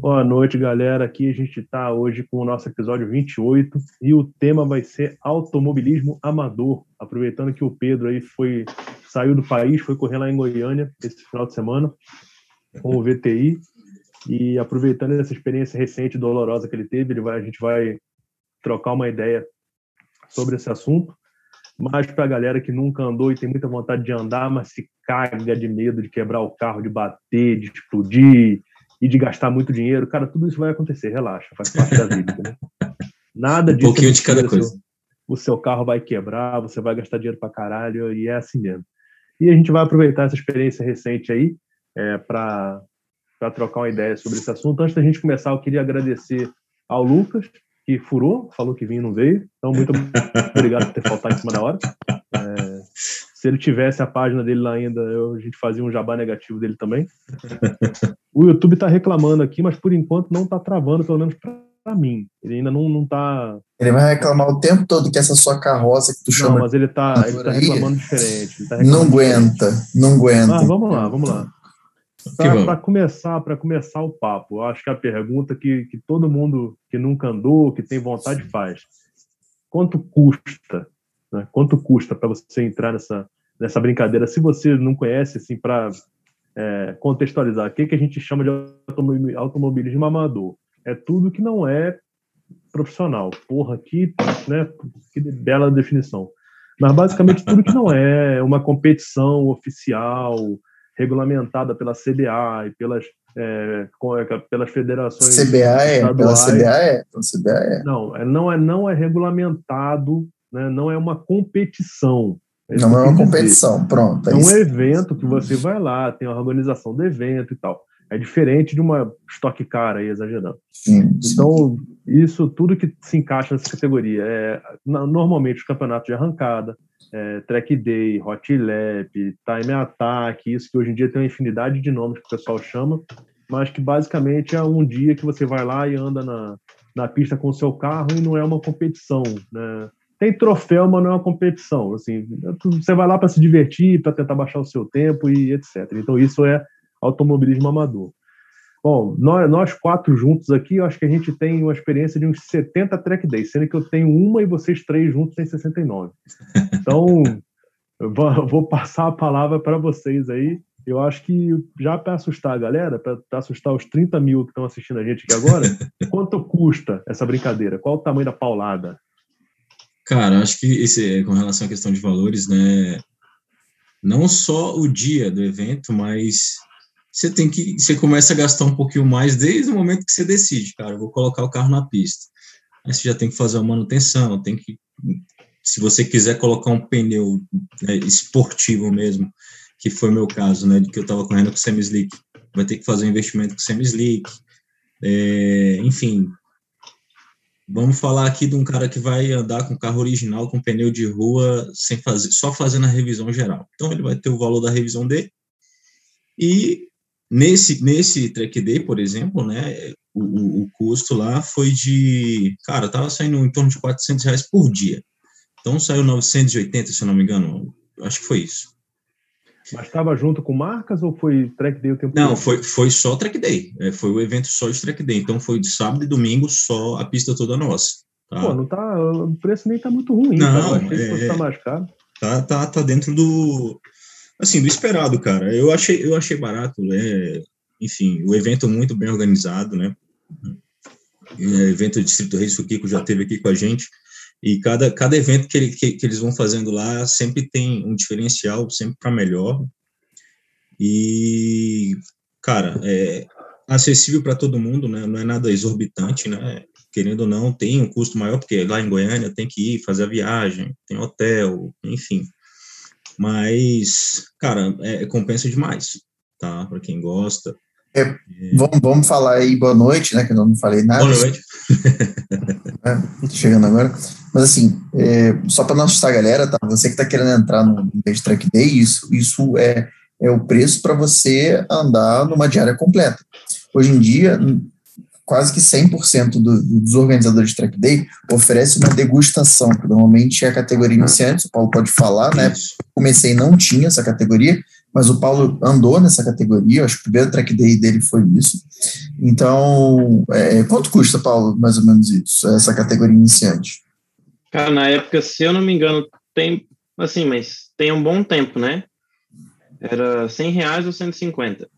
Boa noite, galera. Aqui a gente está hoje com o nosso episódio 28 e o tema vai ser automobilismo amador. Aproveitando que o Pedro aí foi saiu do país, foi correr lá em Goiânia esse final de semana com o VTI e aproveitando essa experiência recente e dolorosa que ele teve, ele vai, a gente vai trocar uma ideia sobre esse assunto. Mas para a galera que nunca andou e tem muita vontade de andar, mas se caga de medo de quebrar o carro, de bater, de explodir, e de gastar muito dinheiro, cara, tudo isso vai acontecer, relaxa, faz parte da vida. Né? Nada disso. Um pouquinho de cada coisa. O seu carro vai quebrar, você vai gastar dinheiro pra caralho, e é assim mesmo. E a gente vai aproveitar essa experiência recente aí é, para trocar uma ideia sobre esse assunto. Antes da gente começar, eu queria agradecer ao Lucas, que furou, falou que vinha e não veio. Então, muito obrigado por ter faltado em cima da hora. É, se ele tivesse a página dele lá ainda, eu, a gente fazia um jabá negativo dele também. o YouTube está reclamando aqui, mas por enquanto não está travando, pelo menos para mim. Ele ainda não, não tá. Ele vai reclamar o tempo todo que essa sua carroça que tu chama. Não, mas ele está ele tá reclamando diferente. Tá reclamando não aguenta, diferente. não aguenta. Ah, vamos lá, vamos lá. Para começar, para começar o papo, acho que a pergunta que, que todo mundo que nunca andou, que tem vontade faz: quanto custa né? Quanto custa para você entrar nessa, nessa brincadeira? Se você não conhece, assim, para é, contextualizar, o que, que a gente chama de automobilismo amador? É tudo que não é profissional. Porra, que, né, que bela definição. Mas basicamente tudo que não é uma competição oficial, regulamentada pela CBA e pelas, é, é pelas federações CBA é, pela CBA é, pela CBA é. Não, é, não é, não é regulamentado né? não é uma competição. É não é uma competição, pronto. É, é um evento que você vai lá, tem a organização do evento e tal. É diferente de uma estoque cara aí, exagerando. Sim, sim. Então, isso tudo que se encaixa nessa categoria é normalmente os campeonatos de arrancada, é, track day, hot lap, time attack, isso que hoje em dia tem uma infinidade de nomes que o pessoal chama, mas que basicamente é um dia que você vai lá e anda na, na pista com o seu carro e não é uma competição, né? Tem troféu, mas não é uma competição. Assim, você vai lá para se divertir, para tentar baixar o seu tempo e etc. Então, isso é automobilismo amador. Bom, nós, nós quatro juntos aqui, eu acho que a gente tem uma experiência de uns 70 track days, sendo que eu tenho uma e vocês três juntos têm 69. Então, eu vou passar a palavra para vocês aí. Eu acho que já para assustar a galera, para assustar os 30 mil que estão assistindo a gente aqui agora, quanto custa essa brincadeira? Qual o tamanho da paulada? Cara, acho que esse, com relação à questão de valores, né, não só o dia do evento, mas você tem que, você começa a gastar um pouquinho mais desde o momento que você decide, cara, vou colocar o carro na pista. Aí você já tem que fazer a manutenção, tem que, se você quiser colocar um pneu né, esportivo mesmo, que foi o meu caso, né, de que eu estava correndo com semi-slick, vai ter que fazer um investimento com semi-slick, é, enfim, Vamos falar aqui de um cara que vai andar com carro original, com pneu de rua, sem fazer, só fazendo a revisão geral. Então ele vai ter o valor da revisão dele. E nesse nesse track day, por exemplo, né, o, o custo lá foi de, cara, tava saindo em torno de 400 reais por dia. Então saiu 980, se eu não me engano. Acho que foi isso. Mas estava junto com marcas ou foi track day o tempo Não, foi, foi só track day. É, foi o evento só de track day. Então foi de sábado e domingo só a pista toda nossa. Tá? Pô, não tá, o preço nem tá muito ruim. Não, cara. Eu achei é, que mais caro. Tá, tá, tá dentro do assim do esperado, cara. Eu achei, eu achei barato. É, enfim, o evento muito bem organizado, né? É, evento do Distrito Reis, o Kiko já teve aqui com a gente. E cada, cada evento que, ele, que, que eles vão fazendo lá sempre tem um diferencial, sempre para melhor. E, cara, é acessível para todo mundo, né? Não é nada exorbitante, né? Querendo ou não, tem um custo maior, porque lá em Goiânia tem que ir fazer a viagem, tem hotel, enfim. Mas, cara, é, compensa demais, tá? Para quem gosta. É, é, vamos, vamos falar aí boa noite, né? Que eu não falei nada. Boa noite. é, chegando agora. Mas assim, é, só para não assustar a galera, tá? Você que está querendo entrar no Base Track Day, isso, isso é, é o preço para você andar numa diária completa. Hoje em dia, quase que 100% do, dos organizadores de Track Day oferece uma degustação, que normalmente é a categoria iniciante, o Paulo pode falar, né? Comecei não tinha essa categoria, mas o Paulo andou nessa categoria, acho que o primeiro track day dele foi isso. Então, é, quanto custa, Paulo, mais ou menos isso, essa categoria iniciante? Cara, na época, se eu não me engano, tem, assim, mas tem um bom tempo, né? Era 100 reais ou 150.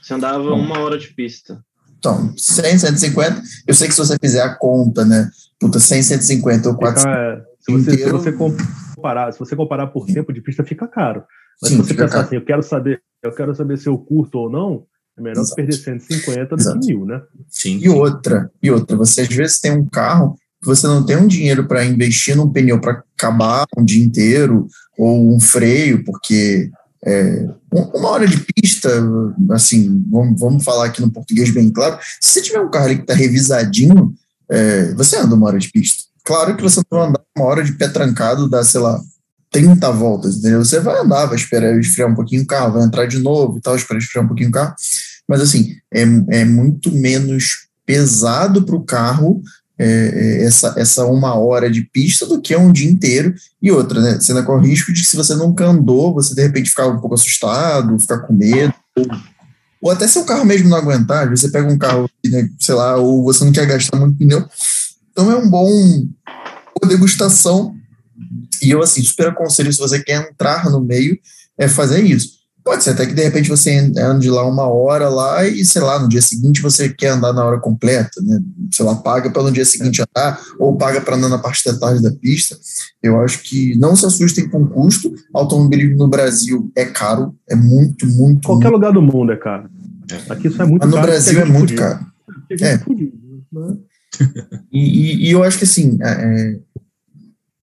Você andava bom. uma hora de pista. Então, 100, 150, eu sei que se você fizer a conta, né? Puta, 100, 150 ou 400. Fica, se, você, inteiro, se você comparar, se você comparar por tempo de pista, fica caro. Mas Sim, se você pensar caro. assim, eu quero saber, eu quero saber se eu curto ou não, é melhor Exato. perder 150 do que mil, né? Sim. E outra, e outra, você às vezes tem um carro você não tem um dinheiro para investir num pneu para acabar um dia inteiro, ou um freio, porque é, uma hora de pista, assim, vamos, vamos falar aqui no português bem claro, se você tiver um carro ali que está revisadinho, é, você anda uma hora de pista. Claro que você não vai andar uma hora de pé trancado, dá, sei lá, 30 voltas, entendeu? Você vai andar, vai esperar esfriar um pouquinho o carro, vai entrar de novo e tal, esperar esfriar um pouquinho o carro. Mas, assim, é, é muito menos pesado para o carro é, é, essa, essa uma hora de pista do que um dia inteiro. E outra, né? Você ainda corre o risco de, se você nunca andou, você de repente ficar um pouco assustado, ficar com medo, ou, ou até se o carro mesmo não aguentar, você pega um carro, né, sei lá, ou você não quer gastar muito pneu. Então é um bom degustação. E eu, assim, super aconselho, se você quer entrar no meio, é fazer isso. Pode ser até que de repente você ande lá uma hora lá e, sei lá, no dia seguinte você quer andar na hora completa, né? Sei lá, paga para no dia seguinte andar ou paga para andar na parte da tarde da pista. Eu acho que não se assustem com o custo. Automobilismo no Brasil é caro, é muito, muito. Qualquer muito... lugar do mundo é caro. Aqui isso é muito Mas caro. no Brasil é muito caro. É. Né? e, e, e, eu acho que assim, é, é,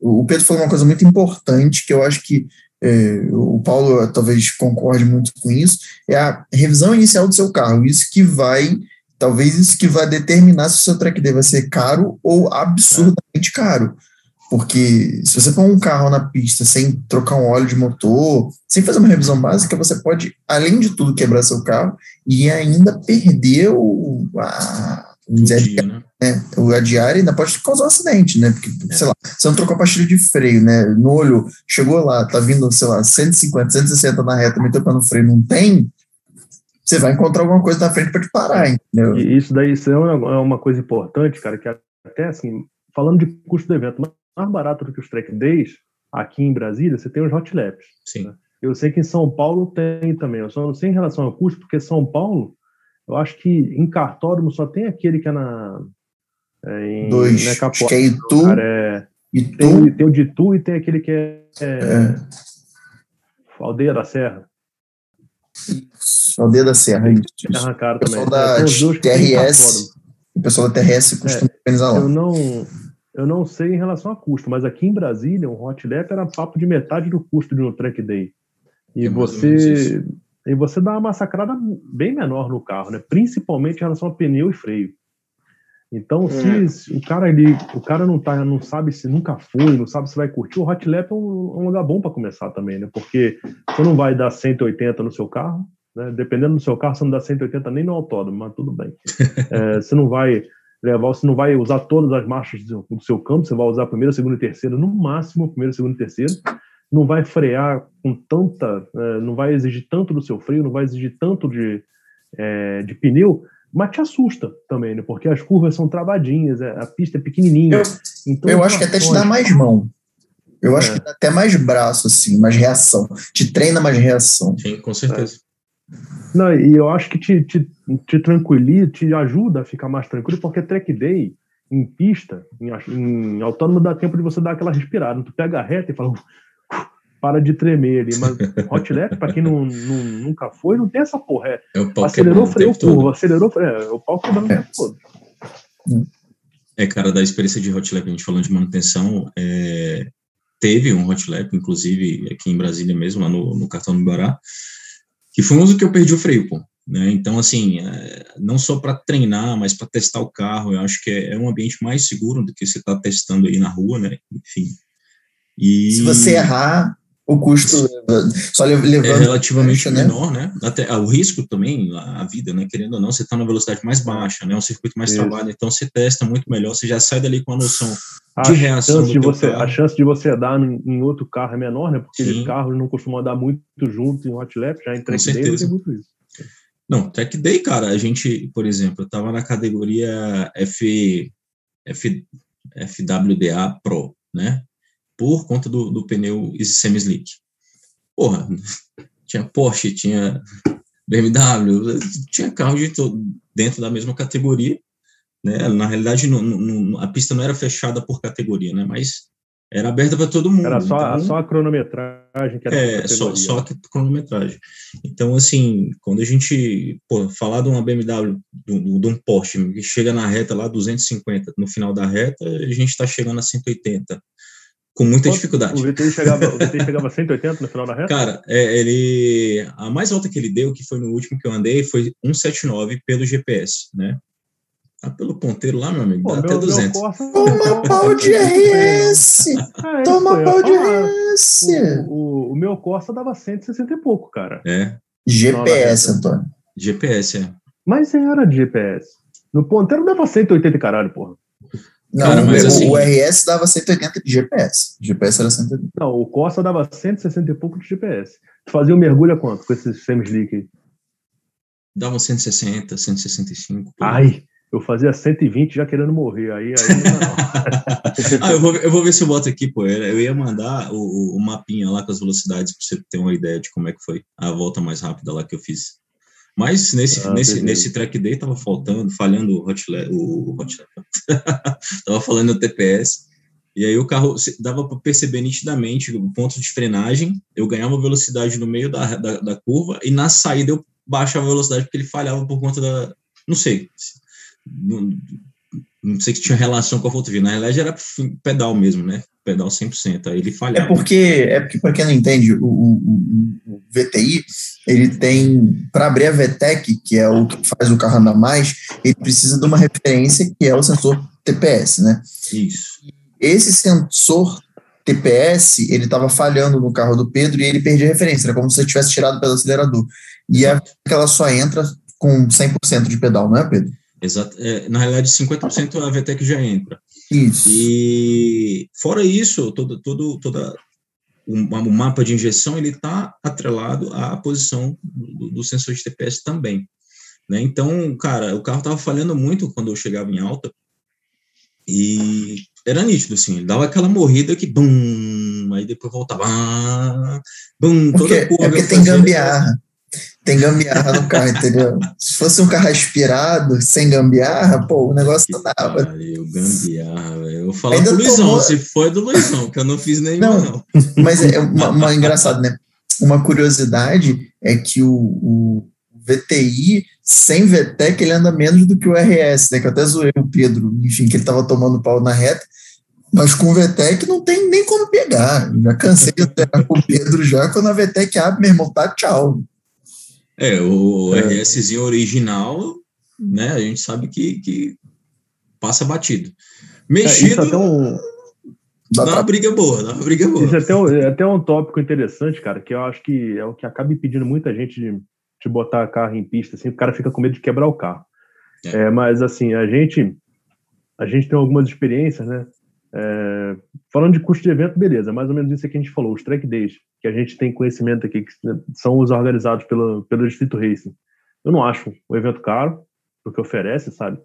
o Pedro falou uma coisa muito importante que eu acho que é, o Paulo talvez concorde muito com isso, é a revisão inicial do seu carro. Isso que vai, talvez isso que vai determinar se o seu track day vai ser caro ou absurdamente caro. Porque se você põe um carro na pista sem trocar um óleo de motor, sem fazer uma revisão básica, você pode, além de tudo, quebrar seu carro e ainda perder o, a, dizer, né? né? O adiar ainda pode causar um acidente, né? Porque, é. sei lá, você não trocou a pastilha de freio, né? No olho, chegou lá, tá vindo, sei lá, 150, 160 na reta, meteu para no freio, não tem, você vai encontrar alguma coisa na frente para te parar, entendeu? E isso daí isso é uma coisa importante, cara, que até assim, falando de custo do evento, mais barato do que os track days, aqui em Brasília, você tem os hot laps. Sim. Né? Eu sei que em São Paulo tem também, eu só não sei em relação ao custo, porque São Paulo eu acho que em cartódromo só tem aquele que é na. É, em, Dois. Né, acho que é Itu. É, Itu. Tem, tem, o de Itu e tem aquele que é. é, é. Aldeia da Serra. Aldeia da Serra, isso. Arrancado o pessoal também. da é, TRS. O pessoal da TRS costuma é, organizar lá. Eu não, eu não sei em relação a custo, mas aqui em Brasília, um hot lap era papo de metade do custo de um track day. E você e você dá uma massacrada bem menor no carro, né? Principalmente em relação a pneu e freio. Então, se, se, o cara ali, o cara não tá, não sabe se nunca foi, não sabe se vai curtir, o Hot Lap é um, um, lugar bom para começar também, né? Porque você não vai dar 180 no seu carro, né? Dependendo do seu carro, você não dá 180 nem no autódromo, mas tudo bem. É, você não vai levar, você não vai usar todas as marchas do, do seu campo, você vai usar a primeira, segunda e terceira, no máximo, primeira, segunda e terceira não vai frear com tanta, é, não vai exigir tanto do seu freio, não vai exigir tanto de, é, de pneu, mas te assusta também, né? Porque as curvas são travadinhas, é, a pista é pequenininha. Eu, então, eu acho que até te dá mais mão. Eu acho é. que dá até mais braço, assim, mais reação. Te treina mais reação. Sim, com certeza. Não, e eu acho que te, te, te tranquiliza, te ajuda a ficar mais tranquilo, porque track day em pista, em, em autônomo, dá tempo de você dar aquela respirada. Tu pega a reta e fala, para de tremer ali. Mas hot lap, para quem não, não, nunca foi, não tem essa porra. É, é o acelerou, freio curva, acelerou, freio, é, o pau quebrando o tempo todo. É, cara, da experiência de hot lap, a gente falando de manutenção, é, teve um hot lap, inclusive aqui em Brasília mesmo, lá no, no cartão do Bará, que foi um uso que eu perdi o freio, pô. Né? Então, assim, é, não só para treinar, mas para testar o carro, eu acho que é, é, um ambiente mais seguro do que você está testando aí na rua, né? Enfim. E... Se você errar, O custo só levando. É relativamente né? menor, né? Até, ah, o risco também, a vida, né? Querendo ou não, você está na velocidade mais baixa, né? Um circuito mais Isso. travado, então você testa muito melhor, você já sai dali com a noção a de reação. Chance de você, carro. A chance de você dar em outro carro é menor, né? Porque Sim. carros não costumam andar muito junto em hot lap, já em track day não tem muito isso. Não, track day, cara, a gente, por exemplo, eu estava na categoria F, F, FWDA Pro, né? Por conta do, do pneu semi-slick. Porra, tinha Porsche, tinha BMW, tinha carro de todo, dentro da mesma categoria, né? Na realidade, no, a pista não era fechada por categoria, né? Mas era aberta para todo mundo. Era só, então, só a cronometragem que era É, só, só a cronometragem. Então, assim, quando a gente pô, falar de uma BMW, de, de um Porsche, que chega na reta lá 250, no final da reta, a gente está chegando a 180 com muita Quanto, dificuldade. O VTI chegava, o VTI chegava a 180 no final da reta? Cara, é, ele a mais alta que ele deu, que foi no último que eu andei, foi 179 pelo GPS, né? Tá pelo ponteiro lá, meu amigo, Pô, dá meu, até 200. Toma pau de RS! É, Toma pau de RS! O, o, o, meu Corsa dava 160 e pouco, cara. É. GPS, Antônio. GPS, é. Mas era de GPS. No ponteiro dava 180 caralho, porra. Não, Cara, mas o, assim, o RS dava 180 de GPS. O GPS era 180. Não, o Corsa dava 160 e pouco de GPS. Tu fazia o um mergulho a quanto com esses semi-slick aí? Dava 160, 165. Ai, eu fazia 120 já querendo morrer. Aí, aí não, não. ah, eu vou, eu vou ver se eu boto aqui, pô. Eu ia mandar o, o mapinha lá com as velocidades para você ter uma ideia de como é que foi a volta mais rápida lá que eu fiz. Mas nesse, ah, nesse, nesse track day tava faltando, falhando o hot, o hot tava falando o TPS. E aí o carro dava para perceber nitidamente o ponto de frenagem. Eu ganhava velocidade no meio da, da, da, curva e na saída eu baixava a velocidade porque ele falhava por conta da. Não sei. Não, não sei se tinha relação com a fotovia. Na realidade era pedal mesmo, né? Pedal 100%. Aí ele falhava. É porque, é porque para quem não entende, o, o, o VTI ele tem, para abrir a VTEC, que é o que faz o carro andar mais, ele precisa de uma referência que é o sensor TPS, né? Isso. Esse sensor TPS, ele estava falhando no carro do Pedro e ele perdia referência, era como se tivesse tirado pelo acelerador. E é que ela só entra com 100% de pedal, não é, Pedro? Exato. É, na realidade, 50% a VTEC já entra. Isso. E fora isso, todo, todo, toda, o, o mapa de injeção ele está atrelado à posição do, do, sensor de TPS também. Né? Então, cara, o carro estava falhando muito quando eu chegava em alta e era nítido, assim, ele dava aquela morrida que bum, aí depois voltava, bum, toda porque, curva. É porque tem gambiarra tem gambiarra no carro, entendeu? Se fosse um carro aspirado, sem gambiarra, pô, o negócio não dava. Valeu, gambiarra, velho. Eu vou falar Ainda do Luizão, tomou... se foi do Luizão, que eu não fiz nenhum, não. não. Mas é uma, uma engraçado, né? Uma curiosidade é que o, o VTI sem VTEC ele anda menos do que o RS, né? Que eu até zoei o Pedro, enfim, que ele tava tomando pau na reta. Mas com o VTEC não tem nem como pegar. já cansei de com o Pedro já. Quando a VTEC abre, meu irmão, tá tchau. É, o é. RSzinho original, né? A gente sabe que, que passa batido. É, Mexido. É, um... Dá, dá uma briga boa, dá uma briga boa. Isso é até, um, é até um tópico interessante, cara, que eu acho que é o que acaba impedindo muita gente de, de botar carro em pista, assim, o cara fica com medo de quebrar o carro. É. é mas, assim, a gente, a gente tem algumas experiências, né? É, falando de custo de evento, beleza, mais ou menos isso que a gente falou, os track days, que a gente tem conhecimento aqui, que são os organizados pelo, pelo Distrito Racing. Eu não acho um evento caro, porque oferece, sabe?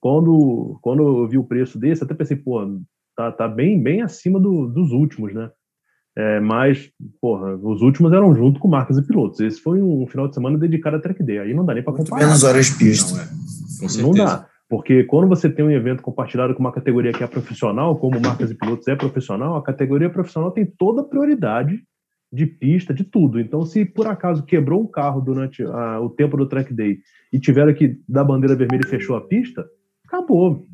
Quando, quando eu vi o preço desse, até pensei, pô, tá, tá bem, bem acima do, dos últimos, né? É, mas, porra, os últimos eram junto com marcas e pilotos. Esse foi um final de semana dedicado a track day. Aí não dá nem para comparar. Menos horas pista. Não, é. não dá. Porque quando você tem um evento compartilhado com uma categoria que é profissional, como marcas e pilotos é profissional, a categoria profissional tem toda a prioridade de pista, de tudo. Então, se por acaso quebrou um carro durante a, o tempo do track day e tiveram que dar bandeira vermelha e fechou a pista, acabou.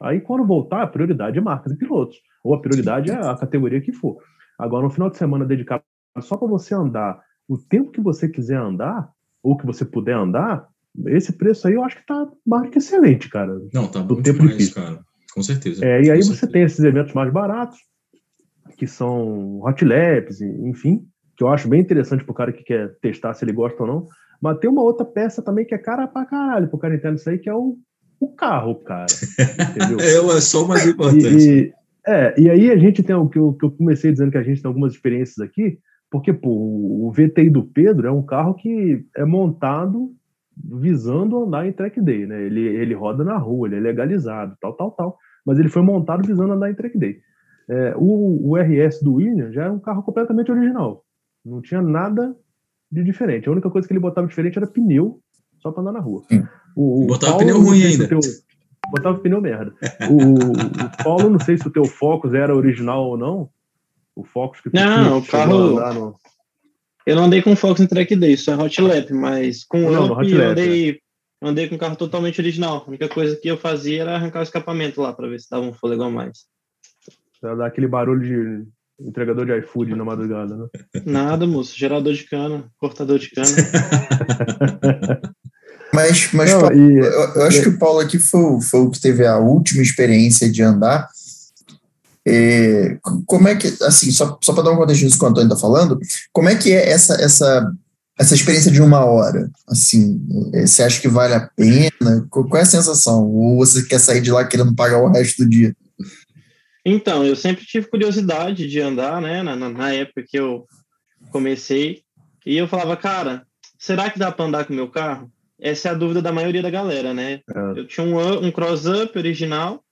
Aí, quando voltar, a prioridade é marcas e pilotos, ou a prioridade é a categoria que for. Agora, no final de semana dedicado só para você andar o tempo que você quiser andar, ou que você puder andar, esse preço aí eu acho que tá mais que excelente, cara. Não, tá bom tempo demais, de cara. Com certeza. É, e aí com você certeza. tem esses eventos mais baratos, que são hot laps, enfim, que eu acho bem interessante para o cara que quer testar se ele gosta ou não. Mas tem uma outra peça também que é cara pra caralho pro cara entender isso aí, que é o, o carro, cara. Entendeu? é, é só o mais importante. E, e, é, e aí a gente tem o que eu, que eu comecei dizendo que a gente tem algumas experiências aqui, porque pô, o VTI do Pedro é um carro que é montado visando andar em track day, né? Ele, ele roda na rua, ele é legalizado, tal, tal, tal. Mas ele foi montado visando andar em track day. É, o, o RS do William já é um carro completamente original. Não tinha nada de diferente. A única coisa que ele botava diferente era pneu, só para andar na rua. O, o botava Paulo, pneu ruim ainda. Teu, botava pneu merda. O, o, Paulo, não sei se o teu Focus era original ou não. O Focus que tu Não, o carro. No... Eu não andei com Focus em track day, isso é Hot Lap, mas com não, Up eu andei, é. andei com um carro totalmente original. A única coisa que eu fazia era arrancar o escapamento lá para ver se dava um fôlego a mais. Pra dar aquele barulho de entregador de iFood na madrugada, né? Nada, moço. Gerador de cana, cortador de cana. mas, mas Não, Paulo, e, eu, eu, acho e... que o Paulo aqui foi, foi o que teve a última experiência de andar. É, como é que, assim, só, só para dar um contexto nisso que o Antônio está falando, como é que é essa, essa, essa experiência de uma hora? Assim, é, você acha que vale a pena? Qual é a sensação? Ou você quer sair de lá querendo pagar o resto do dia? Então, eu sempre tive curiosidade de andar, né? Na, na época que eu comecei. E eu falava, cara, será que dá para andar com o meu carro? Essa é a dúvida da maioria da galera, né? É. Eu tinha um, um cross-up original,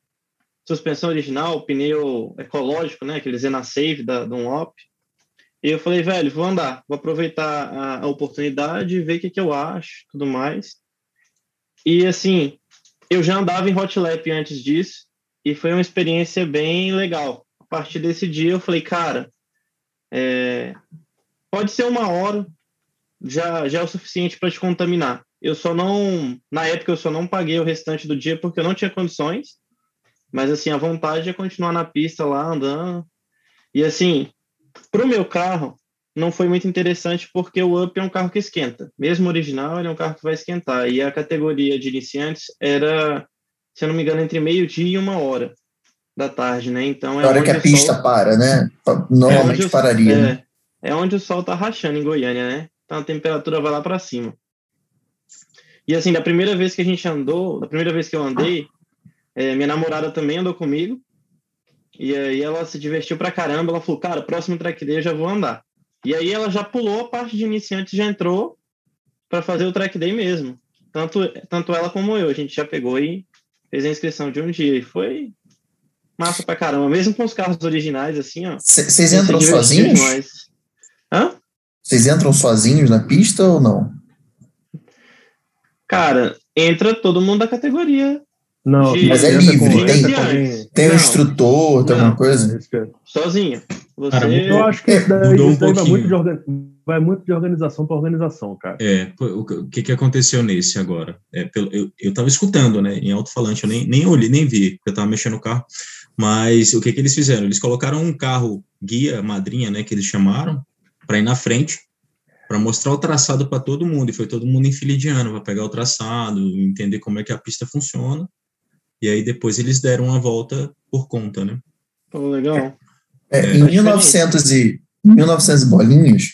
suspensão original, pneu ecológico, né? Aquele Zena Save da Dunlop. E eu falei, velho, vou andar, vou aproveitar a, a oportunidade, ver o que, que eu acho, tudo mais. E assim, eu já andava em hot lap antes disso, e foi uma experiência bem legal. A partir desse dia eu falei, cara, é, pode ser uma hora, já, já é o suficiente para te contaminar. Eu só não, na época eu só não paguei o restante do dia porque eu não tinha condições, mas assim, a vontade é continuar na pista lá andando. E assim, para o meu carro, não foi muito interessante porque o Up é um carro que esquenta. Mesmo original, ele é um carro que vai esquentar. E a categoria de iniciantes era se eu não me engano, entre meio-dia e uma hora da tarde, né? Então é. A hora que a pista sol... para, né? Normalmente é pararia. É, né? é onde o sol tá rachando em Goiânia, né? Então a temperatura vai lá para cima. E assim, da primeira vez que a gente andou, da primeira vez que eu andei, é, minha namorada também andou comigo. E aí ela se divertiu pra caramba. Ela falou, cara, próximo track day eu já vou andar. E aí ela já pulou a parte de iniciante, já entrou para fazer o track day mesmo. Tanto, tanto ela como eu. A gente já pegou e fez a inscrição de um dia e foi massa pra caramba, mesmo com os carros originais, assim, ó. Vocês entram sozinhos? Demais. Hã? Vocês entram sozinhos na pista ou não? Cara, entra todo mundo da categoria. Não, de, mas é livre, tem, tem, tem um instrutor, tem alguma coisa? Sozinho. Você... Cara, eu acho que é, daí, um daí vai, muito de organ... vai muito de organização para organização, cara. É, o, que, que aconteceu nesse agora? É, eu, eu tava escutando, né, em alto-falante, eu nem, nem olhei, nem vi, porque eu tava mexendo no carro, mas o que que eles fizeram? Eles colocaram um carro guia, madrinha, né, que eles chamaram, para ir na frente, para mostrar o traçado para todo mundo, e foi todo mundo enfileteando, para pegar o traçado, entender como é que a pista funciona, e aí depois eles deram uma volta por conta, né? Oh, legal. É, é, em 1900 e, 1900 bolinhas,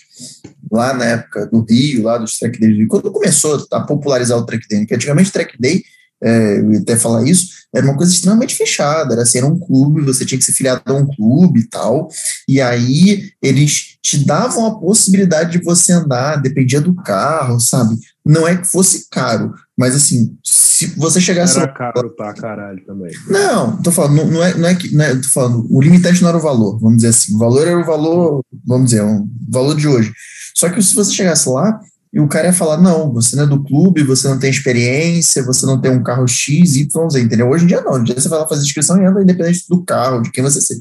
lá na época do Rio, lá dos track days, quando começou a popularizar o track day, que antigamente track day, é, eu ia até falar isso, era uma coisa extremamente fechada, era assim, era um clube, você tinha que ser filiado a um clube e tal, e aí eles te davam a possibilidade de você andar, dependia do carro, sabe? Não é que fosse caro, mas assim, se você chegasse. Era caro pra caralho também. Não, tô falando, não, não, é, não é que. Não é, tô falando, o limitante não era o valor, vamos dizer assim. O valor era o valor, vamos dizer, o valor de hoje. Só que se você chegasse lá, e o cara ia falar: não, você não é do clube, você não tem experiência, você não tem um carro X, Y, Z, entendeu? Hoje em dia não, hoje em dia você vai lá fazer inscrição e anda independente do carro, de quem você seja.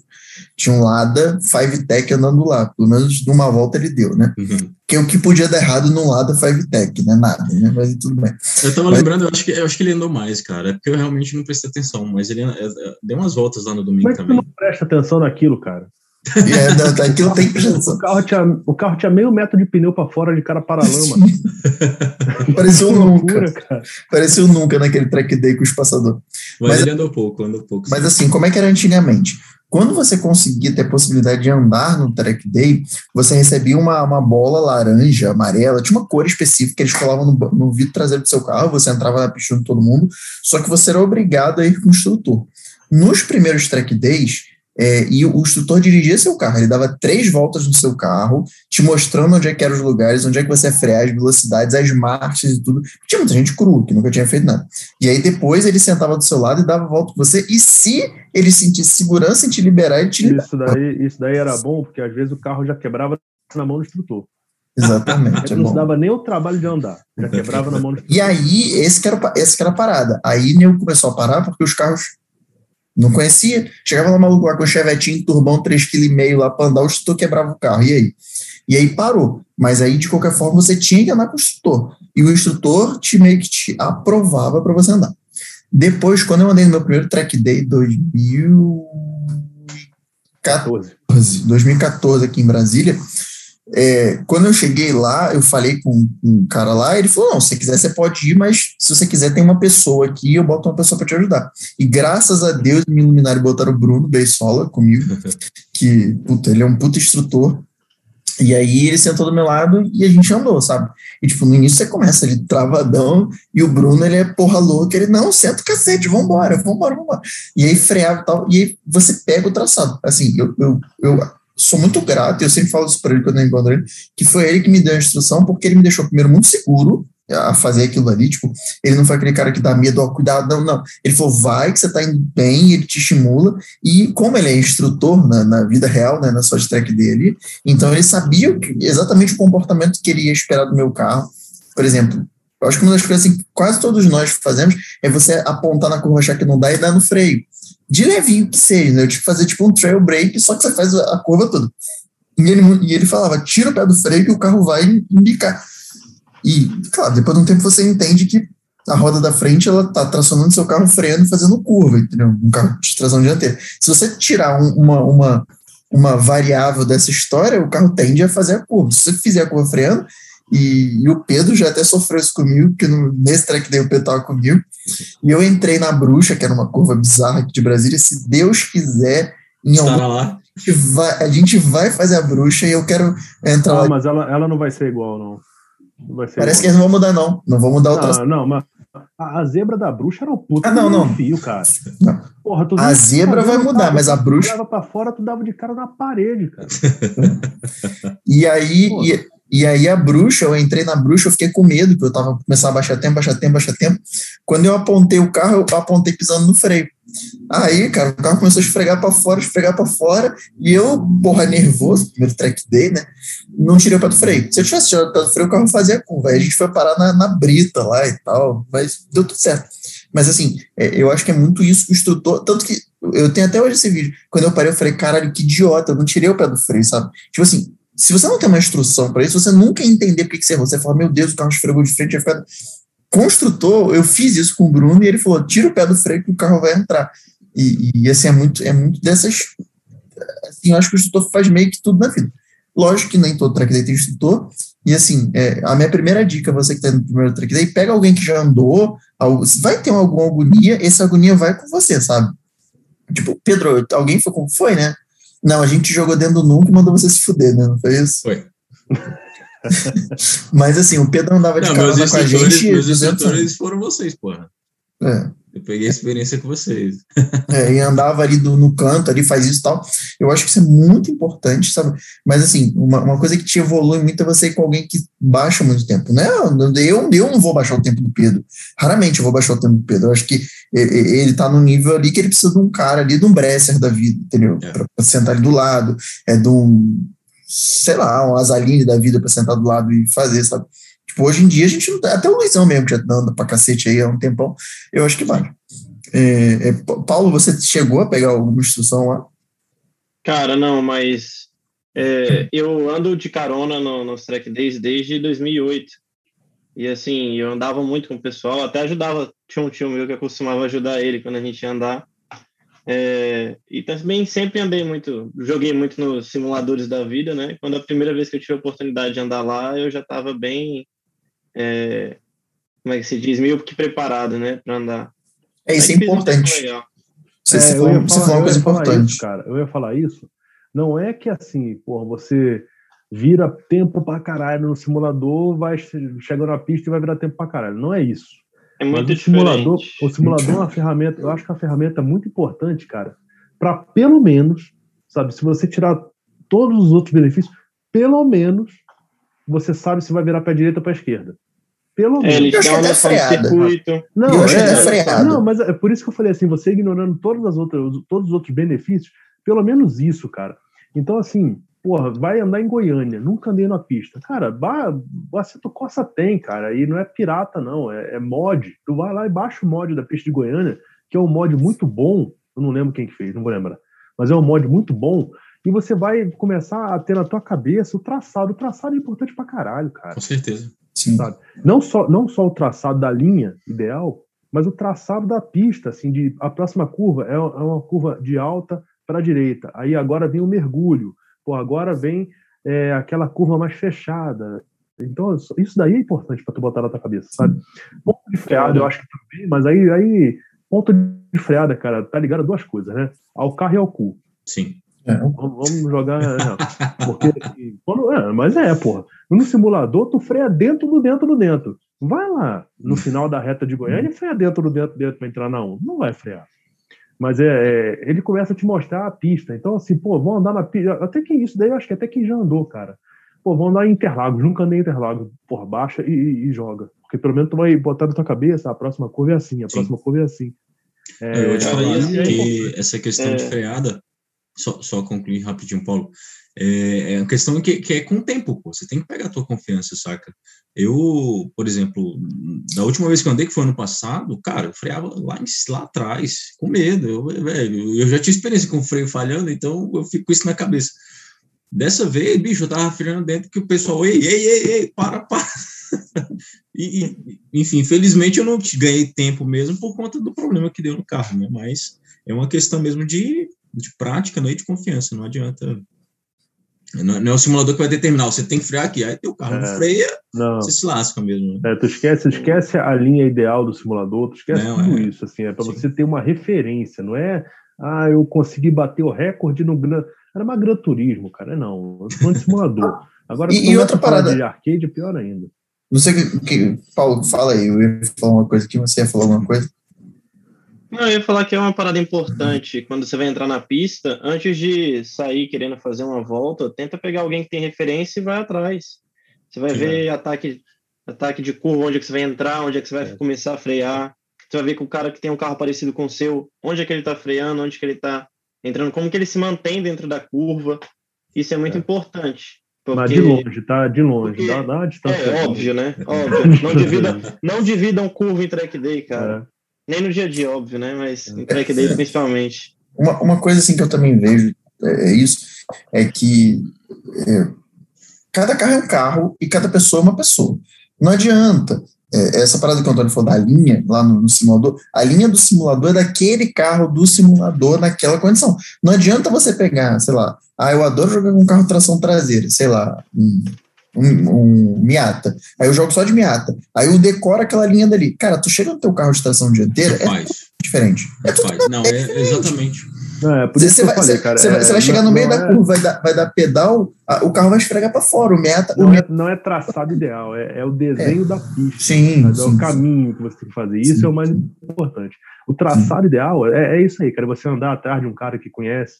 Tinha um Lada Five Tech andando lá, pelo menos numa volta ele deu, né? Uhum. Que o que podia dar errado no Lada Five Tech, né? Nada, né? Mas tudo bem. Eu tava mas... lembrando, eu acho, que, eu acho que ele andou mais, cara, é porque eu realmente não prestei atenção, mas ele é, é, deu umas voltas lá no domingo mas também. Mas tu não presta atenção naquilo, cara. É, não, tá, aquilo tem que o carro, tinha, o carro tinha meio metro de pneu para fora de cara para lama. Parecia um nunca. Cara. Parecia um nunca naquele track day com o espaçador. Mas, mas ele andou pouco, andou pouco. Mas sim. assim, como é que era antigamente? Quando você conseguia ter a possibilidade de andar no track day, você recebia uma, uma bola laranja, amarela, tinha uma cor específica que eles colavam no, no vidro traseiro do seu carro, você entrava na pista de todo mundo, só que você era obrigado a ir com o instrutor. Nos primeiros track days, é, e o instrutor dirigia seu carro, ele dava três voltas no seu carro, te mostrando onde é que eram os lugares, onde é que você ia frear, as velocidades, as marchas e tudo. Tinha muita gente crua, que nunca tinha feito nada. E aí depois ele sentava do seu lado e dava volta com você, e se ele sentisse segurança em te liberar, ele te liberava. Isso daí, isso daí era bom, porque às vezes o carro já quebrava na mão do instrutor. Exatamente. Ele é não se dava nem o trabalho de andar, já quebrava na mão do instrutor. E aí, esse que era, esse que era a parada. Aí Neu começou a parar porque os carros não conhecia. Chegava lá maluco lá com o chevetinho, turbão 3,5 kg lá para andar, o instrutor quebrava o carro. E aí? E aí parou. Mas aí, de qualquer forma, você tinha que andar com o instrutor. E o instrutor te meio que te aprovava para você andar. Depois, quando eu andei no meu primeiro track day, 2014, 2014 aqui em Brasília, é, quando eu cheguei lá, eu falei com, um cara lá, ele falou: não, se você quiser, você pode ir, mas se você quiser, tem uma pessoa aqui, eu boto uma pessoa para te ajudar. E graças a Deus me iluminaram e botaram o Bruno Beisola comigo, que puta, ele é um puta instrutor. E aí ele sentou do meu lado e a gente andou, sabe? E tipo, no início você começa ali travadão e o Bruno ele é porra louca, ele não, senta o cacete, vambora, vambora, vambora. E aí freava e tal, e aí você pega o traçado. Assim, eu, eu, eu sou muito grato, eu sempre falo isso para ele quando eu encontro ele, que foi ele que me deu a instrução, porque ele me deixou primeiro muito seguro a fazer aquilo ali, tipo, ele não foi aquele cara que dá medo, ó, cuidado, não, não. Ele falou, vai que você tá indo bem, ele te estimula, e como ele é instrutor na, na vida real, né, na sua track dele, então ele sabia exatamente o comportamento que ele ia esperar do meu carro. Por exemplo, eu acho que uma das coisas assim, que quase todos nós fazemos é você apontar na curva, achar que não dá e dar no freio de levinho que seja, né? Que fazer tipo um trail break, só que você faz a curva toda. E ele, e ele falava, tira o pé do freio que o carro vai indicar. E, claro, depois de um tempo você entende que a roda da frente ela tá tracionando seu carro freando fazendo curva, entendeu? Um carro de tração dianteira. Se você tirar um, uma, uma, uma variável dessa história, o carro tende a fazer a curva. Se você fizer a curva freando, e, e, o Pedro já até sofreu isso comigo, porque no, nesse track day o Pedro estava comigo. E eu entrei na bruxa, que era uma curva bizarra aqui de Brasília. Se Deus quiser, em algum lá. A gente, vai, a gente vai fazer a bruxa e eu quero entrar ah, lá. Mas ela, ela não vai ser igual, não. não vai ser Parece igual. que eles não vão mudar, não. Não vão mudar outra. Não, não, mas a, a zebra da bruxa era o puto ah, não, não. fio, cara. Não. Porra, a zebra vai mudar, mas a bruxa. Tu pra fora, tu dava de cara na parede, cara. e aí. E, e aí a bruxa, eu entrei na bruxa, eu fiquei com medo, que eu tava começando a baixar tempo, baixar tempo, baixar tempo. Quando eu apontei o carro, eu apontei pisando no freio. Aí, cara, o carro começou a esfregar para fora, esfregar para fora, e eu, porra, nervoso, primeiro track day, né? Não tirei o pé do freio. Se eu tivesse tirado o pé do freio, o carro fazia curva. Aí a gente foi parar na, na brita lá e tal, mas deu tudo certo. Mas assim, é, eu acho que é muito isso que o instrutor. Tanto que eu tenho até hoje esse vídeo. Quando eu parei, eu falei, caralho, que idiota, eu não tirei o pé do freio, sabe? Tipo assim, se você não tem uma instrução para isso, você nunca entender por que, você errou. Você fala, meu Deus, o carro esfregou de frente, vai ficar. Construtor, eu fiz isso com o Bruno e ele falou: tira o pé do freio que o carro vai entrar. E, e assim, é muito, é muito dessas. Assim, eu acho que o instrutor faz meio que tudo na vida. Lógico que nem todo track day tem instrutor. E assim, é, a minha primeira dica, você que está no primeiro track day, pega alguém que já andou, vai ter alguma agonia, essa agonia vai com você, sabe? Tipo, Pedro, alguém foi como foi, né? Não, a gente jogou dentro do nunca e mandou você se fuder, né? Não foi isso? Foi. Mas assim, o Pedro andava de carona com a gente. Meus instrutores foram vocês, porra. É. Eu peguei a experiência com vocês. É, e andava ali do, no canto, ali faz isso e tal. Eu acho que isso é muito importante, sabe? Mas assim, uma, uma coisa que te evolui muito é você ir com alguém que baixa muito tempo, né? Eu, eu não vou baixar o tempo do Pedro. Raramente eu vou baixar o tempo do Pedro. Eu acho que ele tá no nível ali que ele precisa de um cara ali, de um Bresser da vida, entendeu? É. Pra, pra sentar ali do lado, é de um, sei lá, um Azaline da vida para sentar do lado e fazer, sabe? Tipo, hoje em dia a gente não até o Luizão mesmo, que já anda pra cacete aí há um tempão, eu acho que vai. É, é, Paulo, você chegou a pegar alguma instrução lá? Cara, não, mas é, eu ando de carona no, nos track days desde 2008. E assim, eu andava muito com o pessoal, até ajudava, tinha um tio meu que eu costumava ajudar ele quando a gente ia andar. É, e também sempre andei muito, joguei muito nos simuladores da vida, né? Quando a primeira vez que eu tive a oportunidade de andar lá, eu já estava bem é, como é que se diz, meio que preparado, né, para andar. É, isso é importante. Você, é, falou, você falou uma coisa importante. Isso, cara, eu ia falar isso. Não é que assim, porra, você vira tempo pra caralho no simulador, vai chega na pista e vai virar tempo pra caralho. Não é isso. É muito Mas o simulador, o simulador é uma ferramenta, eu acho que é uma ferramenta muito importante, cara, para pelo menos, sabe, se você tirar todos os outros benefícios, pelo menos você sabe se vai virar para direita ou para esquerda. Pelo menos. É, eles dão até circuito. Não, eu é, não, mas é por isso que eu falei assim, você ignorando todas as outras, todos os outros benefícios, pelo menos isso, cara. Então, assim, porra, vai andar em Goiânia, nunca andei na pista. Cara, Baceto Costa tem, cara, e não é pirata, não, é, é, mod. Tu vai lá e baixa o mod da pista de Goiânia, que é um mod muito bom, eu não lembro quem que fez, não vou lembrar, mas é um mod muito bom, e você vai começar a ter na tua cabeça o traçado. O traçado é importante pra caralho, cara. Com certeza. Sim. Sabe? Não, só, não só o traçado da linha ideal, mas o traçado da pista, assim, de a próxima curva é, é uma curva de alta para a direita. Aí agora vem o mergulho. Pô, agora vem é, aquela curva mais fechada. Então, isso daí é importante para tu botar na tua cabeça, sabe? Ponto de freada, eu acho que também, mas aí, aí ponto de freada, cara, tá ligado a duas coisas, né? Ao carro e ao cu. Sim. É. Vamos jogar. É, porque, quando, é, mas é, porra. No simulador, tu freia dentro do dentro do dentro. Vai lá no final da reta de Goiânia e freia dentro do dentro dentro para entrar na 1. Não vai frear. Mas é, é, ele começa a te mostrar a pista. Então, assim, pô, vão andar na pista. Até que isso daí eu acho que até que já andou, cara. Pô, vão andar em Interlagos. Nunca andei em Interlagos. Porra, baixa e, e, e, joga. Porque pelo menos tu vai botar na tua cabeça, a próxima curva é assim, a Sim. próxima curva é assim. É, eu te falei que essa questão de é. freada só, só concluir rapidinho, Paulo. É, é uma questão que, que é com o tempo, pô. Você tem que pegar a tua confiança, saca? Eu, por exemplo, da última vez que eu andei, que foi ano passado, cara, eu freava lá, lá atrás, com medo. Eu, velho, eu já tinha experiência com o freio falhando, então eu fico com isso na cabeça. Dessa vez, bicho, eu tava freando dentro que o pessoal, ei, ei, ei, ei, para, para. e, enfim, infelizmente eu não ganhei tempo mesmo por conta do problema que deu no carro, né? Mas é uma questão mesmo de de prática né, e de confiança. Não adianta. Não, não é o simulador que vai determinar, você tem que frear aqui. Aí teu carro é, não freia, não. você se lasca mesmo. Né? É, tu esquece, esquece a linha ideal do simulador, tu esquece não, tudo é. isso. Assim, é para você ter uma referência, não é. Ah, eu consegui bater o recorde no Gran. Era uma Gran Turismo, cara. Não, eu tô de simulador. Agora, e, e outra parada de arcade, pior ainda. Não sei o que, que. Paulo, fala aí. Eu ia falar uma coisa aqui, você ia falar alguma coisa? Não, eu ia falar que é uma parada importante quando você vai entrar na pista, antes de sair querendo fazer uma volta, tenta pegar alguém que tem referência e vai atrás. Você vai Sim, ver ataque, ataque de curva, onde é que você vai entrar, onde é que você vai é. começar a frear. Você vai ver que o cara que tem um carro parecido com o seu, onde é que ele está freando, onde é que ele está entrando, como que ele se mantém dentro da curva. Isso é muito é. importante. Porque... Mas de longe, tá? De longe, porque... dá, dá uma distância. É óbvio, né? Óbvio. Não dividam, não dividam curva em track day, cara. É. Nem no dia a dia, óbvio, né? Mas no track day principalmente. Uma, uma coisa assim que eu também vejo é, é isso, é que é, cada carro é um carro e cada pessoa é uma pessoa. Não adianta. É, essa parada que o Antônio falou da linha lá no, no, simulador, a linha do simulador é daquele carro do simulador naquela condição. Não adianta você pegar, sei lá, ah, eu adoro jogar com carro tração traseira, sei lá, um, um, um, Miata. Aí eu jogo só de Miata. Aí eu decoro aquela linha dali. Cara, tu chega no teu carro de tração dianteira, é faz. diferente. É faz. Não, é, exatamente. É, por isso você, vai, falei, cara, você, é, vai chegar no meio da é- curva, vai dar, vai dar pedal, a, o carro vai esfregar para fora. O meta. Não, o é, não é traçado ideal, é, é o desenho é. da pista. Sim, sim, É o caminho que você tem que fazer. Isso sim. é o mais importante. O traçado sim. ideal é, é isso aí, cara. Você andar atrás de um cara que conhece,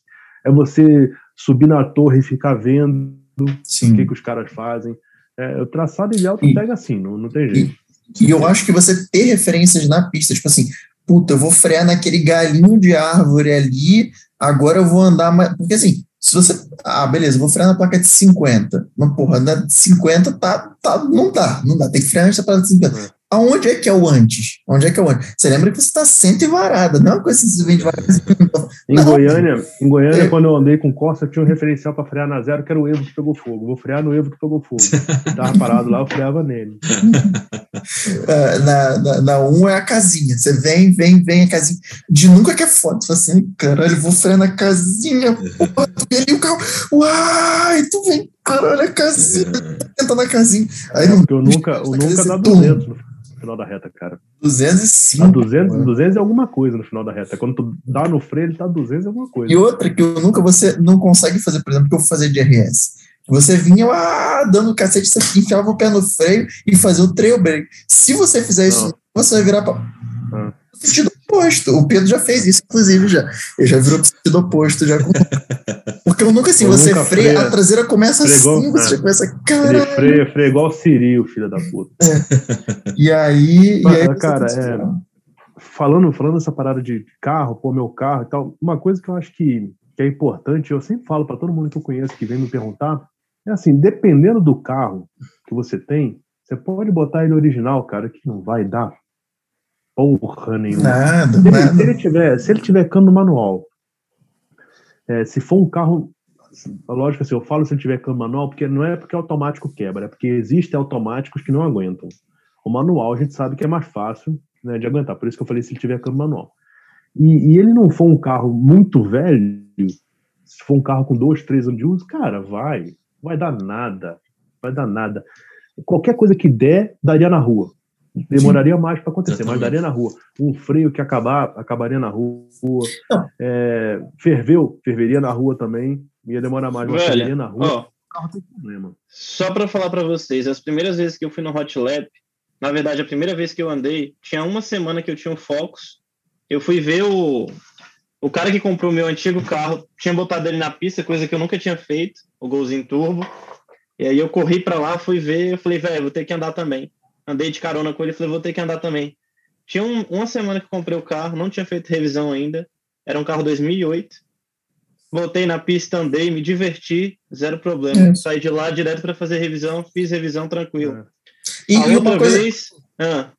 é você subir na torre e ficar vendo Sim. o que, que os caras fazem. É, o traçado ideal tu e, pega assim, não, não tem jeito. E, e, eu acho que você ter referências na pista, tipo assim, puta, eu vou frear naquele galinho de árvore ali, agora eu vou andar mais. Porque assim, se você. Ah, beleza, vou frear na placa de 50. Mas, porra, na 50 tá, tá, não dá, não dá. Tem que frear nessa placa de 50. É. Aonde é que é o antes? Onde é que é o antes? Você lembra que você está sendo e varada, não é uma coisa que você vem devagarzinho. em Goiânia, em Goiânia é. quando eu andei com Corsa, tinha um referencial para frear na zero, que era o Evo que pegou fogo. Vou frear no Evo que pegou fogo. Estava parado lá, eu freava nele. uh, na, na, na 1 um é a casinha. Você vem, vem, vem a casinha. De nunca que é foda. Você fala assim, caralho, vou frear na casinha. Porra, tu vem ali o carro. Uai, tu vem, caralho, a casinha. Tenta na casinha. Aí é, eu nunca, eu nunca dá 200 final da reta, cara. 205. Tá 200, 200 é alguma coisa no final da reta. Quando tu dá no freio, ele tá 200 é alguma coisa. E outra que eu nunca, você não consegue fazer, por exemplo, que eu vou fazer de RS. Você vinha lá dando cacete, você enfiava o pé no freio e fazia o trail break. Se você fizer isso, você vai virar para Ah. O sentido oposto. O Pedro já fez isso, inclusive, já. Ele já virou sentido oposto. Já. Porque eu nunca assim, Eu você nunca freia, freia. a traseira começa Fregou, assim, você é. já começa, Ele caralho. freia, freia igual o Siri, o filho da puta. E aí. Mas, e aí cara, é- falando, falando essa parada de carro, pô, meu carro e tal, uma coisa que eu acho que, que é importante, eu sempre falo para todo mundo que eu conheço que vem me perguntar, é assim, dependendo do carro que você tem, você pode botar ele original, cara, que não vai dar porra nenhuma. Nada, Se ele, se nada. ele tiver, se ele tiver câmbio manual, é, se for um carro, lógico assim, eu falo se ele tiver câmbio manual, porque não é porque automático quebra, é porque existem automáticos que não aguentam. O manual a gente sabe que é mais fácil né, de aguentar, por isso que eu falei se ele tiver câmbio manual. E, e ele não for um carro muito velho, se for um carro com dois, três anos de uso, cara, vai, vai dar nada, vai dar nada. Qualquer coisa que der, daria na rua. Demoraria mais para acontecer, mas Exatamente. daria na rua. Um freio que acabar, acabaria na rua. É, ferveu, ferveria na rua também. Ia demorar mais, mas ferveria na rua. ó, o carro tem problema. Só pra falar pra vocês, as primeiras vezes que eu fui no Hot Lap, na verdade, a primeira vez que eu andei, tinha uma semana que eu tinha um Focus. Eu fui ver o, o cara que comprou o meu antigo carro, tinha botado ele na pista, coisa que eu nunca tinha feito, o Golzinho Turbo. E aí eu corri pra lá, fui ver, eu falei, velho, vou ter que andar também. Andei de carona com ele, falei, vou ter que andar também. Tinha um- uma semana que eu comprei o carro, não tinha feito revisão ainda. Era um carro 2008. Voltei na pista, andei, me diverti, zero problema. É. Saí de lá direto para fazer revisão, fiz revisão tranquilo. É. E, e outra uma coisa, vez. Ah,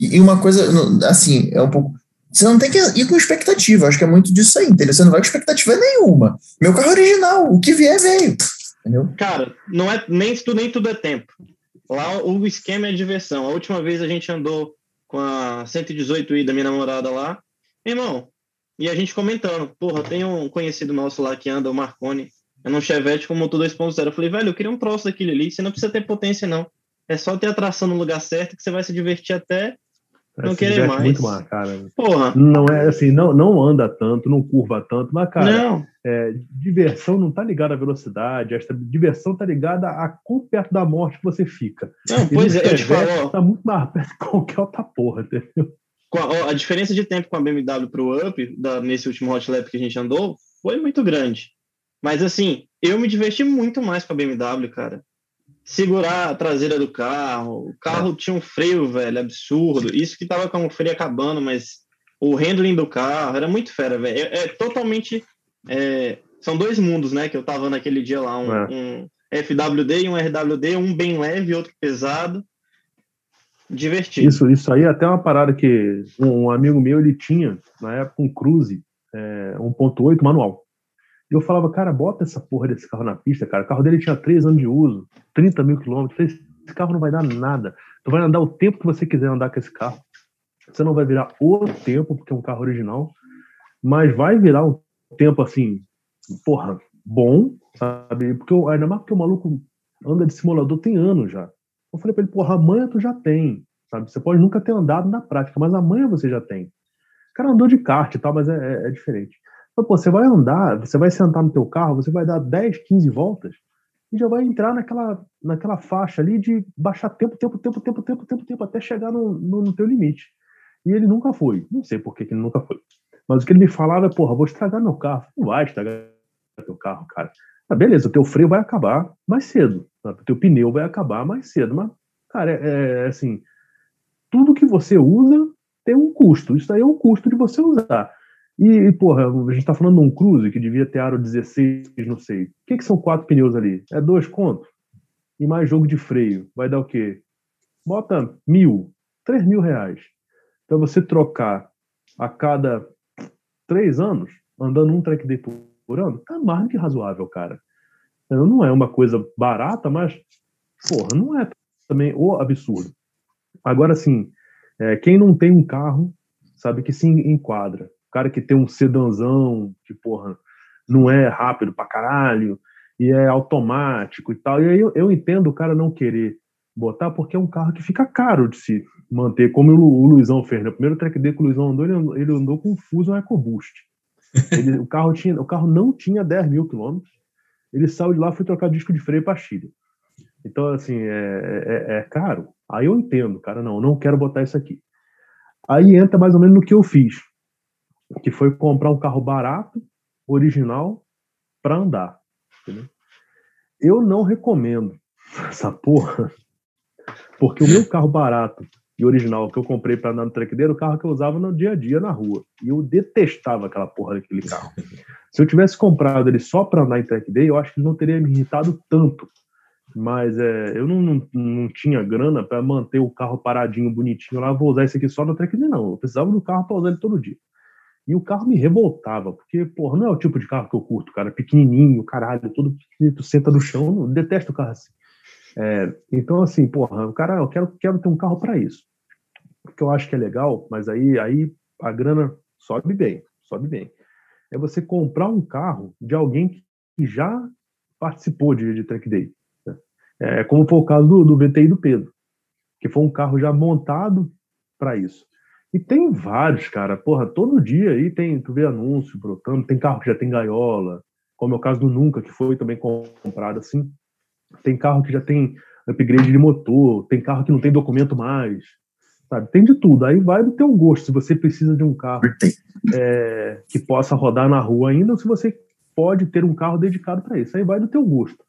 e uma coisa, assim, é um pouco. Você não tem que ir com expectativa, acho que é muito disso aí, entendeu? Você não vai com expectativa nenhuma. Meu carro é original, o que vier, veio. Entendeu? cara, não é nem tudo, nem tudo é tempo. Lá o esquema é diversão. A última vez a gente andou com a 118i da minha namorada lá. Irmão, e a gente comentando, porra, tem um conhecido nosso lá que anda, o Marconi, é num Chevette com motor 2.0. Eu falei, velho, eu queria um troço daquele ali, você não precisa ter potência, não. É só ter a tração no lugar certo que você vai se divertir até. Não se querer diverte mais. muito mais, cara. Porra, Não é assim, não, não anda tanto, não curva tanto, mas, cara, não. é, diversão não tá ligada à velocidade, esta diversão tá ligada a quão perto da morte você fica. Não, E pois é, eu te falo, Tá muito mais perto de qualquer outra porra, entendeu? a, a diferença de tempo com a BMW pro Up, da- nesse último Hot Lap que a gente andou, foi muito grande. Mas assim, eu me diverti muito mais com a BMW, cara. Segurar a traseira do carro, o carro tinha um freio, velho, absurdo. Isso que tava com o freio acabando, mas o handling do carro era muito fera, velho. É, é totalmente. é, são dois mundos, né? Que eu tava naquele dia lá, um, É. um FWD e um RWD, um bem leve, outro pesado. Divertido. Isso, isso aí é até uma parada que um, amigo meu, ele tinha, na época, um Cruze é, 1.8 manual. E eu falava, cara, bota essa porra desse carro na pista, cara. O carro dele tinha 3 anos de uso, 30 mil quilômetros. Esse carro não vai dar nada. Tu vai andar o tempo que você quiser andar com esse carro. Você não vai virar o tempo, porque é um carro original, mas vai virar um tempo assim, porra, bom, sabe? Porque eu- ainda mais porque o maluco anda de simulador tem anos já. Eu falei pra ele, porra, a manha tu já tem, sabe? Você pode nunca ter andado na prática, mas a manha você já tem. O cara andou de kart e tal, mas é, é- é diferente. Então, pô, você vai andar, você vai sentar no teu carro, você vai dar 10, 15 voltas e já vai entrar naquela, naquela faixa ali de baixar tempo, tempo, tempo, tempo, tempo, tempo, tempo, até chegar no, no, no teu limite. E ele nunca foi. Não sei por que, ele nunca foi. Mas o que ele me falava é, porra, vou estragar meu carro. Não vai estragar teu carro, cara. Ah, beleza, o teu freio vai acabar mais cedo. sabe? O teu pneu vai acabar mais cedo. Mas, cara, é, é assim, tudo que você usa tem um custo. Isso aí é um custo de você usar. E, porra, a gente tá falando de um Cruze que devia ter aro 16, não sei. O que, que são quatro pneus ali? É dois contos? E mais jogo de freio. Vai dar o quê? Bota mil, três mil reais. Então você trocar a cada três anos, andando um track day por, ano, tá mais do que razoável, cara. Não é uma coisa barata, mas, porra, não é também o absurdo. Agora, assim, é, quem não tem um carro sabe que se enquadra. O cara que tem um sedanzão, que, porra, não é rápido pra caralho, e é automático e tal. E aí eu, eu entendo o cara não querer botar porque é um carro que fica caro de se manter, como o, Luizão fez. No né? primeiro track day que o Luizão andou, ele andou, ele andou com um Fusion EcoBoost. Ele, o, carro tinha, o carro não tinha 10 mil quilômetros. Ele saiu de lá foi trocar disco de freio para Chile. Então, assim, é, é, é, caro. Aí eu entendo, cara, não, não quero botar isso aqui. Aí entra mais ou menos no que eu fiz, que foi comprar um carro barato, original, para andar. Entendeu? Eu não recomendo essa porra, porque o meu carro barato e original que eu comprei para andar no track era o carro que eu usava no dia a dia na rua. E eu detestava aquela porra daquele carro. Se eu tivesse comprado ele só para andar em track day, eu acho que não teria me irritado tanto. Mas é, eu não, não, não tinha grana para manter o carro paradinho, bonitinho lá. Vou usar esse aqui só no track day, não. Eu precisava do carro para usar ele todo dia. E o carro me revoltava, porque, porra, não é o tipo de carro que eu curto, cara. Pequenininho, caralho, todo pequenininho, tu senta no chão, eu detesto o carro assim. É, então, assim, porra, o cara, eu quero, quero ter um carro para isso. Que eu acho que é legal, mas aí, aí a grana sobe bem, sobe bem. É você comprar um carro de alguém que já participou de, de track day. Né? É como foi o caso do, do VTI do Pedro, que foi um carro já montado para isso. E tem vários, cara. Porra, todo dia aí tem, tu vê anúncio brotando, tem carro que já tem gaiola, como é o caso do Nunca, que foi também comprado assim. Tem carro que já tem upgrade de motor, tem carro que não tem documento mais, sabe? Tem de tudo. Aí vai do teu gosto, se você precisa de um carro é, que possa rodar na rua ainda, ou se você pode ter um carro dedicado para isso. Aí vai do teu gosto.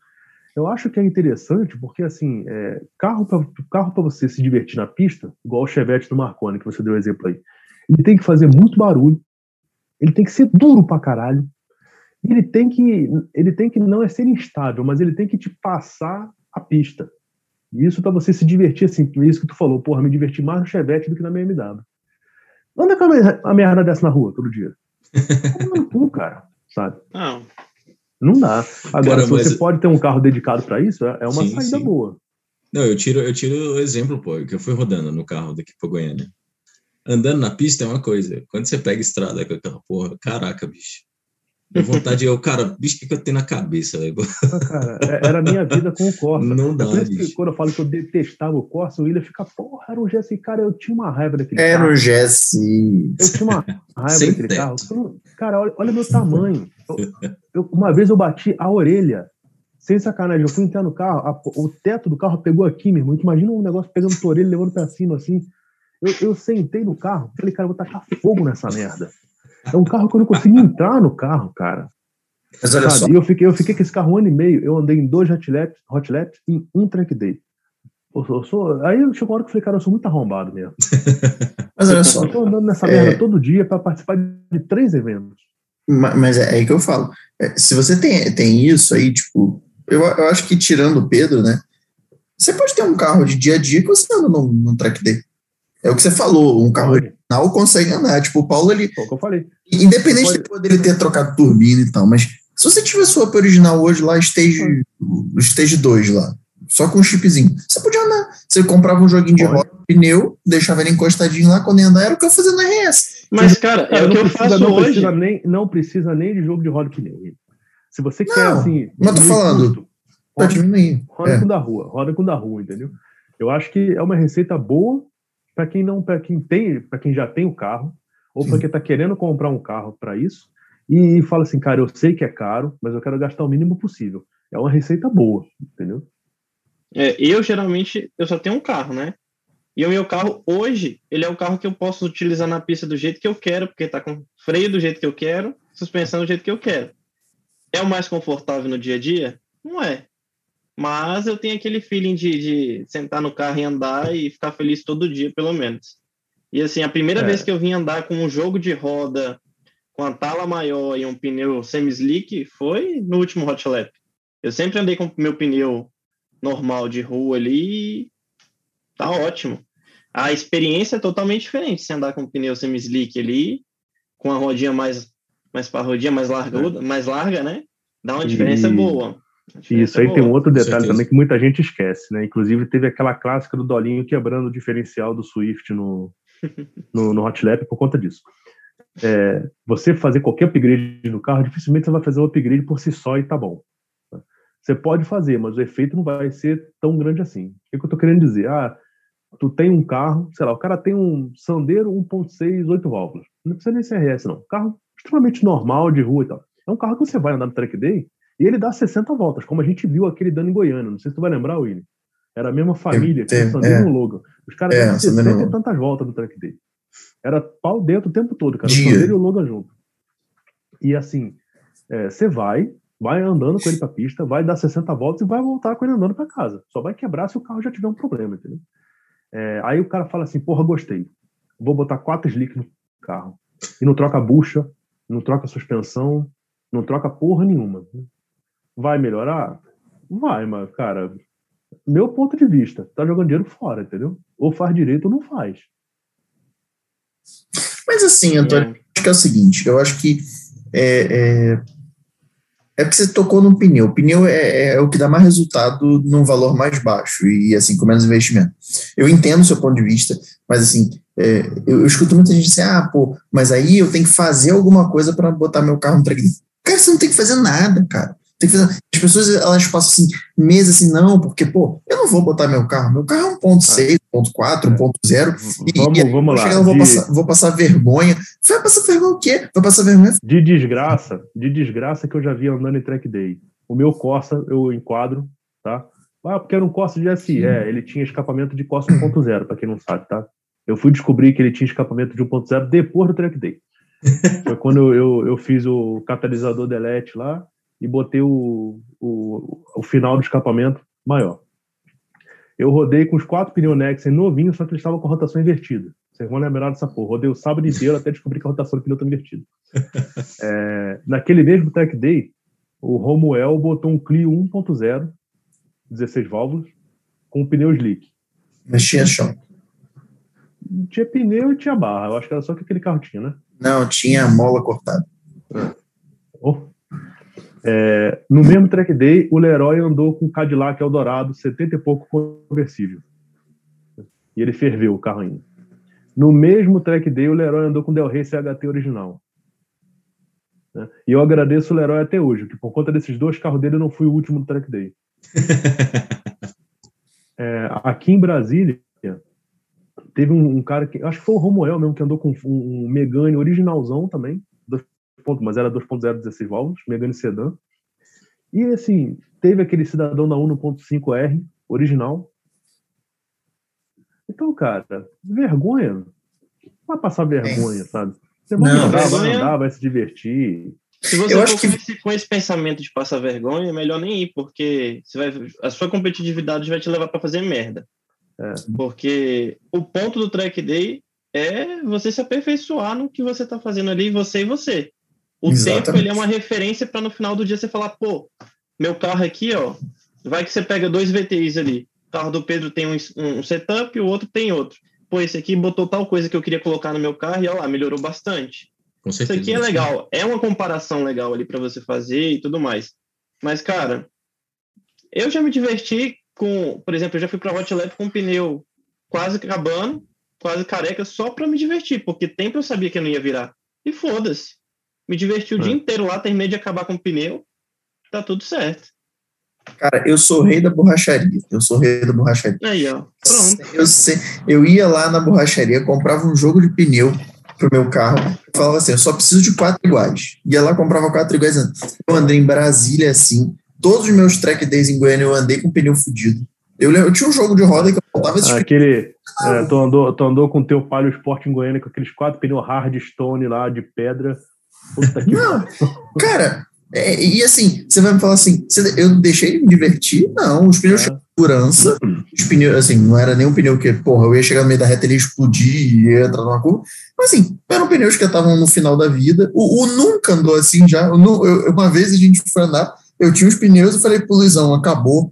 Eu acho que é interessante porque, assim, é, carro para carro você se divertir na pista, igual o Chevette do Marconi, que você deu exemplo aí, ele tem que fazer muito barulho, ele tem que ser duro pra caralho, ele tem que, ele tem que não é ser instável, mas ele tem que te passar a pista. Isso para você se divertir, assim, isso que tu falou, porra, me divertir mais no Chevette do que na BMW. Anda com a merda dessa na rua todo dia. Como cara, sabe? Não. Não dá. Agora, Cara, se você pode ter um carro dedicado para isso, é, é uma sim, saída sim. boa. Não, eu tiro, eu tiro o exemplo, pô, que eu fui rodando no carro daqui para Goiânia. Andando na pista é uma coisa. Quando você pega estrada com aquela porra, caraca, bicho. Dá vontade de eu, cara, bicho, o que, que eu tenho na cabeça, velho? Ah, cara, é, era a minha vida com o Corsa. Não dá, é que, quando eu falo que eu detestava o Corsa, o William fica, porra, era um Jesse, cara, eu tinha uma raiva daquele era carro. Era um Jesse. Eu tinha uma raiva Sem daquele teto. carro. Cara, olha, olha meu tamanho. Eu, eu, uma vez eu bati a orelha, sem sacanagem, eu fui entrar no carro, a, o teto do carro pegou aqui, meu irmão. Imagina um negócio pegando tua orelha, levando pra cima, assim. Eu, eu sentei no carro, falei, cara, eu vou tacar fogo nessa merda. É um carro que eu não consigo entrar no carro, cara. Mas olha Sabe? só. E eu fiquei, eu fiquei com esse carro um ano e meio. Eu andei em dois hot laps, hot laps e um track day. Eu sou, eu sou, aí chegou uma hora que eu falei, cara, eu sou muito arrombado mesmo. Mas olha só. Eu tô andando nessa é... merda todo dia para participar de três eventos. Mas é aí que eu falo. É, se você tem, tem isso aí, tipo, eu, eu acho que tirando o Pedro, né? Você pode ter um carro de dia a dia que você anda num, num track day. É o que você falou, um carro original consegue andar. Tipo, o Paulo, ele. Foi o que eu falei. Independente pode... dele ter trocado turbina e tal, mas se você tiver sua original hoje lá, stage, stage 2 lá, só com um chipzinho, você podia andar. Você comprava um joguinho de roda, pneu, deixava ele encostadinho lá, quando ia andar, era o que eu fazia no RS. Mas, cara, é, o que eu precisa, faço não hoje. Precisa nem, não precisa nem de jogo de roda pneu. Se você não, quer, assim. Mas tô falando. Custo, pra diminuir. Roda é. com da rua, roda com da rua, entendeu? Eu acho que é uma receita boa para quem não, para quem tem, para quem já tem o carro, ou para quem está querendo comprar um carro para isso, e fala assim, cara, eu sei que é caro, mas eu quero gastar o mínimo possível. É uma receita boa, entendeu? É, eu geralmente eu só tenho um carro, né? E o meu carro hoje, ele é o carro que eu posso utilizar na pista do jeito que eu quero, porque tá com freio do jeito que eu quero, suspensão do jeito que eu quero. É o mais confortável no dia a dia? Não é. Mas eu tenho aquele feeling de, de sentar no carro e andar e ficar feliz todo dia, pelo menos. E assim, a primeira é. vez que eu vim andar com um jogo de roda com a tala maior e um pneu semi-slick foi no último Hot Lap. Eu sempre andei com meu pneu normal de rua ali e tá ótimo. A experiência é totalmente diferente se andar com o pneu semi-slick ali, com a rodinha mais mais para rodinha mais larga, é. mais larga, né? Dá uma diferença e... boa. Isso aí tem um outro detalhe também que muita gente esquece, né? Inclusive teve aquela clássica do Dolinho quebrando o diferencial do Swift no, no, no Hot Lap por conta disso. É, você fazer qualquer upgrade no carro, dificilmente você vai fazer o upgrade por si só e tá bom. Você pode fazer, mas o efeito não vai ser tão grande assim. O que, que eu estou querendo dizer? Ah, tu tem um carro, sei lá, o cara tem um Sandero 1.6, 8 válvulas. Não precisa nem CRS, não. Carro extremamente normal, de rua e tal. É um carro que você vai andar no track day e ele dá 60 voltas, como a gente viu aquele dano em Goiânia. Não sei se tu vai lembrar, William. Era a mesma família, que o é. e o Logan. Os caras é, dão 60 e tantas voltas no track day. Era pau dentro o tempo todo, cara. Dia. O Sandero e o Logan junto. E assim, é, você vai, vai andando com ele pra pista, vai dar 60 voltas e vai voltar com ele andando para casa. Só vai quebrar se o carro já tiver um problema, entendeu? É, aí o cara fala assim, porra, gostei. Vou botar quatro slicks no carro. E não troca bucha, não troca suspensão, não troca porra nenhuma. Vai melhorar? Vai, mas, cara, meu ponto de vista, tá jogando dinheiro fora, entendeu? Ou faz direito ou não faz. Mas assim, Antônio, é. acho que é o seguinte, eu acho que é, é, é porque você tocou no pneu. O pneu é, é, é, o que dá mais resultado num valor mais baixo e, assim, com menos investimento. Eu entendo o seu ponto de vista, mas, assim, é, eu, eu, escuto muita gente dizer, ah, pô, mas aí eu tenho que fazer alguma coisa para botar meu carro no track. Cara, você não tem que fazer nada, cara. Tem que fazer... As pessoas, elas passam assim, meses assim, não, porque, pô, eu não vou botar meu carro. Meu carro é 1.6, 1.4, 1.0. Vamos, e, vamos lá. Chegar, vou, de... passar, vou passar vergonha. Vai passar vergonha o quê? Vai passar vergonha? De desgraça, de desgraça que eu já vi andando em track day. O meu Corsa, eu enquadro, tá? Ah, porque era um Corsa de SI. É, ele tinha escapamento de Corsa 1.0, para quem não sabe, tá? Eu fui descobrir que ele tinha escapamento de 1.0 depois do track day. Foi quando eu, eu, eu fiz o catalisador delete lá, e botei o, o, o final do escapamento maior. Eu rodei com os quatro pneus Nexen novinhos, só que eles estavam com a rotação invertida. Vocês vão lembrar dessa porra. Rodei o sábado inteiro até descobrir que a rotação do pneu está invertida. É, naquele mesmo Tech Day, o Romuel botou um Clio 1.0, 16 válvulas, com pneu slick. Mas tinha chão. Tinha pneu e tinha barra. Eu acho que era só que aquele carro tinha, né? Não, tinha mola cortada. Oh. É, no mesmo track day, o Leroy andou com o Cadillac Eldorado 70 e pouco conversível. E ele ferveu o carro ainda. No mesmo track day, o Leroy andou com o Del Rey CHT original. Né? E eu agradeço o Leroy até hoje, que por conta desses dois carros dele eu não fui o último no track day. é, aqui em Brasília, teve um, um, cara que, acho que foi o Romuel mesmo, que andou com um, um Megane originalzão também, mas era 2.0 16 válvulas, Megane Sedan. E assim, teve aquele cidadão da 1.5R original. Então, cara, vergonha. Vai passar vergonha, é. sabe? Você vai não, andar, vai andar, vai se divertir. Se você eu for que... com esse pensamento de passar vergonha, é melhor nem ir, porque você vai, a sua competitividade vai te levar para fazer merda. É. Porque o ponto do track day é você se aperfeiçoar no que você está fazendo ali, você e você. O Exatamente. tempo ele é uma referência para no final do dia você falar, pô, meu carro aqui, ó, vai que você pega dois VTIs ali. O carro do Pedro tem um, um setup e o outro tem outro. Pô, esse aqui botou tal coisa que eu queria colocar no meu carro e olha lá, melhorou bastante. Com certeza, Isso aqui é legal, é uma comparação legal ali para você fazer e tudo mais. Mas, cara, eu já me diverti com, por exemplo, eu já fui para Hot Lap com um pneu quase acabando, quase careca, só para me divertir, porque tempo eu sabia que eu não ia virar. E foda-se. Me diverti o é. dia inteiro lá, terminei de acabar com o pneu. Tá tudo certo. Cara, eu sou rei da borracharia. Eu sou rei da borracharia. Aí, ó. Pronto. Eu, sei, eu ia lá na borracharia, comprava um jogo de pneu pro meu carro. Falava assim, eu só preciso de quatro iguais. Ia lá, comprava quatro iguais. Eu andei em Brasília assim. Todos os meus track days em Goiânia eu andei com pneu fudido. Eu, eu tinha um jogo de roda que eu voltava esse Aquele. É, tu, andou, tu andou com o teu Palio Sport em Goiânia com aqueles quatro pneus hardstone lá de pedra. Puta que não, cara, é, e assim, você vai me falar assim, eu deixei de me divertir? Não, os pneus é. de segurança, os pneus, assim, não era nem um pneu que, porra, eu ia chegar no meio da reta e ia explodir e ia entrar numa curva, mas assim, eram pneus que estavam no final da vida. O, o nunca andou assim já. Eu, eu, uma vez a gente foi andar, eu tinha os pneus e falei pro Luizão, acabou,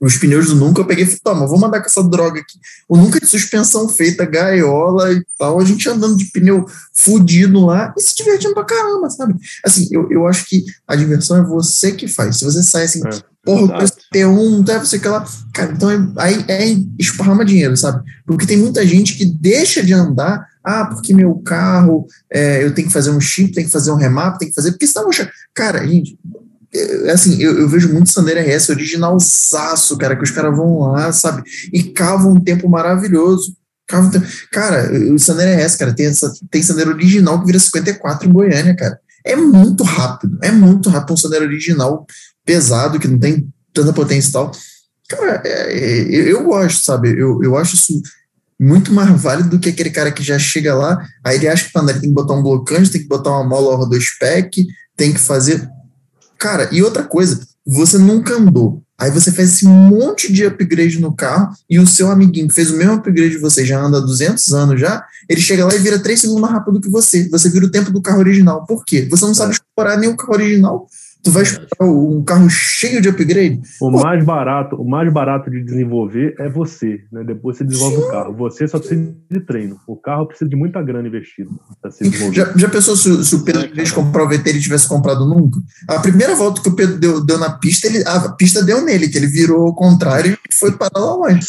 os pneus do Nunca, eu peguei e falei, toma, vou mandar com essa droga aqui. O Nunca de suspensão feita, gaiola e tal, a gente andando de pneu fudido lá e se divertindo pra caramba, sabe? Assim, eu, eu acho que a diversão é você que faz. Se você sai assim, é, porra, eu preciso ter um, tá, você que lá. Cara, então é, aí é esparrama dinheiro, sabe? Porque tem muita gente que deixa de andar ah, porque meu carro, é, eu tenho que fazer um chip, tenho que fazer um remap, tenho que fazer, porque senão, cara, gente, assim, eu, eu, vejo muito Sandero RS originalzaço, cara, que os caras vão lá, sabe, e cavam um tempo maravilhoso. Cavam um tempo. Cara, o Sandero RS, cara, tem, essa, tem Sandero original que vira 54 em Goiânia, cara. É muito rápido, é muito rápido um Sandero original pesado, que não tem tanta potência e tal. Cara, é, é, eu, gosto, sabe? Eu, eu acho isso muito mais válido do que aquele cara que já chega lá, aí ele acha que para andar tem que botar um blocante, tem que botar uma mola do spec, tem que fazer. Cara, e outra coisa, você nunca andou. Aí você fez esse monte de upgrade no carro e o seu amiguinho que fez o mesmo upgrade de você, já anda há 200 anos já, ele chega lá e vira 3 segundos mais rápido que você. Você vira o tempo do carro original. Por quê? Você não sabe é. explorar nem o carro original Tu vai esperar um carro cheio de upgrade? O Pô. mais barato, o mais barato de desenvolver é você, né? Depois você desenvolve Sim. o carro. Você só precisa de treino. O carro precisa de muita grana investida para se desenvolver. Já, já pensou se, se o Pedro, em vez de comprar o VT, ele tivesse comprado nunca? A primeira volta que o Pedro deu, deu na pista, ele, a pista deu nele, que ele virou ao contrário e foi para lá longe.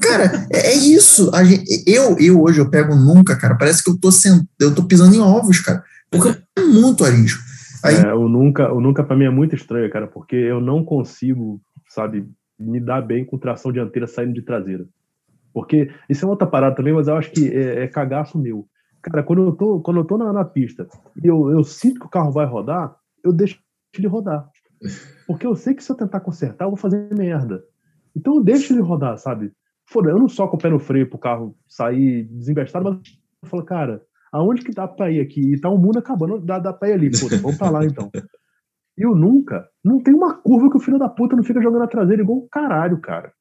Cara, é, é isso. Gente, eu, eu hoje eu pego nunca, cara. Parece que eu tô, sent, eu tô pisando em ovos, cara. Porque é muito arisco. Aí... É, o nunca, o nunca para mim é muito estranho, cara, porque eu não consigo, sabe, me dar bem com tração dianteira saindo de traseira. Porque isso é outra parada também, mas eu acho que é, é cagaço meu. Cara, quando eu tô, quando eu tô na, na pista e eu, eu sinto que o carro vai rodar, eu deixo ele rodar. Porque eu sei que se eu tentar consertar, eu vou fazer merda. Então eu deixo ele rodar, sabe? Foda, eu não soco o pé no freio pro carro sair desembestado, mas eu falo, cara, aonde que dá para ir aqui? E tá o mundo acabando, dá, dá pra ir ali. Puta, vamos pra lá então. E eu nunca, não tem uma curva que o filho da puta não fica jogando a traseira igual um caralho, cara.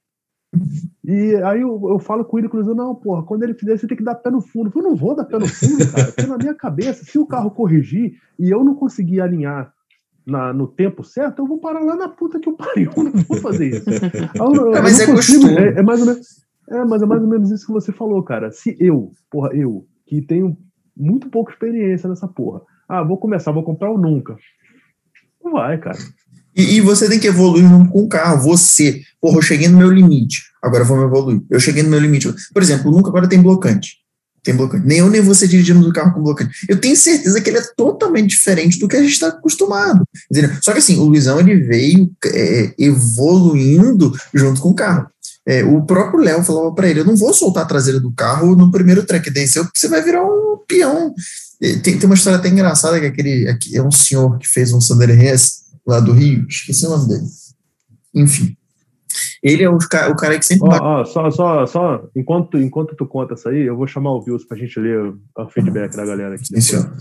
E aí eu, eu falo com ele, cruzando, não, porra, quando ele fizer, você tem que dar pé no fundo. Eu não vou dar pé no fundo, cara, porque na minha cabeça, se o carro corrigir e eu não conseguir alinhar na, no tempo certo, eu vou parar lá na puta que eu pariu, eu não vou fazer isso. Eu, eu, mas é consigo, é, é, mais ou menos, é, mas é mais ou menos isso que você falou, cara. Se eu, porra, eu, que tenho muito pouca experiência nessa porra. Ah, vou começar, vou comprar o nunca. Não vai, cara. E, e, você tem que evoluir junto com o carro. Você, porra, eu cheguei no meu limite, agora me evoluir. Eu cheguei no meu limite. Por exemplo, nunca agora tem blocante. Tem blocante. Nem eu nem você dirigimos o carro com blocante. Eu tenho certeza que ele é totalmente diferente do que a gente está acostumado. Entendeu? Só que assim, o Luizão ele veio é, evoluindo junto com o carro. É, o próprio Léo falava para ele: eu não vou soltar a traseira do carro no primeiro track day, você vai virar um peão. Tem, tem uma história até engraçada que aquele aqui, é um senhor que fez um Sander RS lá do Rio, esqueci o nome dele. Enfim. Ele é o, o cara que sempre. Oh, oh, só, só, só, enquanto, enquanto tu conta isso aí, eu vou chamar o Vils para a gente ler o feedback da galera aqui. Sim, senhor.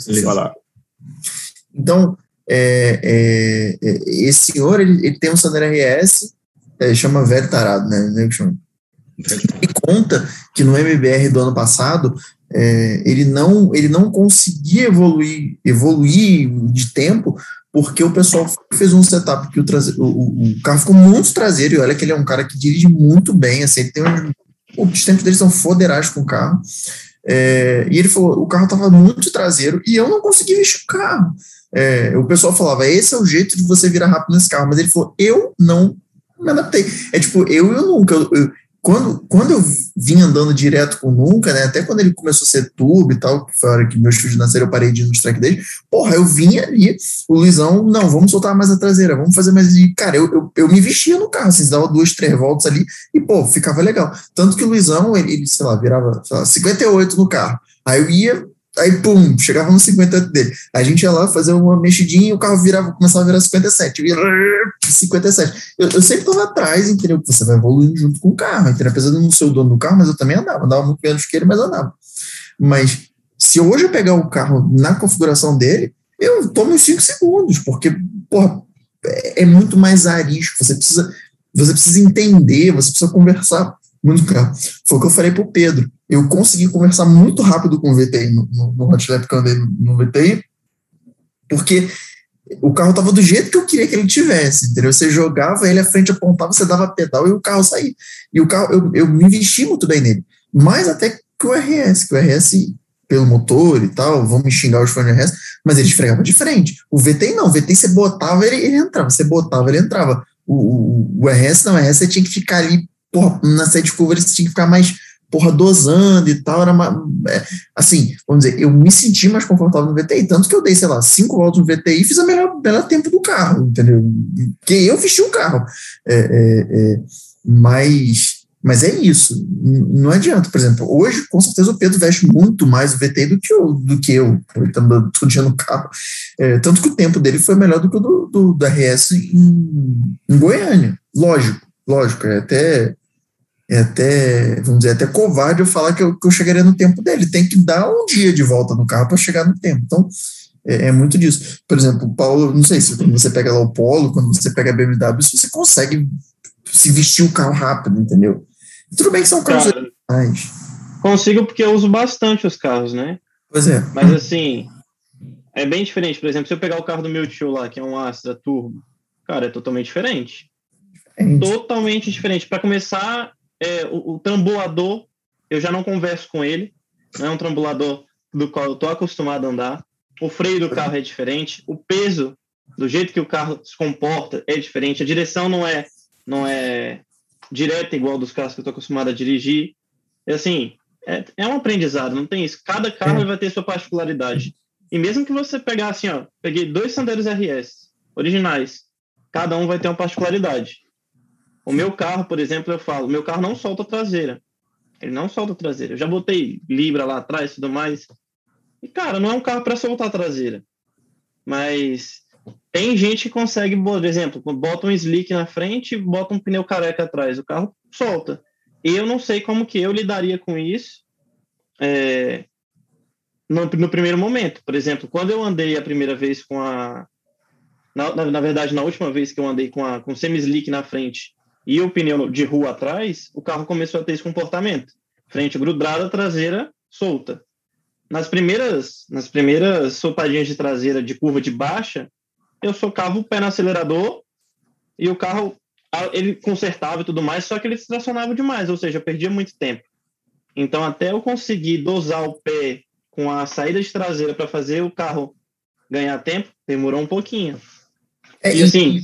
Então, é, é, é, esse senhor ele, ele tem um Sander RS é, chama velho tarado, né? Ele conta que no MBR do ano passado é, ele, não, ele não conseguia evoluir, evoluir de tempo porque o pessoal fez um setup que o, traseiro, o, o, carro ficou muito traseiro, e olha que ele é um cara que dirige muito bem, assim, tem um, os tempos dele são foderais com o carro, é, e ele falou, o carro estava muito traseiro, e eu não consegui vestir o carro, é, o pessoal falava, esse é o jeito de você virar rápido nesse carro, mas ele falou, eu não me adaptei. É tipo, eu eu nunca. Eu, eu, quando, quando eu vim andando direto com o Nunca, né? Até quando ele começou a ser tubo e tal, que foi a hora que meus filhos nasceram, eu parei de ir nos track days. Porra, eu vinha ali, o Luizão, não, vamos soltar mais a traseira, vamos fazer mais. E, cara, eu, eu, eu me vestia no carro, assim, dava duas, três voltas ali e, pô, ficava legal. Tanto que o Luizão, ele, ele sei lá, virava sei lá, 58 no carro. Aí eu ia, Aí, pum, chegava no 58 dele. A gente ia lá fazer uma mexidinha e o carro virava, começava a virar 57. Eu ia 57. Eu, eu sempre estava atrás, entendeu? Você vai evoluindo junto com o carro, entendeu? Apesar de eu não ser o dono do carro, mas eu também andava. Andava muito menos que ele, mas andava. Mas se hoje eu pegar o carro na configuração dele, eu tomo uns 5 segundos, porque, porra, é, é muito mais arisco. Você precisa, você precisa entender, você precisa conversar muito carro. Foi o que eu falei para o Pedro eu consegui conversar muito rápido com o VTI no, no, no Hot Lap que eu andei no, no VTI, porque o carro estava do jeito que eu queria que ele tivesse, entendeu? Você jogava ele à frente, apontava, você dava pedal e o carro saía. E o carro, eu, eu me investi muito bem nele. Mais até que o RS, que o RS, pelo motor e tal, vão me xingar os fãs do RS, mas ele esfregava de frente. O VTI não, o VTI você botava, ele, ele entrava, você botava, ele entrava. O, o, o RS não, o RS você tinha que ficar ali, porra, na sete curva, você tinha que ficar mais porra, dosando e tal, era uma, é, assim, vamos dizer, eu me senti mais confortável no VTI, tanto que eu dei, sei lá, cinco voltas no VTI e fiz a melhor, melhor tempo do carro, entendeu? Que eu vesti o carro. É, é, é, mas, mas é isso, não adianta, por exemplo, hoje, com certeza, o Pedro veste muito mais o VTI do que eu, do que eu, estando todo dia no carro, é, tanto que o tempo dele foi melhor do que o do, do, do RS em, em Goiânia, lógico, lógico, é até é até, vamos dizer, até covarde eu falar que eu, que eu chegaria no tempo dele. Tem que dar um dia de volta no carro para chegar no tempo. Então, é, é, muito disso. Por exemplo, o Paulo, não sei se quando você pega lá o Polo, quando você pega a BMW, você consegue se vestir o carro rápido, entendeu? Tudo bem que são carros mais. Consigo porque eu uso bastante os carros, né? Pois é. Mas assim, é bem diferente. Por exemplo, se eu pegar o carro do meu tio lá, que é um Astra Turbo, cara, é totalmente diferente. Totalmente diferente. Para começar, é, o, o trambulador, eu já não converso com ele, não é um trambulador do qual eu estou acostumado a andar. O freio do carro é diferente, o peso, do jeito que o carro se comporta, é diferente. A direção não é, não é direta igual dos carros que eu estou acostumado a dirigir. É assim, é, é um aprendizado, não tem isso. Cada carro é. vai ter sua particularidade. E mesmo que você pegar assim, ó, peguei dois Sandeiros RS originais, cada um vai ter uma particularidade. O meu carro, por exemplo, eu falo, meu carro não solta traseira. Ele não solta traseira. Eu já botei Libra lá atrás e tudo mais. E, cara, não é um carro para soltar traseira. Mas tem gente que consegue, por exemplo, bota um slick na frente e bota um pneu careca atrás. O carro solta. Eu não sei como que eu lidaria com isso é, no, no, primeiro momento. Por exemplo, quando eu andei a primeira vez com a. Na, na, na verdade, na última vez que eu andei com, a, com semi-slick na frente e o pneu de rua atrás, o carro começou a ter esse comportamento. Frente grudada, traseira solta. Nas primeiras, nas primeiras soltadinhas de traseira de curva de baixa, eu socava o pé no acelerador e o carro ele consertava e tudo mais, só que ele se tracionava demais, ou seja, eu perdia muito tempo. Então, até eu conseguir dosar o pé com a saída de traseira para fazer o carro ganhar tempo, demorou um pouquinho. É, e assim,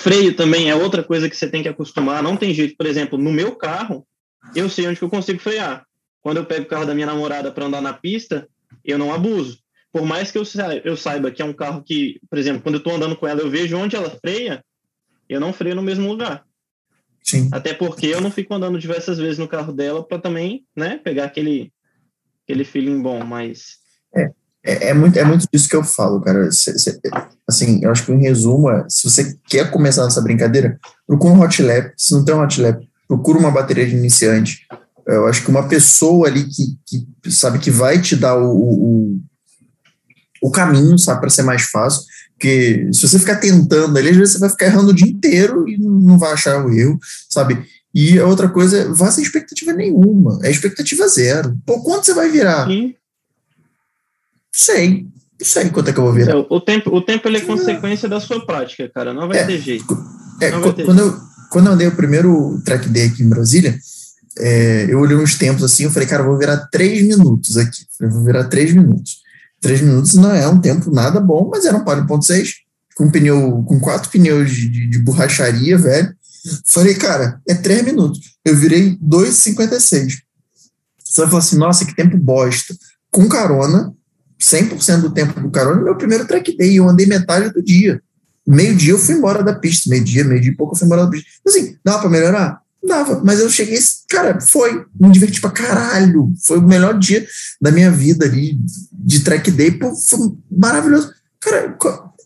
Freio também é outra coisa que você tem que acostumar. Não tem jeito, por exemplo, no meu carro, eu sei onde que eu consigo frear. Quando eu pego o carro da minha namorada para andar na pista, eu não abuso. Por mais que eu saiba, eu saiba que é um carro que, por exemplo, quando eu estou andando com ela, eu vejo onde ela freia, eu não freio no mesmo lugar. Sim. Até porque eu não fico andando diversas vezes no carro dela para também, né, pegar aquele aquele feeling bom, mas é. É, é, muito, é muito disso que eu falo, cara. Assim, eu acho que em resumo, é, se você quer começar nessa brincadeira, procura um hot lap. Se não tem um hot lap, procura uma bateria de iniciante. Eu acho que uma pessoa ali que, que sabe que vai te dar o, o, o caminho, sabe, para ser mais fácil. Porque se você ficar tentando ali, às vezes você vai ficar errando o dia inteiro e não vai achar o erro, sabe? E a outra coisa, é, vá sem expectativa nenhuma. É expectativa zero. Pô, quanto você vai virar? Sim. Sei. Não sei quanto é que eu vou virar. O tempo, o tempo ele é consequência da sua prática, cara. Não vai é, ter jeito. É, vai ter quando, jeito. Eu, quando eu andei o primeiro track day aqui em Brasília, é, eu olhei uns tempos assim, eu falei, cara, eu vou virar três minutos aqui. Eu vou virar três minutos. Três minutos não é um tempo nada bom, mas era um par 1.6, com pneu, com quatro pneus de, de, de borracharia, velho. Falei, cara, é três minutos. Eu virei 2,56. Você vai falar assim, nossa, que tempo bosta. Com carona, 100% do tempo do carona, meu primeiro track day, eu andei metade do dia. Meio-dia eu fui embora da pista, meio-dia, meio-dia e pouco eu fui embora da pista. Assim, dava pra melhorar? Dava, mas eu cheguei, cara, foi, me diverti pra caralho. Foi o melhor dia da minha vida ali, de track day, pô, foi maravilhoso. Cara,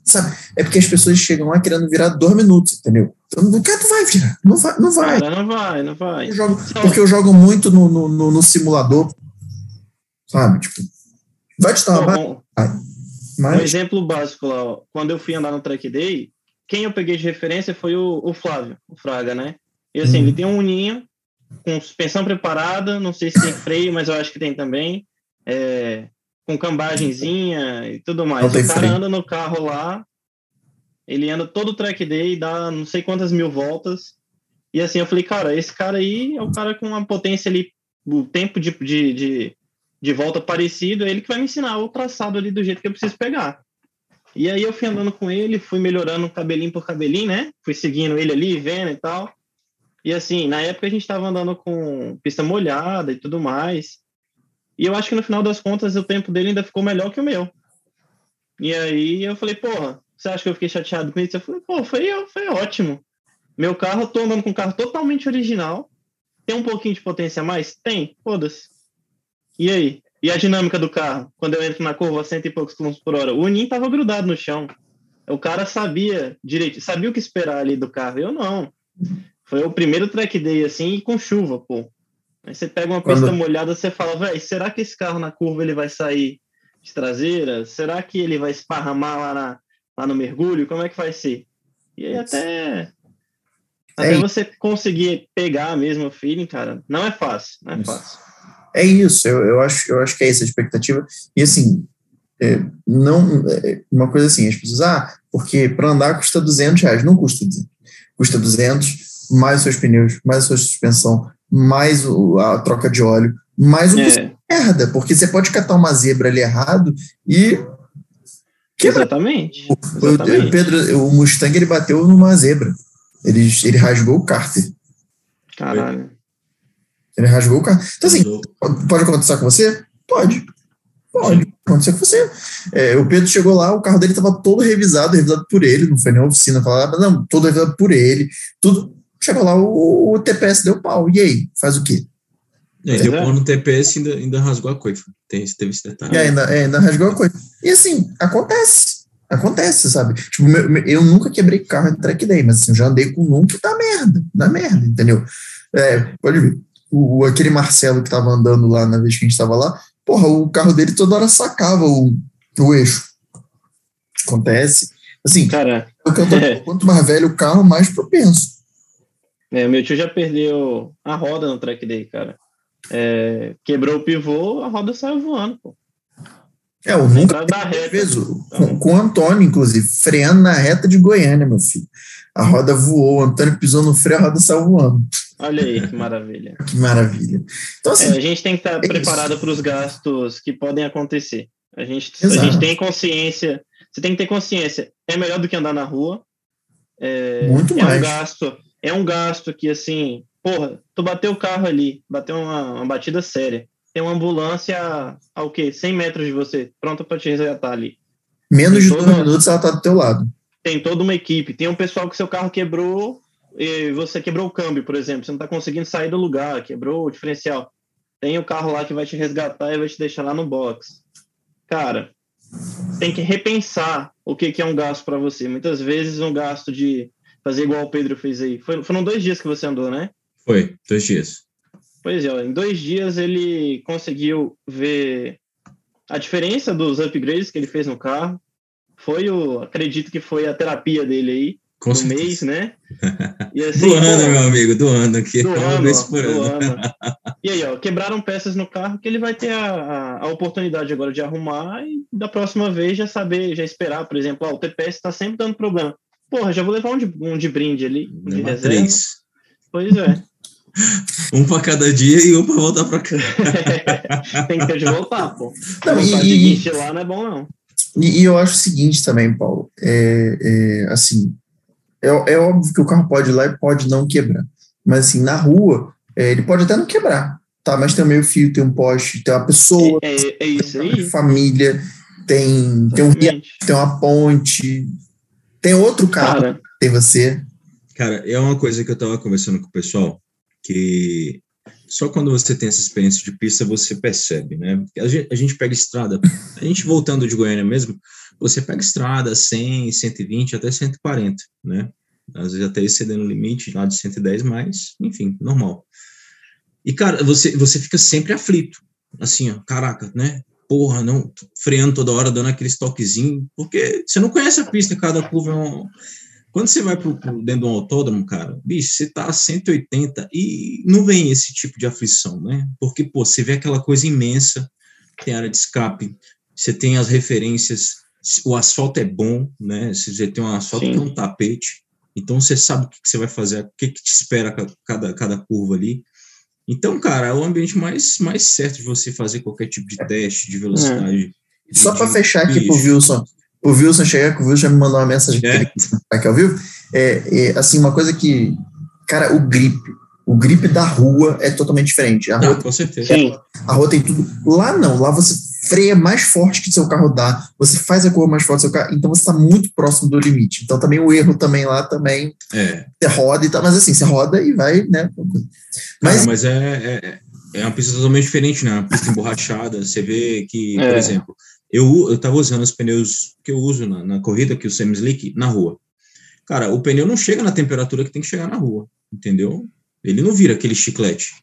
sabe? É porque as pessoas chegam lá querendo virar dois minutos, entendeu? Então, cara, tu vai virar, não vai, não vai. Cara, não vai, não vai. Eu jogo, porque eu jogo muito no, no, no, no simulador, sabe? Tipo, Vai te dar uma um, Mas... um exemplo básico lá, ó. quando eu fui andar no track day, quem eu peguei de referência foi o, o Flávio, o Fraga, né? E assim, ele tem um uninho com suspensão preparada, não sei se tem freio, mas eu acho que tem também. É, com cambagenzinha e tudo mais. O cara freio. anda no carro lá, ele anda todo o track day, dá não sei quantas mil voltas. E assim, eu falei, cara, esse cara aí é o cara com uma potência ali, o tempo de, de, de de volta parecido, é ele que vai me ensinar o traçado ali do jeito que eu preciso pegar. E aí eu fui andando com ele, fui melhorando cabelinho por cabelinho, né? Fui seguindo ele ali, vendo e tal. E assim, na época a gente estava andando com pista molhada e tudo mais. E eu acho que no final das contas o tempo dele ainda ficou melhor que o meu. E aí eu falei, porra, você acha que eu fiquei chateado com isso? Eu falei, pô, foi, foi ótimo. Meu carro, eu tô andando com um carro totalmente original. Tem um pouquinho de potência a mais? Tem, foda-se. E aí? E a dinâmica do carro? Quando eu entro na curva a cento e poucos quilômetros por hora, o Ninho tava grudado no chão. O cara sabia direito, sabia o que esperar ali do carro. Eu não. Foi o primeiro track day assim, com chuva, pô. Aí você pega uma pista Quando... molhada, você fala, velho, será que esse carro na curva ele vai sair de traseira? Será que ele vai esparramar lá, na, lá no mergulho? Como é que vai ser? E aí até até você conseguir pegar mesmo o feeling, cara, não é fácil, não é isso. fácil. É isso, eu, eu, acho, eu acho que é essa a expectativa. E assim, é, não, é, uma coisa assim, as pessoas, ah, porque para andar custa 200 reais, não custa 200. Custa 200, mais os seus pneus, mais a sua suspensão, mais o, a troca de óleo, mais o é. merda, porque você pode catar uma zebra ali errado e quebra. Exatamente. O, Exatamente. O, Pedro, o Mustang ele bateu numa zebra. Ele, ele rasgou o cárter. Caralho. Ele rasgou o cárter. Então, assim, pode acontecer com você? Pode. Pode acontecer com você. É, o Pedro chegou lá, o carro dele estava todo revisado, revisado por ele, não foi nem oficina, falava, não, todo revisado por ele, tudo. Chegou lá, o, o TPS deu pau. E aí? Faz o quê? É, deu pau no TPS e ainda, ainda rasgou a coifa. Tem, teve esse detalhe. E ainda, é, ainda rasgou a coifa. E assim, acontece. Acontece, sabe? Tipo, eu nunca quebrei carro em track day, mas assim, eu já andei com um que dá merda, dá merda, entendeu? É, pode ver. O, aquele Marcelo que tava andando lá na vez que a gente tava lá, porra, o carro dele toda hora sacava o, o eixo. Acontece. Assim, Cara, é. quanto mais velho o carro, mais propenso. É, meu tio já perdeu a roda no track day, cara. É, quebrou o pivô, a roda saiu voando, pô. É, o nunca fez com, com o Antônio, inclusive, freando na reta de Goiânia, meu filho. A roda voou, o Antônio pisou no freio, a roda saiu voando. Olha aí, que maravilha. que maravilha. Então, assim, é, a gente tem que estar é preparado para os gastos que podem acontecer. A gente, a gente tem consciência, você tem que ter consciência. É melhor do que andar na rua. É, Muito é mais. Um gasto, é um gasto que, assim, porra, tu bateu o carro ali, bateu uma, uma batida séria tem uma ambulância ao quê? 100 metros de você, pronta para te resgatar ali. Menos de dois minutos ela tá do teu lado. Tem toda uma equipe. Tem um pessoal que seu carro quebrou e você quebrou o câmbio, por exemplo. Você não está conseguindo sair do lugar, quebrou o diferencial. Tem o carro lá que vai te resgatar e vai te deixar lá no box. Cara, tem que repensar o que, que é um gasto para você. Muitas vezes um gasto de fazer igual o Pedro fez aí. Foi, foram dois dias que você andou, né? Foi, dois dias. Pois é, em dois dias ele conseguiu ver a diferença dos upgrades que ele fez no carro. Foi o, acredito que foi a terapia dele aí, Com do certeza. mês, né? E assim, do ano, meu amigo, do ano aqui. Do ano, ó, por ano. ano. E aí, ó, quebraram peças no carro que ele vai ter a, a, a, oportunidade agora de arrumar e da próxima vez já saber, já esperar, por exemplo, ó, o TPS está sempre dando problema. Porra, já vou levar um de, um de brinde ali, um de reserva. Três. Pois é. Um para cada dia e um para voltar para cá. Tem que ter de voltar, pô. Não, e, de lá não é bom, não. E, e, eu acho o seguinte também, Paulo. É, é assim, é, é, óbvio que o carro pode ir lá e pode não quebrar. Mas assim, na rua, é, ele pode até não quebrar. Tá, mas tem um meio fio, tem um poste, tem uma pessoa, é, é, é. Tem família, tem, tem um rio, tem uma ponte, tem outro carro, Cara, tem você. Cara, é uma coisa que eu tava conversando com o pessoal que só quando você tem essa experiência de pista você percebe, né? A gente, a gente pega estrada, a gente voltando de Goiânia mesmo, você pega estrada 100, 120 até 140, né? Às vezes até excedendo o limite lá de 110, mas enfim, normal. E cara, você você fica sempre aflito, assim, ó, caraca, né? Porra, não freando toda hora, dando aquele toquezinho, porque você não conhece a pista, cada curva é um, quando você vai pro, pro, dentro de um autódromo, cara, bicho, você tá a 180 e não vem esse tipo de aflição, né? Porque, pô, você vê aquela coisa imensa, tem área de escape, você tem as referências, o asfalto é bom, né? Você tem um asfalto Sim. que é um tapete, então você sabe o que, que você vai fazer, o que, que te espera cada, cada curva ali. Então, cara, é o ambiente mais, mais certo de você fazer qualquer tipo de teste de velocidade. É. Só para fechar aqui pro Wilson, o Wilson chegar, que o Wilson já me mandou uma mensagem é. aqui ao vivo. É, é, assim, uma coisa que Cara, o grip. O grip da rua é totalmente diferente. A rua, Não, com certeza. Sim. a rua tem tudo. Lá não, lá você freia mais forte que seu carro dá, você faz a curva mais forte do seu carro, então você está muito próximo do limite. Então também o erro também lá também É. você roda e tal, mas assim, você roda e vai, né? Mas, Mas mas é, é, é uma pista totalmente diferente, né? Uma pista emborrachada. Você vê que, por É. exemplo, eu, eu tava usando os pneus que eu uso na, na corrida, que o semi-slick, na rua. Cara, o pneu não chega na temperatura que tem que chegar na rua, entendeu? Ele não vira aquele chiclete.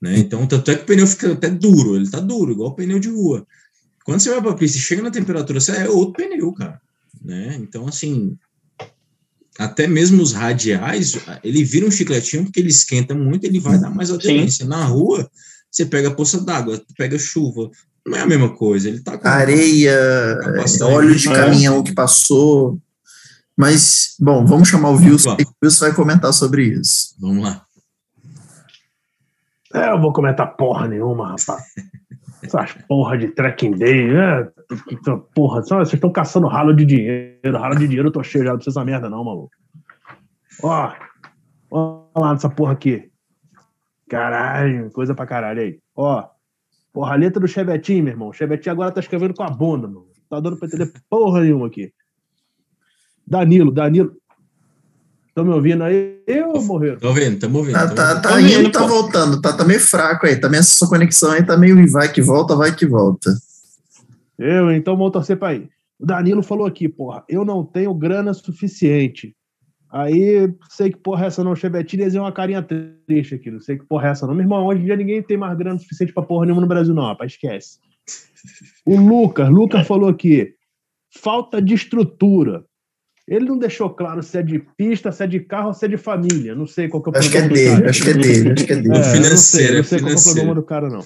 Né? Então, tanto é que o pneu fica até duro, ele tá duro, igual o pneu de rua. Quando você vai pra pista e chega na temperatura, você é outro pneu, cara. Né? Então, assim, até mesmo os radiais, ele vira um chicletinho porque ele esquenta muito, ele vai dar mais aderência. Na rua, você pega a poça d'água, pega chuva, não é a mesma coisa. Ele tá com areia, óleo de caminhão que passou. Mas, bom, vamos chamar o Wilson, e o Wilson vai comentar sobre isso. Vamos lá. É, eu vou comentar porra nenhuma, rapaz. Essas porra de trekking day, né? Porra, só- vocês estão caçando ralo de dinheiro. Ralo de dinheiro eu tô cheio já, não precisa merda, não, maluco. Ó, ó lá nessa porra aqui. Caralho, coisa pra caralho aí. Ó, porra, a letra do Chevetinho, meu irmão. O Chevetinho agora tá escrevendo com a bunda, mano. Tá dando pra entender porra nenhuma aqui. Danilo, Danilo. Estão me ouvindo aí ou morreram? Tô vendo, tá movendo. Tá, tá tá, tá Tá indo, indo, tá pô. voltando, tá, tá meio fraco aí. Também essa sua conexão aí tá meio vai que volta, vai que volta. Eu, então vou torcer pra aí. O Danilo falou aqui, porra, eu não tenho grana suficiente. Aí, sei que porra é essa não, Chevetinho desenhou uma carinha triste aqui, não sei que porra é essa não. Meu irmão, hoje em dia ninguém tem mais grana suficiente pra porra nenhuma no Brasil não, rapaz, esquece. O Lucas, Lucas falou aqui, falta de estrutura. Ele não deixou claro se é de pista, se é de carro ou se é de família. Não sei qual que é o Acho que é problema do dele, cara. acho que é dele, acho que é dele. É, eu não sei, Financeiro, não sei qual que é o financeiro. problema do cara, não.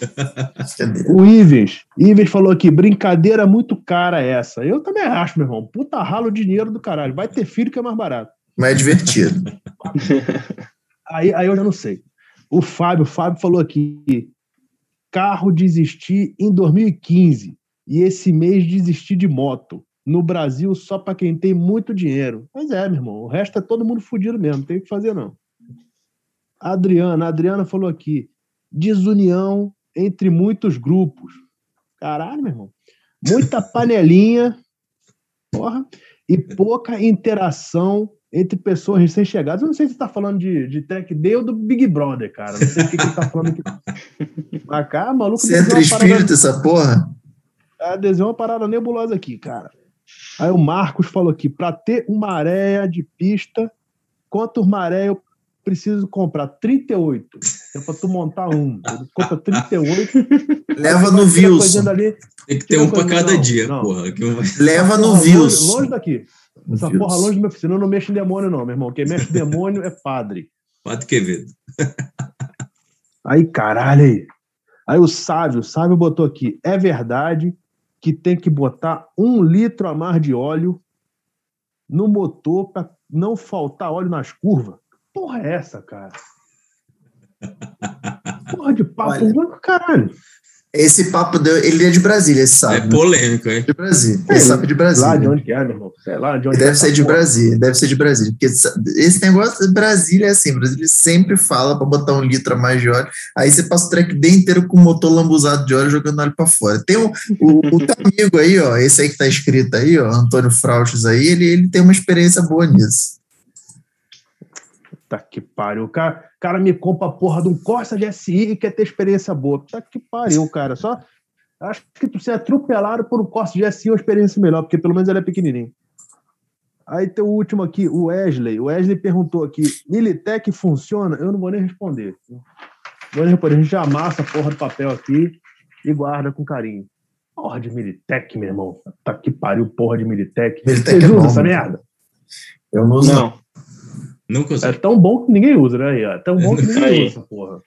Acho que é dele. O Ives, Ives falou aqui, brincadeira muito cara essa. Eu também acho, meu irmão. Puta ralo dinheiro do caralho. Vai ter filho que é mais barato. Mas é divertido. Aí, aí eu já não sei. O Fábio, o Fábio falou aqui, carro desistir em 2015 e esse mês desistir de moto. No Brasil, só para quem tem muito dinheiro. Mas é, meu irmão. O resto é todo mundo fudido mesmo. Não tem o que fazer, não. A Adriana, a Adriana falou aqui, desunião entre muitos grupos. Caralho, meu irmão. Muita panelinha, porra, e pouca interação entre pessoas recém-chegadas. Eu não sei se você está falando de, de Track Day ou do Big Brother, cara. Não sei o que, que ele tá falando aqui. Mas, cara, maluco, Centro desenhou uma parada- essa porra? é, desenhou uma parada nebulosa aqui, cara. Aí o Marcos falou aqui: para ter uma areia de pista, quantos maré eu preciso comprar? 38. É pra tu montar um. Tu compra 38. Leva no Wilson. Tem que ter um pra coisa- cada não, dia, não. porra. Leva no Porra, longe, Wilson. longe daqui. Essa Wilson. porra longe do meu oficina. Eu não mexo em demônio, não, meu irmão. Quem mexe em demônio é padre. Padre Quevedo. Aí, caralho, aí. Aí o Sávio, o Sávio botou aqui: é verdade que tem que botar um litro a mais de óleo no motor para não faltar óleo nas curvas? Porra, é essa, cara? Porra de papo, Olha. caralho. Esse papo, deu, ele é de Brasília, esse sabe. É né? polêmico, hein? De Brasília. É, Ele sabe de Lá Brasília. de onde que é, meu irmão? Sei lá de onde Deve é ser essa de porra. Brasília, deve ser de Brasília. Porque esse negócio de Brasília é assim, Brasília sempre fala para botar um litro a mais de óleo, aí você passa o track day inteiro com o motor lambuzado de óleo jogando óleo para fora. Tem um, o, o teu amigo aí, ó, esse aí que tá escrito aí, ó, Antônio Frauches aí, ele, ele tem uma experiência boa nisso. Tá que pariu. O cara, o cara me compra a porra de um Corsa GSI e quer ter experiência boa. Tá que pariu, cara. Só acho que tu ser atropelado por um Corsa GSI é uma experiência melhor, porque pelo menos ele é pequenininho. Aí tem o último aqui, o Wesley. O Wesley perguntou aqui: Militec funciona? Eu não vou nem responder. Não vou nem responder. A gente já amassa a porra do papel aqui e guarda com carinho. Porra de Militec, meu irmão. Tá que pariu, porra de Militec. Militec Vocês é usam bom, essa merda? Eu não uso. Não. Não É consigo. tão bom que ninguém usa, né? É tão bom que ninguém Aí. usa porra.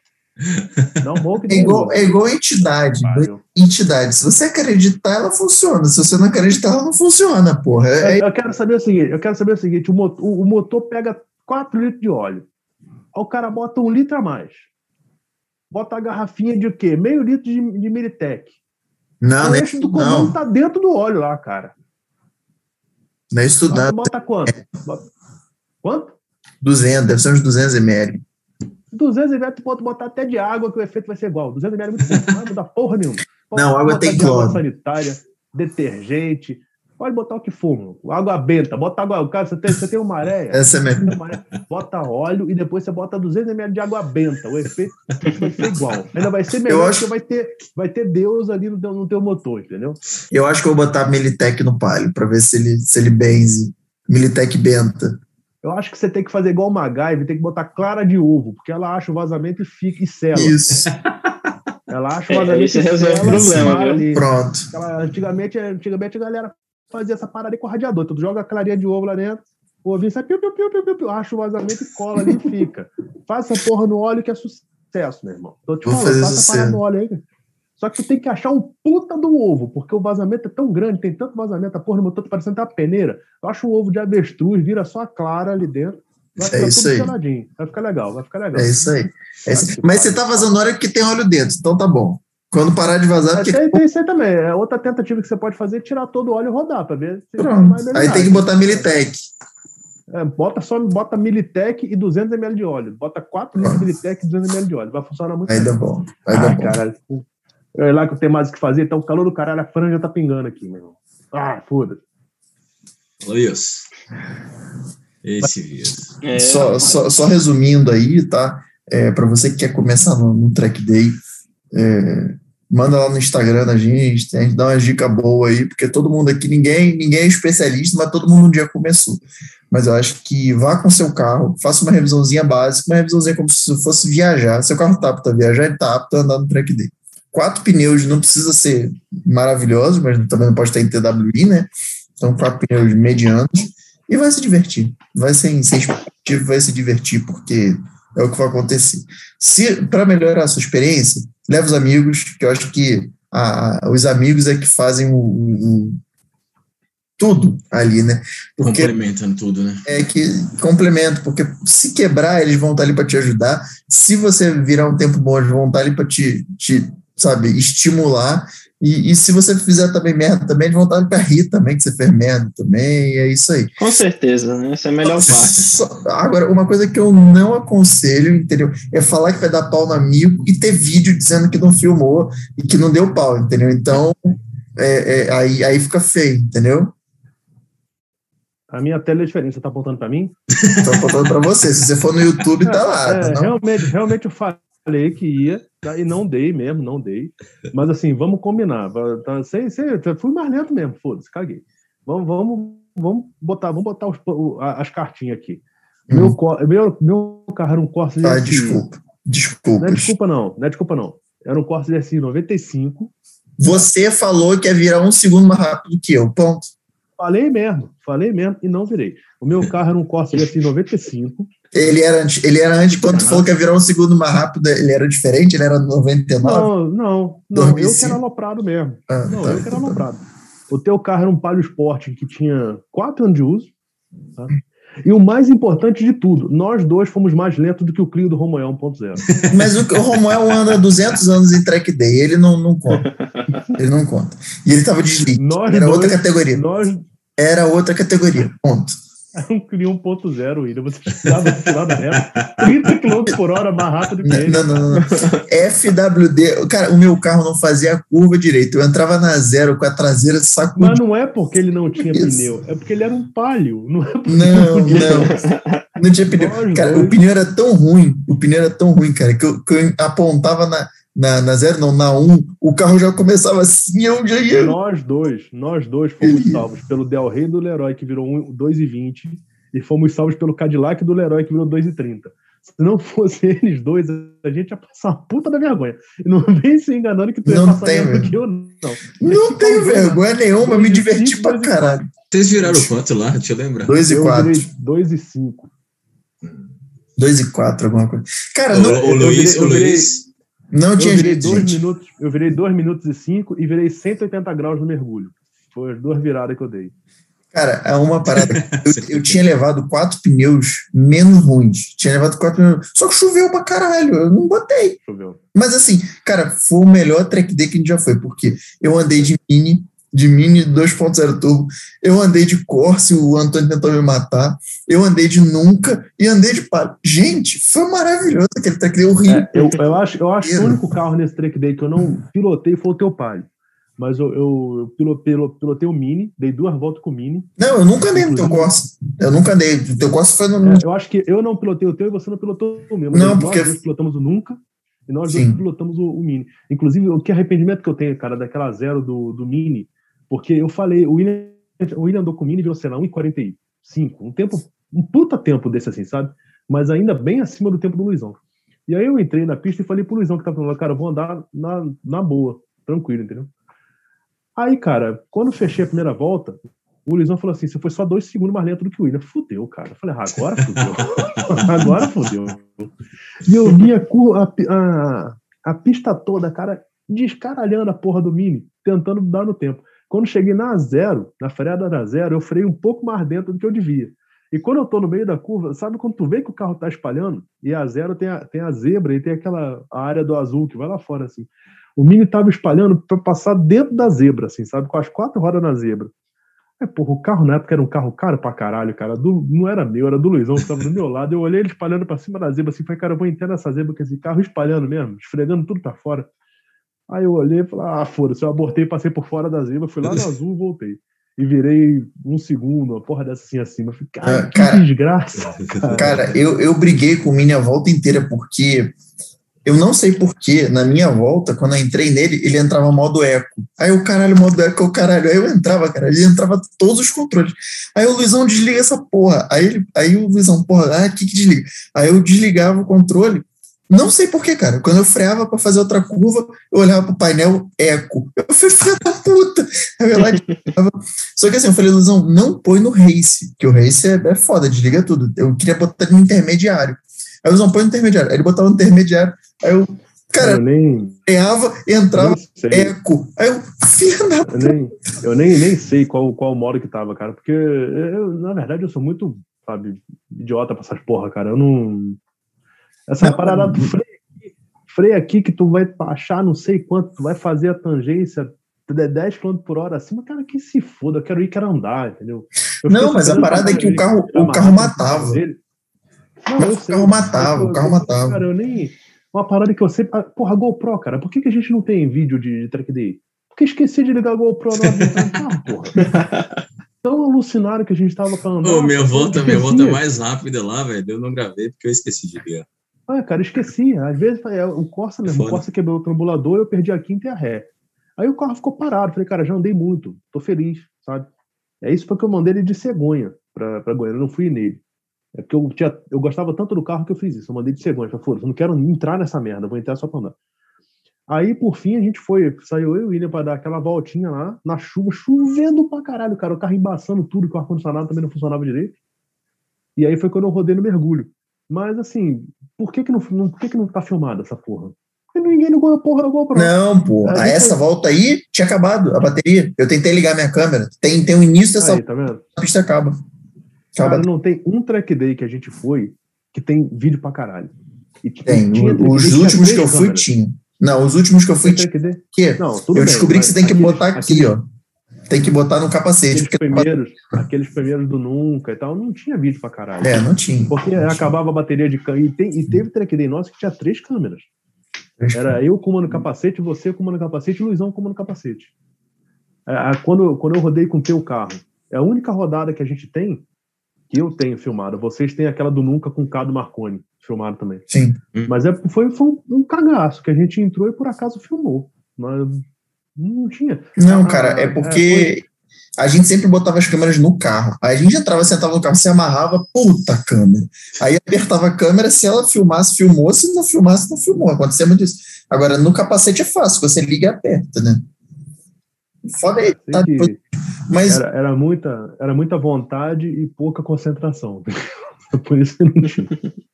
Tão bom que É ninguém igual, usa. é igual entidade. Pariu. Entidade. Se você acreditar, ela funciona. Se você não acreditar, ela não funciona, porra. É, Eu, eu quero saber o seguinte: eu quero saber o seguinte: o motor, o, o motor pega 4 litros de óleo. Aí o cara bota um litro a mais. Bota a garrafinha de quê? Meio litro de, de Militec. não, o não é, eixo do comando não, tá dentro do óleo lá, cara. não é tu bota quanto? Bota- Quanto? 200, deve ser uns 200 ml. 200 ml tu pode botar até de água que o efeito vai ser igual. 200 ml é muito pouco, não vai porra nenhuma. Pode Não, água tem de água cloro. sanitária, detergente, pode botar o que for, água benta, bota água, cara, você tem, você tem uma areia, Essa é mesmo. tem uma areia, bota óleo e depois você bota 200 ml de água benta, o efeito vai ser igual. Ainda vai ser melhor Eu acho- porque vai ter, vai ter Deus ali no teu, no teu motor, entendeu? Eu acho que eu vou botar Militec no palio para ver se ele, se ele benze. Militec Benta. Eu acho que você tem que fazer igual o MacGyver, tem que botar clara de ovo, porque ela acha o vazamento e fica e sela. Isso, Ela acha É, o vazamento isso e resolve o problema, viu? pronto. Aquela- antigamente, antigamente a galera fazia essa parada aí com o radiador. Então, tu joga a clarinha de ovo lá dentro, o ovinho sai piu, piu, piu, piu, piu, piu, acha o vazamento e cola ali e fica. Faça a porra no óleo que é sucesso, meu irmão. Tô te Vou falando, fazer faça a isso parada no óleo aí. Só que tu tem que achar um puta do ovo, porque o vazamento é tão grande, tem tanto vazamento, a porra no motor tá parecendo uma peneira. Eu acho um ovo de avestruz, vira só a clara ali dentro. Vai É ficar isso tudo aí. seladinho. Vai ficar legal, vai ficar legal. É isso aí. É isso- Mas você tá vazando óleo que tem óleo dentro, então tá bom. Quando parar de vazar, porque. tem, tem isso aí também. É outra tentativa que você pode fazer é tirar todo o óleo e rodar, pra ver se Pronto. Aí tem que botar Militec. É, bota só bota Militec e 200 ml de óleo. Bota 4 litros de Militec e 200 ml de óleo. Vai funcionar muito Aí bem. dá bom. Aí dá Ah, bom. caralho. É lá que eu tenho mais o que fazer, então o calor do caralho, a franja tá pingando aqui, meu irmão. Ah, foda-se. Luiz. Esse vídeo. É, Só, só, só resumindo aí, tá? É, para você que quer começar no, no track day, é, manda lá no Instagram da gente, a gente dá uma dica boa aí, porque todo mundo aqui, ninguém, ninguém é especialista, mas todo mundo um dia começou. Mas eu acho que vá com seu carro, faça uma revisãozinha básica, uma revisãozinha como se fosse viajar. Seu carro tá apto a viajar, ele tá apto a andar no track day. Quatro pneus não precisa ser maravilhoso, mas também não pode estar em TWI, né? Então, quatro pneus medianos e vai se divertir. Vai sem, sem expectativa, vai se divertir, porque é o que vai acontecer. Se para melhorar a sua experiência, leva os amigos, que eu acho que a- os amigos é que fazem o- o- tudo ali, né? Porque Complementando tudo, né? é que complemento, porque se quebrar, eles vão estar ali para te ajudar. Se você virar um tempo bom, eles vão estar ali para te, te, sabe, estimular. E, e se você fizer também merda também, eles vão estar para rir também, que você fez merda também, e é isso aí. Com certeza, né? essa é a melhor parte. Só- agora, uma coisa que eu não aconselho, entendeu? É falar que vai dar pau no amigo e ter vídeo dizendo que não filmou e que não deu pau, entendeu? Então, é, é, aí, aí fica feio, entendeu? A minha tela é diferente. Você tá apontando pra mim? Tô apontando pra você. Se você for no YouTube, tá lá. É, tá não? realmente, realmente eu falei que ia, tá? E não dei mesmo, não dei. Mas assim, vamos combinar. Tá, sem, eu fui mais lento mesmo, foda-se, caguei. Vamos, vamos, vamos botar, vamos botar os- as cartinhas aqui. Hum. Meu, co- meu, meu carro era um Corsa Tá, GSI. desculpa. Não é desculpa, não. Não é desculpa, não. Era um Corsa GSI 95. Você falou que ia virar um segundo mais rápido que eu. Ponto. Falei mesmo, falei mesmo e não virei. O meu carro era um Corsa GSI 95. Ele era antes, ele era antes, quando tu falou que ia virar um segundo mais rápido, ele era diferente, ele era 99. Não, não, não. Eu que 2005. era aloprado mesmo. Ah, Não, tá. eu que era aloprado. O teu carro era um Palio Sport que tinha quatro anos de uso. tá? E o mais importante de tudo, nós dois fomos mais lentos do que o Clio do Romoel 1.0. Mas o, o Romuel anda 200 anos em track day, ele não, não conta. Ele não conta. E ele tava desligue. Nós Era dois, outra categoria. Nós Era outra categoria. Ponto. um Clio 1.0, William. Você no final da reta, 30 km por hora mais rápido que ele. Não, não, não, não. FWD. Cara, o meu carro não fazia a curva direito. Eu entrava na zero com a traseira saco. Mas não é porque ele não tinha Isso. pneu, é porque ele era um Palio. Não é Não, não. Não tinha pneu. Cara, o pneu era tão ruim, o pneu era tão ruim, cara, que eu, que eu apontava na, na, na zero, não, na um, o carro já começava assim, eu já ia. Nós dois, nós dois fomos Ele- salvos pelo Del Rey do Leroy, que virou um- 2,20, e fomos salvos pelo Cadillac do Leroy, que virou 2,30. Se não fosse eles dois, a gente ia passar uma puta da vergonha. E não vem se enganando que tu ia Não passar tem, velho. que eu, não. Não tenho vergonha nenhuma, me diverti pra caralho. Vocês viraram quanto lá? Deixa eu lembrar. 2 e Eu 4. virei 2 e 5. 2 e 4, alguma coisa. Cara, O, não, o Luiz, virei- o Luiz, não Eu tinha virei jeito, 2 gente. minutos, eu virei 2 minutos e 5 e virei 180 graus no mergulho. Foi as duas viradas que eu dei. Cara, é uma parada. Eu, eu tinha levado quatro pneus menos ruins. Tinha levado quatro pneus. Só que choveu pra caralho. Eu não botei. Eu ver. Mas assim, cara, foi o melhor track day que a gente já foi, porque eu andei de mini de Mini 2.0 Turbo. Eu andei de Corse, o Antônio tentou me matar. Eu andei de Nunca e andei de Palio. Gente, foi maravilhoso aquele track day horrível. É, eu, eu, acho, eu acho que o único carro nesse track day que eu não pilotei foi o teu Palio. Mas eu, eu, pilotei, pilotei o Mini, dei duas voltas com o Mini. Não, eu nunca andei no teu Corsa. Eu nunca andei. O teu Corsa foi no. É, eu acho que eu não pilotei o teu e você não pilotou o meu. Não, porque. Nós pilotamos o Nunca e nós dois pilotamos o, o, Mini. Inclusive, o que arrependimento que eu tenho, cara, daquela zero do, do Mini, porque eu falei, o William, o William andou com o Mini virou, sei lá, 1,45. Um tempo, um puta tempo desse assim, sabe? Mas ainda bem acima do tempo do Luizão. E aí eu entrei na pista e falei pro Luizão que tava falando, cara, vou andar na, na boa, tranquilo, entendeu? Aí, cara, quando fechei a primeira volta, o Luizão falou assim: você foi só dois segundos mais lento do que o William. Fudeu, cara. Eu falei, ah, agora fudeu. agora fudeu. E eu vi a, a, a, pista toda, cara, descaralhando a porra do Mini, tentando dar no tempo. Quando cheguei na zero, na freada da zero, eu freiei um pouco mais dentro do que eu devia. E quando eu tô no meio da curva, sabe quando tu vê que o carro tá espalhando? E a zero tem a, tem a zebra e tem aquela área do azul que vai lá fora, assim. O Mini tava espalhando para passar dentro da zebra, assim, sabe? Com as quatro rodas na zebra. É, porra, o carro na época era um carro caro pra caralho, cara. Do, não era meu, era do Luizão que tava do meu lado. Eu olhei ele espalhando pra cima da zebra, assim, falei, cara, eu vou entrar nessa zebra com esse carro espalhando mesmo, esfregando tudo pra fora. Aí eu olhei e falei, ah, foda-se, eu abortei, passei por fora da zebra, fui lá no azul voltei. E virei um segundo, uma porra dessa assim acima. Falei, cara, ah, que cara, desgraça. Cara, cara eu, eu briguei com o Mini a volta inteira, porque eu não sei porquê, na minha volta, quando eu entrei nele, ele entrava modo eco. Aí o caralho, modo eco, o caralho. Aí eu entrava, cara, ele entrava todos os controles. Aí o Luizão desliga essa porra. Aí, ele, aí o Luizão, porra, ah, aqui que desliga. Aí eu desligava o controle. Não sei porquê, cara. Quando eu freava para fazer outra curva, eu olhava pro painel eco. Eu falei, filha da puta! Eu lá Só que assim, eu falei, Luizão, não põe no race, que o race é, é foda, desliga tudo. Eu queria botar no intermediário. Aí o Luizão põe no intermediário. Aí ele botava no intermediário. Aí eu, cara, eu nem e entrava eco. Aí eu, filha da eu nem, eu nem, nem sei qual, qual modo que tava, cara, porque eu, na verdade eu sou muito, sabe, idiota pra essas porra, cara. Eu não. Essa não, parada do freio aqui, freio aqui que tu vai achar não sei quanto, tu vai fazer a tangência 10 km por hora acima, cara, que se foda, eu quero ir, quero andar, entendeu? Eu não, mas a parada é que o carro, o carro matava. Não, o carro matava, o carro matava. Cara, eu nem uma parada que eu sempre. Ah, porra, GoPro, cara, por que, que a gente não tem vídeo de, de track day? Porque esqueci de ligar a GoPro no carro, porra. Tão alucinado que a gente tava falando. Ô, minha volta, minha volta é mais rápida lá, velho. Eu não gravei porque eu esqueci de ligar. Ah, cara, esqueci. Às vezes é, o Corsa mesmo, o Corsa quebrou o trambulador, eu perdi a quinta e a ré. Aí o carro ficou parado. Falei, cara, já andei muito, tô feliz, sabe? É isso porque eu mandei ele de cegonha pra, pra Goiânia, eu não fui nele. É porque eu, tinha, eu gostava tanto do carro que eu fiz isso. Eu mandei de segundo. Falei, foda eu não quero entrar nessa merda, vou entrar só pra andar. Aí, por fim, a gente foi, saiu eu e o William pra dar aquela voltinha lá, na chuva, chovendo pra caralho, cara. O carro embaçando tudo, que o ar-condicionado também não funcionava direito. E aí foi quando eu rodei no mergulho. Mas, assim, por que que não, não, por que que não tá filmado essa porra? Porque ninguém ligou a porra da GoPro. Não, pô. A essa volta aí, tinha acabado a bateria. Eu tentei ligar minha câmera. Tem, tem o início dessa aí, tá vendo? a pista acaba. Cara, não tem um track day que a gente foi que tem vídeo pra caralho. E, tipo, tem, os últimos que eu fui tinha. Não, os últimos que eu fui tinha. Que? Não, eu bem, descobri que você tem que botar aqui, aqueles, ó. Tem que botar no capacete. Aqueles, primeiros, aqueles primeiros do Nunca e tal, não tinha vídeo pra caralho. É, não tinha. Porque não acabava tinha. a bateria de câmera. E, tem, e teve track day nosso que tinha três câmeras. Era eu com uma no capacete, você com uma no capacete e o Luizão com uma no capacete. É, quando, quando eu rodei com o teu carro, é a única rodada que a gente tem que eu tenho filmado. Vocês têm aquela do Nunca com o Cado Marconi filmado também. Sim. Mas é, foi, foi um, um cagaço que a gente entrou e por acaso filmou. Mas não tinha. Não, ah, cara, é porque é, a gente sempre botava as câmeras no carro. Aí a gente entrava, sentava no carro, se amarrava, puta câmera. Aí apertava a câmera, se ela filmasse, filmou, se não filmasse, não filmou. Acontecia muito isso. Agora, no capacete é fácil, você liga e aperta, né? Foda aí, tá? Mas era, era, muita, era muita vontade e pouca concentração. Por isso que não tinha.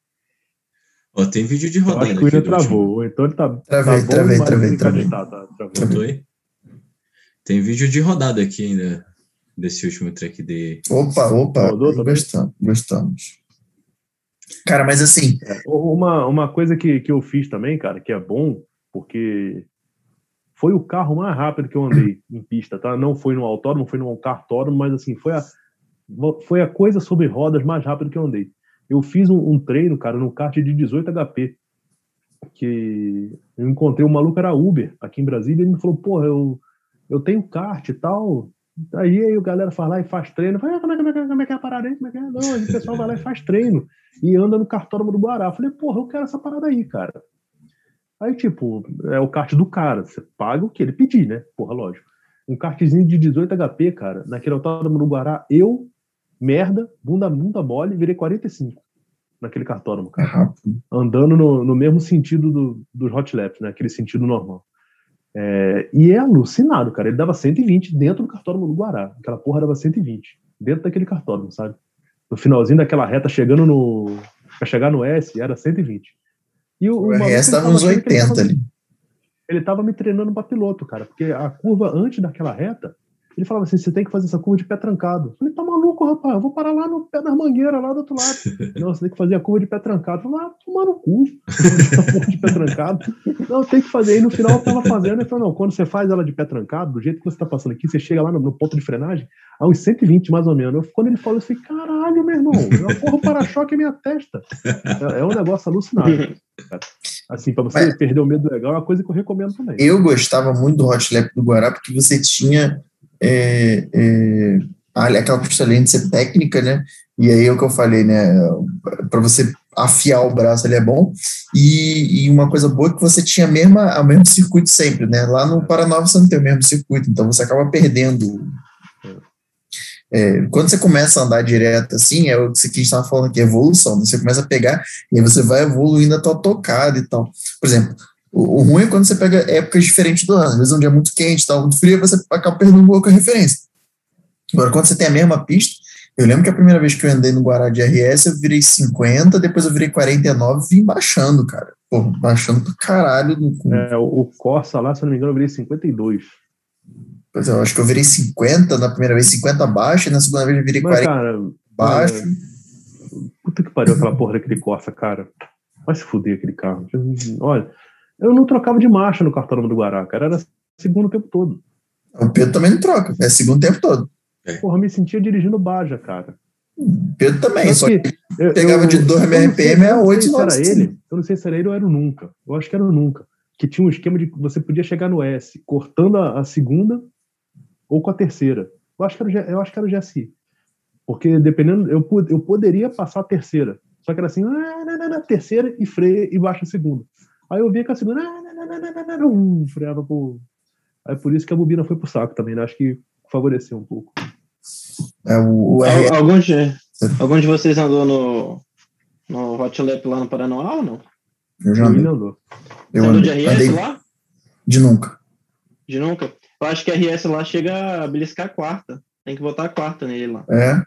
Ó, tem vídeo de rodada. acho que o William travou. Então ele tá. Travei, tá travei, bom, travei, travei. Tá, tá, travei. Tem vídeo de rodada aqui ainda desse último track de. Opa, opa. Rodou, gostamos, gostamos. Cara, mas assim. É, uma, uma coisa que, que eu fiz também, cara, que é bom, porque foi o carro mais rápido que eu andei em pista, tá? Não foi no autódromo, foi no cartódromo, mas assim, foi a, foi a coisa sobre rodas mais rápido que eu andei. Eu fiz um, um treino, cara, no kart de 18 HP, que eu encontrei um maluco, era Uber, aqui em Brasília, e ele me falou, pô, eu, eu tenho kart e tal, Aí, aí o galera faz lá e faz treino. Fala, ah, como, é, como, é, como é que é a parada aí? Como é que é? Não, o pessoal vai lá e faz treino. E anda no cartódromo do Guará. Eu falei, porra, eu quero essa parada aí, cara. Aí, tipo, é o kart do cara. Você paga o que ele pedir, né? Porra, lógico. Um kartzinho de 18 HP, cara, naquele autódromo do Guará, eu, merda, bunda, bunda mole, virei 45 naquele cartódromo, cara. Andando no, no mesmo sentido do, dos hot laps, né? Aquele sentido normal. É, e é alucinado, cara. Ele dava 120 dentro do cartódromo do Guará. Aquela porra dava 120 dentro daquele cartódromo, sabe? No finalzinho daquela reta, chegando no. Pra chegar no S, era 120. E o, o, resto estava uns 80 ele tava, ali. Ele tava me treinando para piloto, cara, porque a curva antes daquela reta, ele falava assim: você tem que fazer essa curva de pé trancado. Eu falei, tá maluco, rapaz? Eu vou parar lá no pé das mangueiras, lá do outro lado. Não, você tem que fazer a curva de pé trancado. Eu falei, ah, tomar no cu. de pé trancado. Não, tem que fazer. Aí no final eu tava fazendo. Ele falou, não, quando você faz ela de pé trancado, do jeito que você tá passando aqui, você chega lá no, no ponto de frenagem, a uns 120 mais ou menos. Eu, quando ele falou assim, caralho, meu irmão, eu porra o para-choque é minha testa. É, é, um negócio alucinante. Assim, para você Mas, perder o medo legal, é uma coisa que eu recomendo também. Eu gostava muito do Hot Lap do Guará, porque você tinha é, é, aquela ser técnica, né? E aí é o que eu falei, né? Para você afiar o braço ali é bom. E, e, uma coisa boa é que você tinha a mesma, o mesmo circuito sempre, né? Lá no Paranova você não tem o mesmo circuito, então você acaba perdendo. É, quando você começa a andar direto assim, é o que a gente estava falando aqui, evolução. Né? Você começa a pegar e aí você vai evoluindo a tua tocada e tal. Por exemplo, o, o, ruim é quando você pega épocas diferentes do ano. Às vezes um dia é muito quente, tá muito frio, você acaba perdendo um pouco a referência. Agora, quando você tem a mesma pista, eu lembro que a primeira vez que eu andei no Guará de RS, eu virei 50, depois eu virei 49 e vim baixando, cara. Pô, baixando pro caralho. No... É, o Corsa lá, se eu não me engano, eu virei 52. Pois é, eu acho que eu virei 50 na primeira vez, 50 baixo, e na segunda vez eu virei Mas, 40 cara, baixo. É... Puta que pariu aquela porra daquele Corsa, cara. Vai se fuder aquele carro. Olha, eu não trocava de marcha no cartódromo do Guará, cara. Era segundo o tempo todo. O Pedro também não troca, é segundo o tempo todo. É. Porra, me sentia dirigindo Baja, cara. Pedro também, só que, eu, pegava eu, de 2 RPM a 8 se era ele. Eu não sei se era ele ou era o Nunca. Eu acho que era o Nunca. Que tinha um esquema de que você podia chegar no S, cortando a, a segunda ou com a terceira. Eu acho que era, eu acho que era o GSI. Porque dependendo, eu, eu poderia passar a terceira. Só que era assim, ah, terceira e freia e baixa a segunda. Aí eu via que a segunda um, freava por. Aí por isso que a bobina foi pro saco também, né? Acho que favoreceu um pouco. É, o, o R... alguns, de, alguns de vocês andou no, no Hot Lap lá no Paranoá ou não? Eu já andei. andou. Eu andou de RS andei lá? De nunca. De nunca? Eu acho que a RS lá chega a beliscar a quarta. Tem que botar a quarta nele lá. É.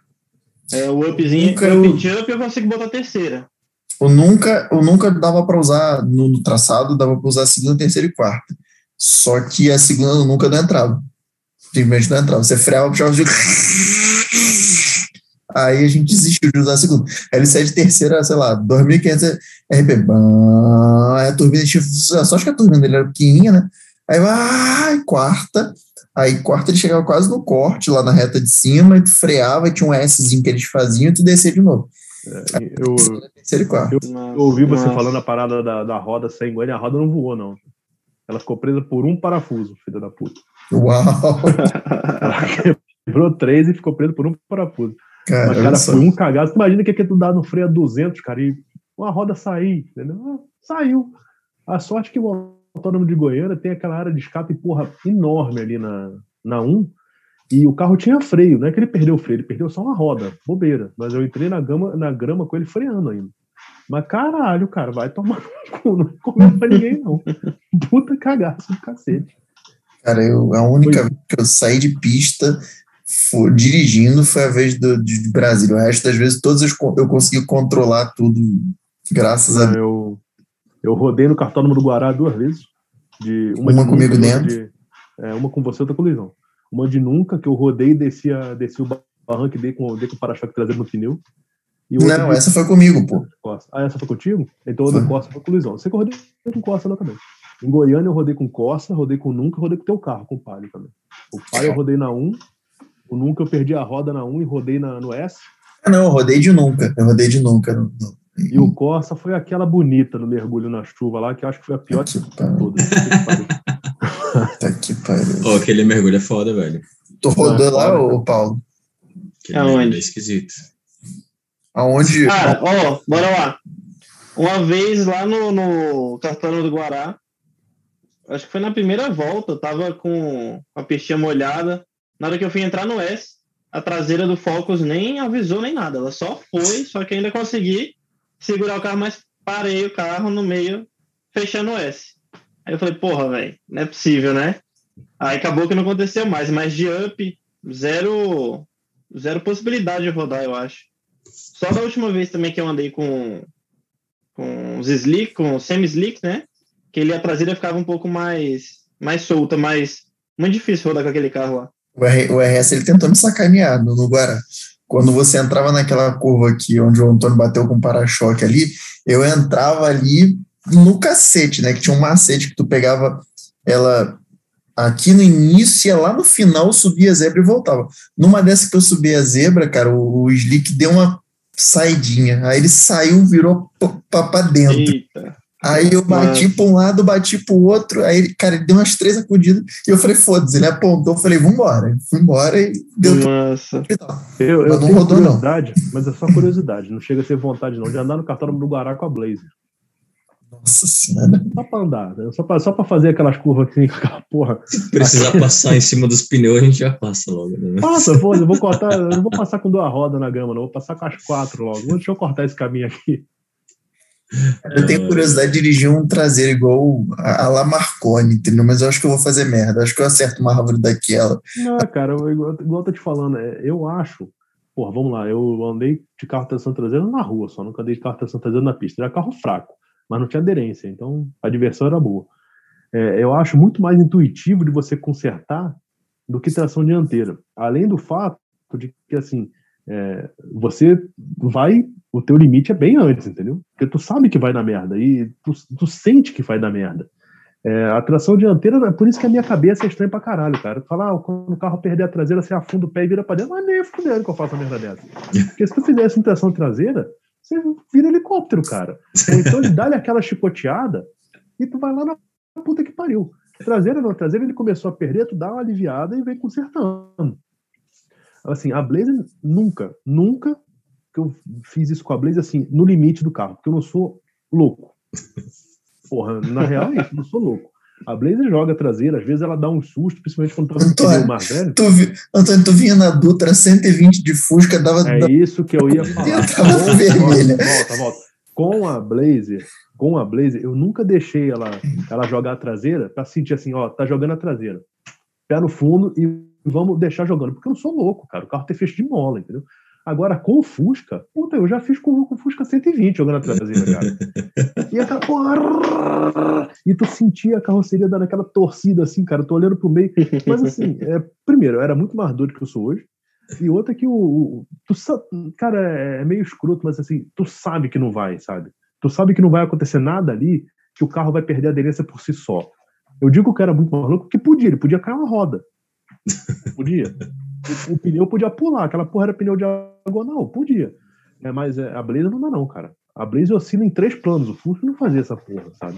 É, o upzinho, nunca o up eu... up eu consigo botar a terceira. O nunca, o nunca dava para usar no, no, traçado, dava para usar segunda, terceira e quarta. Só que a segunda nunca não entrava. Simplesmente não entrava. Você freava, puxava de. Aí a gente desistiu de usar a segunda. Aí ele saiu de terceira, sei lá, 2.500 RP. Aí a turbina. Só acho que a turbina dele era pequenininha, né? Aí vai, quarta. Aí quarta ele chegava quase no corte, lá na reta de cima, e tu freava, e tinha um Szinho que eles faziam, e tu descia de novo. É, eu, eu, eu, ouvi você falando a parada da, da roda sem goiânia, a roda não voou, não. Ela ficou presa por um parafuso, filha da puta. Uau! Ela quebrou três e ficou presa por um parafuso. Cara, Mas, cara, foi um cagado. Imagina que é que tu dá no freio a 200, cara, e uma roda sair, entendeu? Ah, saiu. A sorte que o autônomo de Goiânia tem aquela área de escape, porra, enorme ali na, na 1, e o carro tinha freio, não é que ele perdeu o freio, ele perdeu só uma roda, bobeira. Mas eu entrei na, gama, na grama com ele freando ainda. Mas caralho, cara, vai tomar no cu, não comeu pra ninguém, não. Puta cagaço do cacete. Cara, eu, a única foi. vez que eu saí de pista foi, dirigindo foi a vez do, de Brasília. O resto das vezes, todas eu, eu consegui controlar tudo, graças a Eu, eu rodei no cartódromo do Guará duas vezes. De, uma, uma de comigo dentro. De, é, uma com você, outra com o Luizão. Uma de nunca, que eu rodei e desci, a, desci o barranco e dei com, dei com o para-choque traseiro no pneu. não, essa foi comigo, pô. Ah, essa foi contigo? Então a do Costa foi com o Luizão. Você correu com Costa lá também. Em Goiânia eu rodei com Corsa, rodei com Nunca, rodei com teu carro, com o Palio também. O Palio eu rodei na 1, o Nunca eu perdi a roda na 1 e rodei na, no S. Ah, não, eu rodei de Nunca, eu rodei de Nunca. No, no... E o Corsa foi aquela bonita no mergulho na chuva lá, que eu acho que foi a pior de todas. Tá que pariu. Aquele mergulho é foda, velho. Tu rodou lá, ô Paulo? Aquele Aonde? é esquisito. Aonde? Cara, ó, bora lá. Uma vez lá no, no Cartão do Guará, acho que foi na primeira volta, eu tava com a pistinha molhada. Na hora que eu fui entrar no S, a traseira do Focus nem avisou nem nada. Ela só foi, só que ainda consegui segurar o carro, mas parei o carro no meio, fechando o S. Aí eu falei, porra, velho, não é possível, né? Aí acabou que não aconteceu mais, mas de up, zero, zero possibilidade de rodar, eu acho. Só da última vez também que eu andei com, com os slick, com semi-slick, né? Que ele a traseira ficava um pouco mais, mais solta, mas muito difícil rodar com aquele carro lá. O, R, o RS ele tentou me sacanear no, no Guará. Quando você entrava naquela curva aqui, onde o Antônio bateu com o para-choque ali, eu entrava ali no cacete, né? Que tinha um macete que tu pegava ela aqui no início, ia lá no final, subia a zebra e voltava. Numa dessas que eu subi a zebra, cara, o, o Slick deu uma saidinha. Aí ele saiu, virou para dentro. Eita. Aí eu bati para um lado, bati para o outro, aí, cara, ele deu umas três sacudidas e eu falei, foda-se, ele apontou, eu falei, vambora. Fui embora e deu Nossa. tudo. Eu, eu Mas não tenho rodou, não. curiosidade, mas é só curiosidade, não chega a ser vontade não, de andar no cartódromo do Guará com a Blazer. Nossa senhora. Só pra andar, né? só, pra, só pra fazer aquelas curvas assim, com aquela porra. Se precisar passar em cima dos pneus, a gente já passa logo. Né? Passa, pô, eu vou cortar, eu não vou passar com duas rodas na gama, não, vou passar com as quatro logo. Deixa eu cortar esse caminho aqui. Eu tenho curiosidade de dirigir um traseiro igual a, a La Marconi, entendeu? Mas eu acho que eu vou fazer merda. Acho que eu acerto uma árvore daquela. Não, cara, eu, igual, igual eu tô te falando, é, eu acho. Porra, vamos lá, eu andei de carro tração traseira na rua, só nunca andei de carro tração traseira na pista. Era carro fraco, mas não tinha aderência, então a diversão era boa. É, eu acho muito mais intuitivo de você consertar do que tração dianteira. Além do fato de que, assim, é, você vai, o teu limite é bem antes, entendeu? Porque tu sabe que vai dar merda e tu, tu sente que vai dar merda. É, a tração dianteira, é por isso que a minha cabeça é estranha pra caralho, cara. Tu fala, ah, quando o carro perder a traseira, você afunda o pé e vira pra dentro, mas nem fudendo que eu faço uma merda dessa. Porque se tu fizesse em tração traseira, você vira helicóptero, cara. Então ele dá-lhe aquela chicoteada e tu vai lá na puta que pariu. Traseira não, traseira ele começou a perder, tu dá uma aliviada e vem consertando. Assim, a Blazer nunca, nunca que eu fiz isso com a Blazer, assim, no limite do carro, porque eu não sou louco. Porra, na real é isso, eu não sou louco. A Blazer joga traseira, às vezes ela dá um susto, principalmente quando tá no pneu mais velho. Tu, Antônio, tu vinha na Dutra 120 de Fusca, dava. É isso que eu ia falar. Eu tava vermelha. Volta, volta. Com a Blazer, com a Blazer, eu nunca deixei ela, ela jogar a traseira pra sentir assim, ó, tá jogando a traseira. Pé no fundo e vamos deixar jogando. Porque eu não sou louco, cara. O carro tem fecho de mola, entendeu? Agora, com o Fusca, puta, eu já fiz com, com o Fusca 120 jogando a traseira, cara. E aquela porra. E tu sentia a carroceria dando aquela torcida assim, cara. Eu tô olhando pro meio. Mas assim, é, primeiro, eu era muito mais doido que eu sou hoje. E outra que o. o- tu cara, é meio escroto, mas assim, tu sabe que não vai, sabe? Tu sabe que não vai acontecer nada ali, que o carro vai perder a aderência por si só. Eu digo que era muito maluco, porque podia, ele podia cair uma roda. Podia. O, o pneu podia pular, aquela porra era pneu diagonal, podia. É, mas é, a Blazer não dá, não, cara. A Blazer oscila em três planos, o Fusca não fazia essa porra, sabe?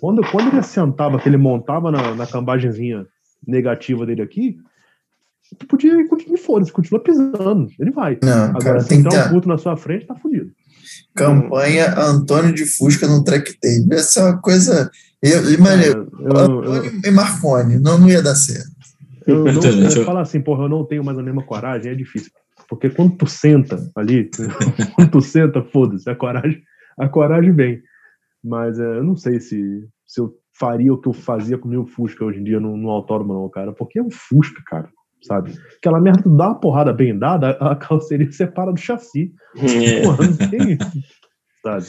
Quando, quando ele assentava, que ele montava na, na cambagemzinha negativa dele aqui, tu podia continuar, foda-se, continua pisando, ele vai. Não, Agora, cara, se tem entrar um puto na sua frente, tá fudido. campanha Antônio de Fusca no track day. Essa é uma coisa. Eu, imagina, É, eu, eu, Antônio e Marconi, não, não ia dar certo. Eu, não, Então, eu falar assim, porra, eu não tenho mais a mesma coragem, é difícil. Porque quando tu senta ali, quando tu senta, foda-se, a coragem, a coragem vem. Mas é, eu não sei se, se eu faria o que eu fazia com o meu Fusca hoje em dia no, no autódromo, não, cara. Porque é um Fusca, cara, sabe? Aquela merda, tu dá uma porrada bem dada, a carroceria separa do chassi. É. Porra, não tem. sabe?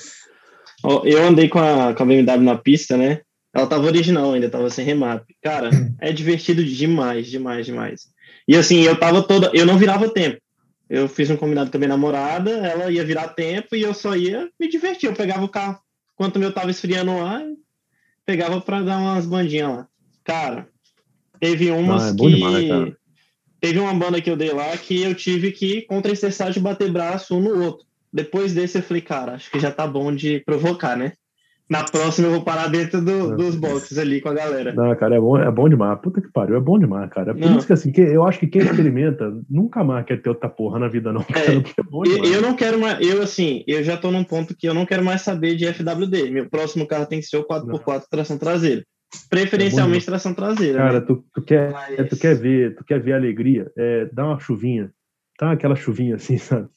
Ó, Eu andei com a, com a BMW na pista, né? Ela tava original ainda, tava sem remap. Cara, é divertido demais, demais, demais. E assim, eu tava toda. Eu não virava tempo. Eu fiz um combinado com a minha namorada, ela ia virar tempo e eu só ia me divertir. Eu pegava o carro enquanto o meu tava esfriando lá, pegava pra dar umas bandinhas lá. Cara, teve umas Ah, é que. demais. Teve uma banda que eu dei lá que eu tive que, contra a de bater braço um no outro. Depois desse, eu falei, cara, acho que já tá bom de provocar, né? Na próxima, eu vou parar dentro do- É. dos boxes ali com a galera. Não, cara, é bom, é bom demais. Puta que pariu, é bom demais, cara. É por Não. isso que, assim, que eu acho que quem experimenta nunca mais quer ter outra porra na vida, não. Cara, porque é bom demais. Eu não quero mais, eu assim, eu já tô num ponto que eu não quero mais saber de FWD. Meu próximo carro tem que ser o 4x4 tração traseira. Preferencialmente tração traseira. Cara, né? tu, tu quer, Mas- é, tu quer ver, tu quer ver a alegria, é, dá uma chuvinha, tá aquela chuvinha assim, sabe?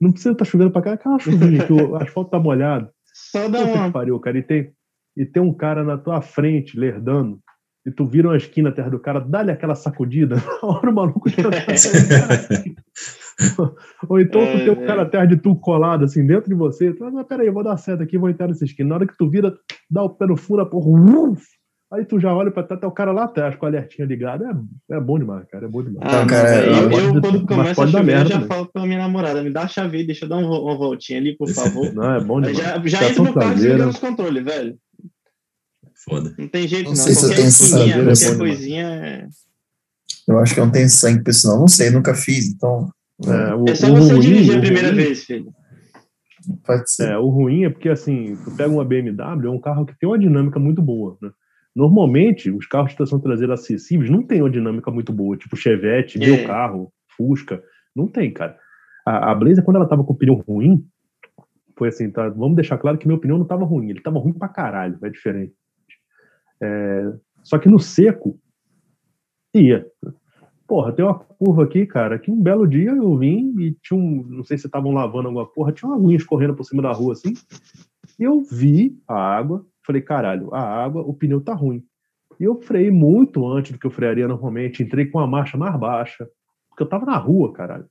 Não precisa estar chovendo pra cá, aquela chuvinha que o asfalto tá molhado. Só dá uma. pariu, cara. E tem, e tem um cara na tua frente, lerdando, e tu vira uma esquina atrás do cara, dá-lhe aquela sacudida, na hora o maluco já tá Ou então tu É, tem um é. cara atrás de tu colado, assim, dentro de você, tu, ah, peraí, eu vou dar certo aqui, vou entrar nessa esquina. Na hora que tu vira, dá o pé no fundo, a porra, uf, aí tu já olha pra trás, tá o cara lá atrás com a alertinha ligada. É, é bom demais, cara, é bom demais. Ah, cara, eu, eu, mas quando começa a chover, eu merda já também. falo pra minha namorada, me dá a chave aí, deixa eu dar um vo- uma voltinha ali, por favor. Não, é bom Aí demais. já já Tração entra no carro desligando os controles, velho. Foda. Não tem jeito Não não. sei se eu Qualquer tenho esquininha, traseira, é qualquer demais. coisinha é... Eu acho que eu não tenho sangue pra isso, não. Não sei, nunca fiz, então. É, o, É só o você ruim- dirigir a o primeira ruim- vez, filho. Pode ser. É, o ruim é porque, assim, tu pega uma BMW, é um carro que tem uma dinâmica muito boa, né? Normalmente, os carros de tração traseira acessíveis não têm uma dinâmica muito boa, tipo Chevette, É. meu carro, Fusca, não tem, cara. A, a Blazer, quando ela tava com o pneu ruim, foi assim, tá, vamos deixar claro que meu pneu não tava ruim, ele tava ruim pra caralho, é diferente. É, só que no seco, ia. Porra, tem uma curva aqui, cara, que um belo dia eu vim e tinha um, não sei se estavam lavando alguma porra, tinha uma aguinha escorrendo por cima da rua assim, e eu vi a água, falei, caralho, a água, o pneu tá ruim. E eu freiei muito antes do que eu frearia normalmente, entrei com a marcha mais baixa, porque eu tava na rua, caralho.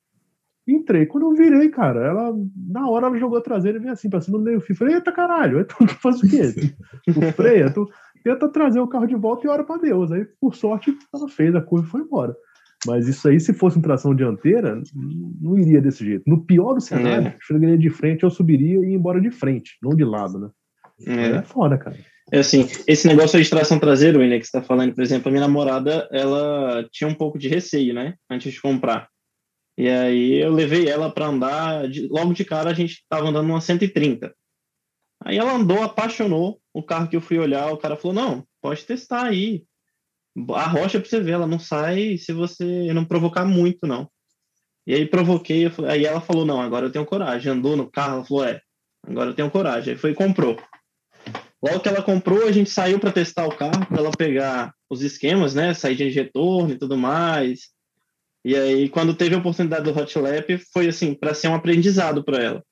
Entrei, quando eu virei, cara, ela, na hora ela jogou a traseira e veio assim pra cima do meio fio. Falei, eita caralho, aí tu faz o quê? Tu freia, tu tenta trazer o carro de volta e ora pra Deus. Aí, por sorte, ela fez a curva e foi embora. Mas isso aí, se fosse em tração dianteira, não iria desse jeito. No pior do cenário, É. frearia de frente, eu subiria e ia embora de frente, não de lado, né? É. É foda, cara. É assim, esse negócio de tração traseira, William, que você tá falando, por exemplo, a minha namorada, ela tinha um pouco de receio, né, antes de comprar. E aí eu levei ela para andar, de- logo de cara a gente tava andando numa 130. Aí ela andou, apaixonou, o carro que eu fui olhar, o cara falou, não, pode testar aí. A rocha pra você ver, ela não sai se você não provocar muito, não. E aí provoquei, falei- aí ela falou, não, agora eu tenho coragem. Andou no carro, ela falou, é, agora eu tenho coragem. Aí foi e comprou. Logo que ela comprou, a gente saiu para testar o carro, para ela pegar os esquemas, né? Saída de retorno e tudo mais. E aí, quando teve a oportunidade do Hot Lap, foi assim, para ser um aprendizado para ela.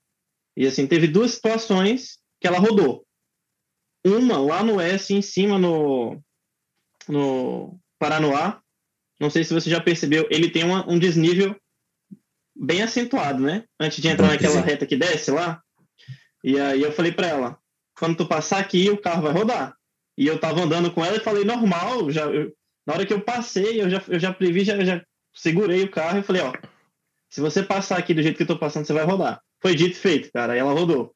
E assim, teve duas situações que ela rodou. Uma lá no S, em cima no, no Paranoá. Não sei se você já percebeu, ele tem uma- um desnível bem acentuado, né? Antes de entrar naquela reta que desce lá. E aí eu falei para ela, quando tu passar aqui, o carro vai rodar. E eu tava andando com ela e falei, normal, já, eu- na hora que eu passei, eu já, eu já previ, já, já segurei o carro e falei, ó, se você passar aqui do jeito que eu tô passando, você vai rodar. Foi dito e feito, cara, aí ela rodou.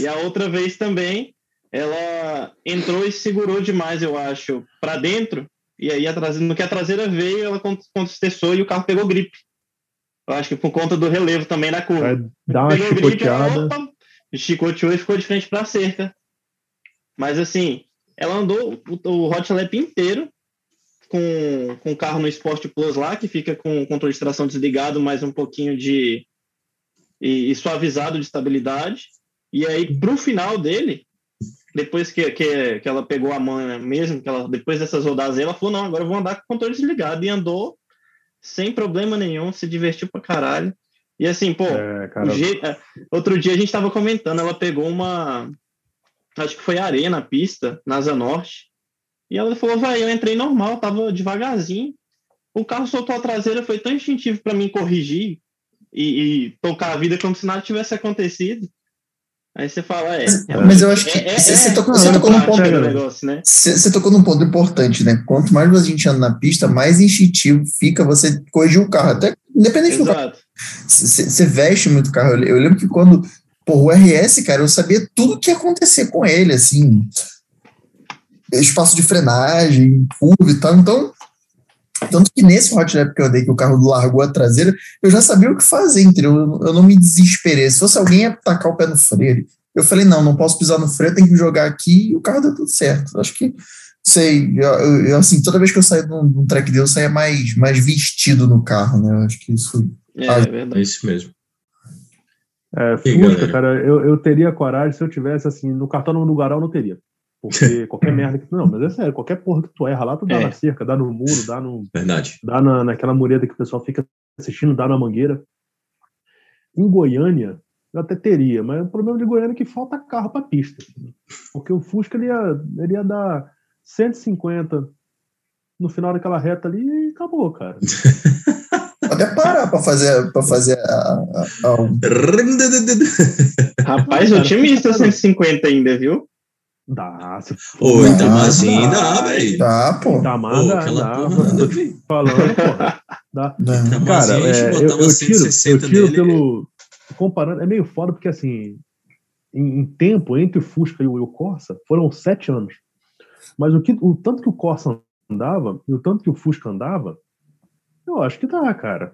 E a outra vez também, ela entrou e segurou demais, eu acho, para dentro, e aí a traseira, no que a traseira veio, ela con- contestou e o carro pegou gripe. Eu acho que por conta do relevo também na curva. Vai dar uma Pegou gripe, ela, chicoteada. opa, chicoteou e ficou de frente para a cerca. Mas assim, ela andou o, o Hot Lap inteiro com, com o carro no Sport Plus lá, que fica com o controle de tração desligado, mais um pouquinho de. e, e suavizado de estabilidade. E aí, pro final dele, depois que, que, que ela pegou a mão mesmo, que ela, depois dessas rodadas ela falou: não, agora eu vou andar com o controle desligado. E andou sem problema nenhum, se divertiu pra caralho. E assim, pô, É, é, outro dia a gente tava comentando, ela pegou uma. Acho que foi areia na pista, na Asa Norte. E ela falou, vai, eu entrei normal, tava devagarzinho. O carro soltou a traseira, foi tão instintivo para mim corrigir e, e tocar a vida como se nada tivesse acontecido. Aí você fala, é. Mas, eu acho que é- é- você, é- tocou, é você tocou num ponto. do né? negócio, né? Você, você tocou num ponto importante, né? Quanto mais a gente anda na pista, mais instintivo fica você corrigir o carro. Até independente do carro. Você veste muito o carro. Eu, eu lembro que quando. O RS, cara, eu sabia tudo o que ia acontecer com ele, assim. espaço de frenagem, curva e tal. Então, tanto que nesse hot lap que eu andei, que o carro largou a traseira, eu já sabia o que fazer, entendeu? Eu, eu não me desesperei. Se fosse alguém ia tacar o pé no freio, eu falei, não, não posso pisar no freio, tem que jogar aqui e o carro deu tudo certo. Acho que, sei, eu, eu, assim, toda vez que eu saio de um, track day, eu saia mais, mais vestido no carro, né? Eu acho que isso... É, é verdade. É isso mesmo. É, Fusca, cara, eu, eu teria coragem se eu tivesse, assim, no cartão no lugar eu não teria. Porque qualquer merda que. Não, mas é sério, qualquer porra que tu erra lá, tu dá é. na cerca, dá no muro, dá no. Verdade. Dá na, naquela mureta que o pessoal fica assistindo, dá na mangueira. Em Goiânia, eu até teria, mas o problema de Goiânia é que falta carro pra pista. Porque o Fusca ele ia, ele ia dar 150 no final daquela reta ali e acabou, cara. Até parar pra fazer, pra fazer a, a, a... Rapaz, o time está 150 ainda, viu? Dá. Ô, Itamarzinho dá, velho. Dá, pô. Itamar dá, dá. Tô te falando, pô. Dá. Cara, é, eu, eu, tiro, eu tiro pelo... Comparando, é meio foda porque, assim, em, em tempo, entre o Fusca e o, o Corsa, foram sete anos. Mas o, que, o tanto que o Corsa andava e o tanto que o Fusca andava, eu acho que dá, cara.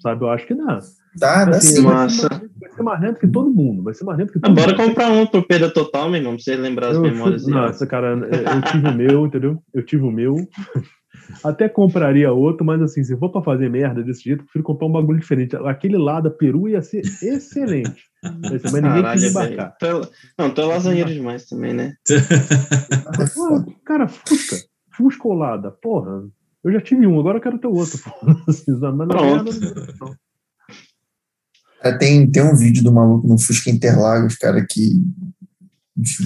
Sabe, eu acho que dá. Dá, dá sim. Massa. Vai ser mais lento que todo mundo. Vai ser mais lento que todo Bora mundo. comprar um por perda total, meu irmão, pra você lembrar as eu memórias. Nossa, cara, eu tive o meu, entendeu? Eu tive o meu. Até compraria outro, mas assim, se for pra fazer merda desse jeito, eu prefiro comprar um bagulho diferente. Aquele lá da Peru ia ser excelente. Mas ninguém Caralho, quis embarcar. Tô, não, tô lasanheiro demais também, né? cara, Fusca. Fusca ou Lada, porra. Eu já tive um, agora eu quero ter outro. Assim, Pronto. É, tem, tem um vídeo do maluco no Fusca Interlagos, cara, que. Enfim.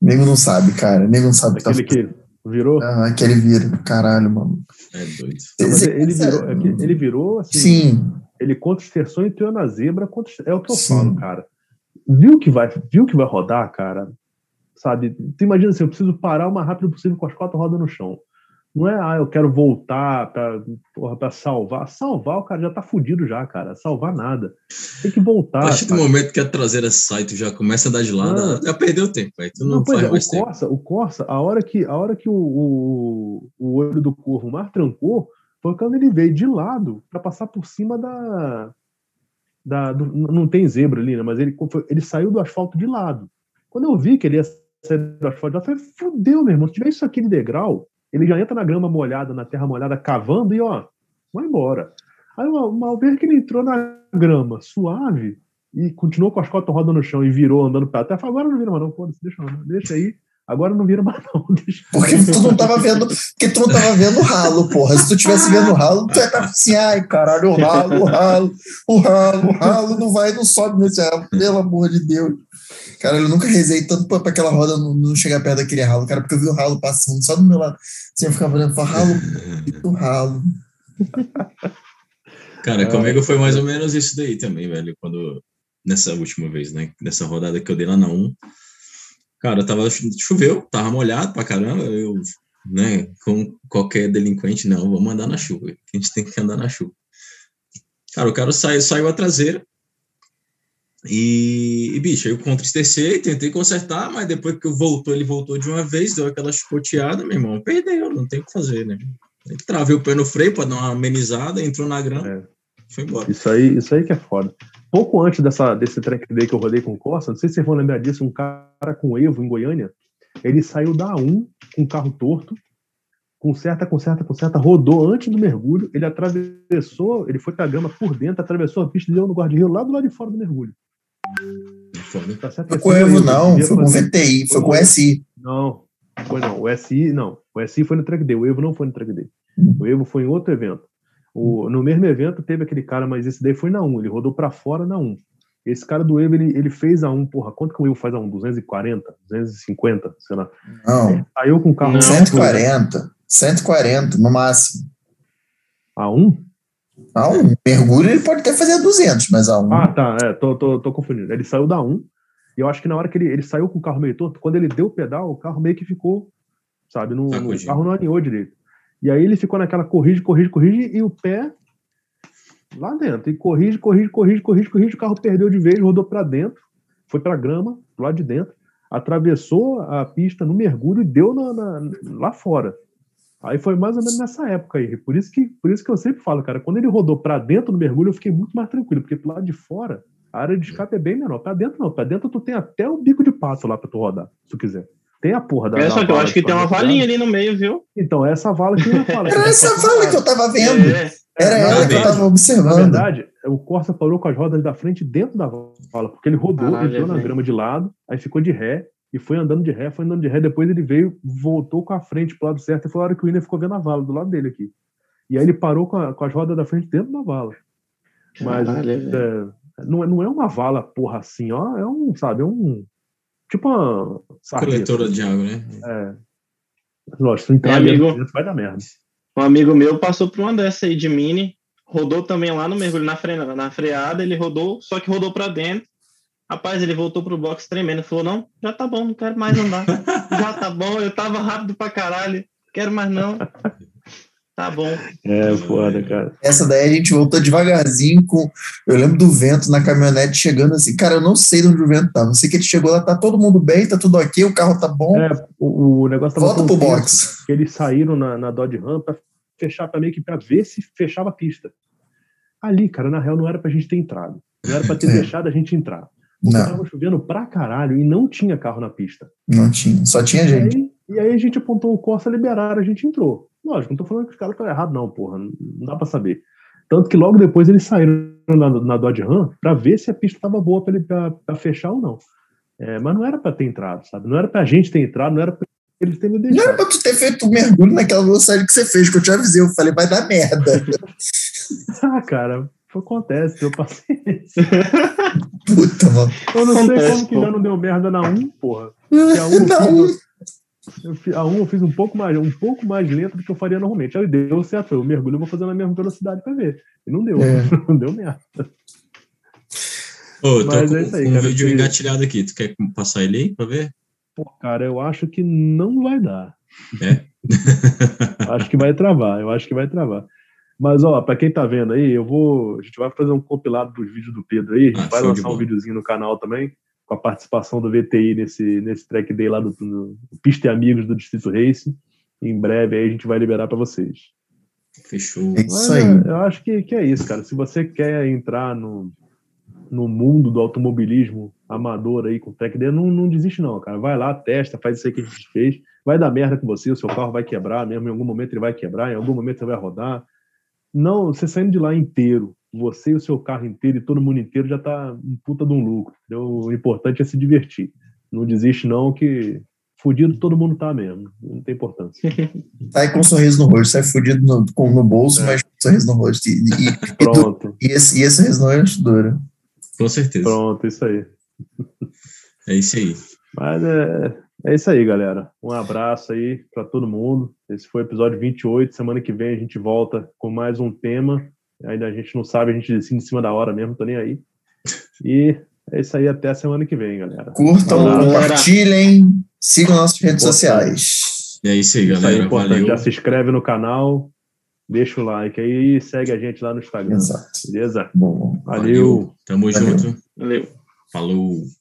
Nego não sabe, cara. Nego não sabe. Aquele tá... que virou? Ah, aquele vira. Caralho, mano. É doido. ele, virou, é ele virou assim. Sim. Ele contra o e teu na zebra. Contra, é o que eu Sim. falo, cara. Viu que, vai, viu que vai rodar, cara? Sabe? Tu imagina assim, eu preciso parar o mais rápido possível com as quatro rodas no chão. Não é, ah, eu quero voltar para salvar. Salvar, o cara já tá fudido já, cara. Salvar nada. Tem que voltar. A partir do momento que a traseira sai, tu já começa a dar de lado, não. já perdeu tempo. Aí tu não, não faz é, mais o tempo. Corsa, o Corsa, a hora que, a hora que o, o, o olho do corvo mar trancou, foi quando ele veio de lado para passar por cima da. da do, não tem zebra ali, né? Mas ele, ele saiu do asfalto de lado. Quando eu vi que ele ia sair do asfalto, eu falei, fudeu, meu irmão. Se tiver isso aqui de degrau, ele já entra na grama molhada, na terra molhada, cavando e ó, vai embora. Aí uma vez que ele entrou na grama suave e continuou com as cotas rodando no chão e virou andando para terra, agora não vira mais não, pô, deixa, deixa aí. Agora não vira mais não. Porque tu não tava vendo, porque tu não tava vendo o ralo, porra. Se tu tivesse vendo o ralo, tu ia estar assim, ai, caralho, o ralo, o ralo, o ralo, o ralo não vai, não sobe nesse ralo, pelo amor de Deus. Cara, eu nunca rezei tanto pra, aquela roda não, não, chegar perto daquele ralo, cara, porque eu vi o ralo passando só do meu lado. Assim, eu ficava olhando, ralo, o ralo. Cara, comigo foi mais ou menos isso daí também, velho, quando, nessa última vez, né, nessa rodada que eu dei lá na 1, cara, tava, choveu, tava molhado pra caramba, eu, né, com qualquer delinquente, não, vamos andar na chuva, a gente tem que andar na chuva. Cara, o cara saiu, saiu a traseira, e, e, bicho, eu contristecei, tentei consertar, mas depois que eu voltou, ele voltou de uma vez, deu aquela chicoteada, meu irmão, perdeu, não tem o que fazer, né? Ele travei o pé no freio para dar uma amenizada, entrou na grama, é. foi embora. Isso aí, isso aí que é foda. Pouco antes dessa, desse track day que eu rodei com o Corsa, não sei se vocês vão lembrar disso, um cara com Evo em Goiânia, ele saiu da A1 com carro torto, conserta, conserta, conserta, rodou antes do mergulho, ele atravessou, ele foi com a grama por dentro, atravessou a pista e deu no guarda-rio lá do lado de fora do mergulho. Tá foi com o Evo, não, foi com o VTI, foi com o SI. Não, foi não. O SI, não. O SI foi no track day, o Evo não foi no track day. Hum. O Evo foi em outro evento. O, no mesmo evento teve aquele cara, mas esse daí foi na 1, ele rodou para fora na 1. Esse cara do Evo, ele, ele fez a 1, porra, quanto que o Evo faz a 1? 240? 250, sei lá. Não. É, saiu com o carro... 140, 140 no máximo. A 1? A um mergulho ele pode até fazer 200, mas a um. Ah, tá, é, tô, tô, tô confundindo. Ele saiu da 1, e eu acho que na hora que ele, ele saiu com o carro meio torto, quando ele deu o pedal, o carro meio que ficou, sabe, no, no o carro não alinhou direito. E aí ele ficou naquela corrige, corrige, corrige, e o pé lá dentro. E corrige, corrige, corrige, corrige, corrige, o carro perdeu de vez, rodou para dentro, foi para grama, lá de dentro. atravessou a pista no mergulho e deu na, na, lá fora. Aí foi mais ou menos nessa época aí. Por isso que, por isso que eu sempre falo, cara, quando ele rodou para dentro do mergulho, eu fiquei muito mais tranquilo, porque pro lado de fora, a área de escape é bem menor. Para dentro não, para dentro tu tem até o bico de pato lá para tu rodar, se tu quiser. Tem a porra da. É, só que eu acho que tem uma valinha ali no meio, viu? Então, é essa vala que eu ia falar. Era essa vala que eu tava vendo. É, Era ela que eu tava observando. Na verdade, o Corsa parou com as rodas da frente dentro da vala, porque ele rodou, Caralho, entrou na grama de lado, aí ficou de ré, e foi andando de ré, foi andando de ré, depois ele veio, voltou com a frente pro lado certo, e foi a hora que o William ficou vendo a vala do lado dele aqui. E aí ele parou com, a, com as rodas da frente dentro da vala. Mas é, não, é, não é uma vala, porra, assim, ó, é um, sabe, é um. Tipo uma. Coletora de água, né? É. Lógico, se entrar amigo, dentro, vai dar merda. Um amigo meu passou por uma dessa aí de mini, rodou também lá no mergulho na, fre, na freada, ele rodou, só que rodou para dentro Rapaz, ele voltou pro box tremendo. Falou: Não, já tá bom, não quero mais andar. já tá bom, eu tava rápido pra caralho. Quero mais não. Tá bom. É, foda, cara. Essa daí a gente voltou devagarzinho com. Eu lembro do vento na caminhonete chegando assim. Cara, eu não sei de onde o vento tá. Não sei que ele chegou lá, tá todo mundo bem, tá tudo ok, o carro tá bom. É, o, o negócio tava Volta pro box. Que eles saíram na, na Dodge Ram pra fechar pra meio que pra ver se fechava a pista. Ali, cara, na real, não era pra gente ter entrado. Não era pra ter é. deixado a gente entrar. Porque não. tava chovendo pra caralho e não tinha carro na pista. Não tinha, só tinha gente. E aí, e aí a gente apontou o Corsa, liberaram, a gente entrou. Lógico, não tô falando que os caras estão errados, não, porra. Não dá pra saber. Tanto que logo depois eles saíram na, na Dodge Ram pra ver se a pista tava boa pra, ele, pra, pra fechar ou não. É, mas não era pra ter entrado, sabe? Não era pra gente ter entrado, não era pra eles terem me deixado. Não era pra tu ter feito um mergulho naquela velocidade que você fez, que eu te avisei. Eu falei, vai dar merda. ah, cara, acontece, eu passei. Puta, mano. Eu não sei como que já não deu merda na 1, porra. Porque a 1 eu, fiz, a 1 eu fiz um pouco mais, um pouco mais lento do que eu faria normalmente. Aí deu certo, eu mergulho, eu vou fazer na mesma velocidade pra ver. E não deu, é. não deu merda. Ô, oh, tô Mas com, é aí, um cara, vídeo que... engatilhado aqui. Tu quer passar ele aí pra ver? Pô, cara, eu acho que não vai dar. É? acho que vai travar, eu acho que vai travar. Mas, ó, para quem tá vendo aí, eu vou. A gente vai fazer um compilado dos vídeos do Pedro aí. A gente ah, vai lançar um videozinho no canal também, com a participação do VTI nesse, nesse track day lá do, do Pista e Amigos do Distrito Race. Em breve aí a gente vai liberar para vocês. Fechou. É isso aí. eu acho que, que é isso, cara. Se você quer entrar no, no mundo do automobilismo amador aí com track day, não, não desiste, não, cara. Vai lá, testa, faz isso aí que a gente fez. Vai dar merda com você, o seu carro vai quebrar mesmo, em algum momento ele vai quebrar, em algum momento você vai rodar não, você saindo de lá inteiro, você e o seu carro inteiro e todo mundo inteiro já tá um puta de um lucro. Entendeu? O importante é se divertir. Não desiste, não, que fudido todo mundo tá mesmo. Não tem importância. Sai com um sorriso no rosto, sai fudido no, com, no bolso, é. mas com um sorriso no rosto. E, e, Pronto. E, esse, e esse sorriso no rosto dura. Com certeza. Pronto, isso aí. É isso aí. Mas é, é isso aí, galera. Um abraço aí para todo mundo. Esse foi o episódio 28. Semana que vem a gente volta com mais um tema. Ainda a gente não sabe, a gente decide em cima da hora mesmo, tô nem aí. E é isso aí, até a semana que vem, galera. Curtam, compartilhem, sigam nossas redes sociais. É isso aí, galera. Isso aí, Valeu. Já se inscreve no canal, deixa o like aí e segue a gente lá no Instagram. Exato. Beleza? Bom, Valeu. Valeu. Tamo Valeu. junto. Valeu. Falou.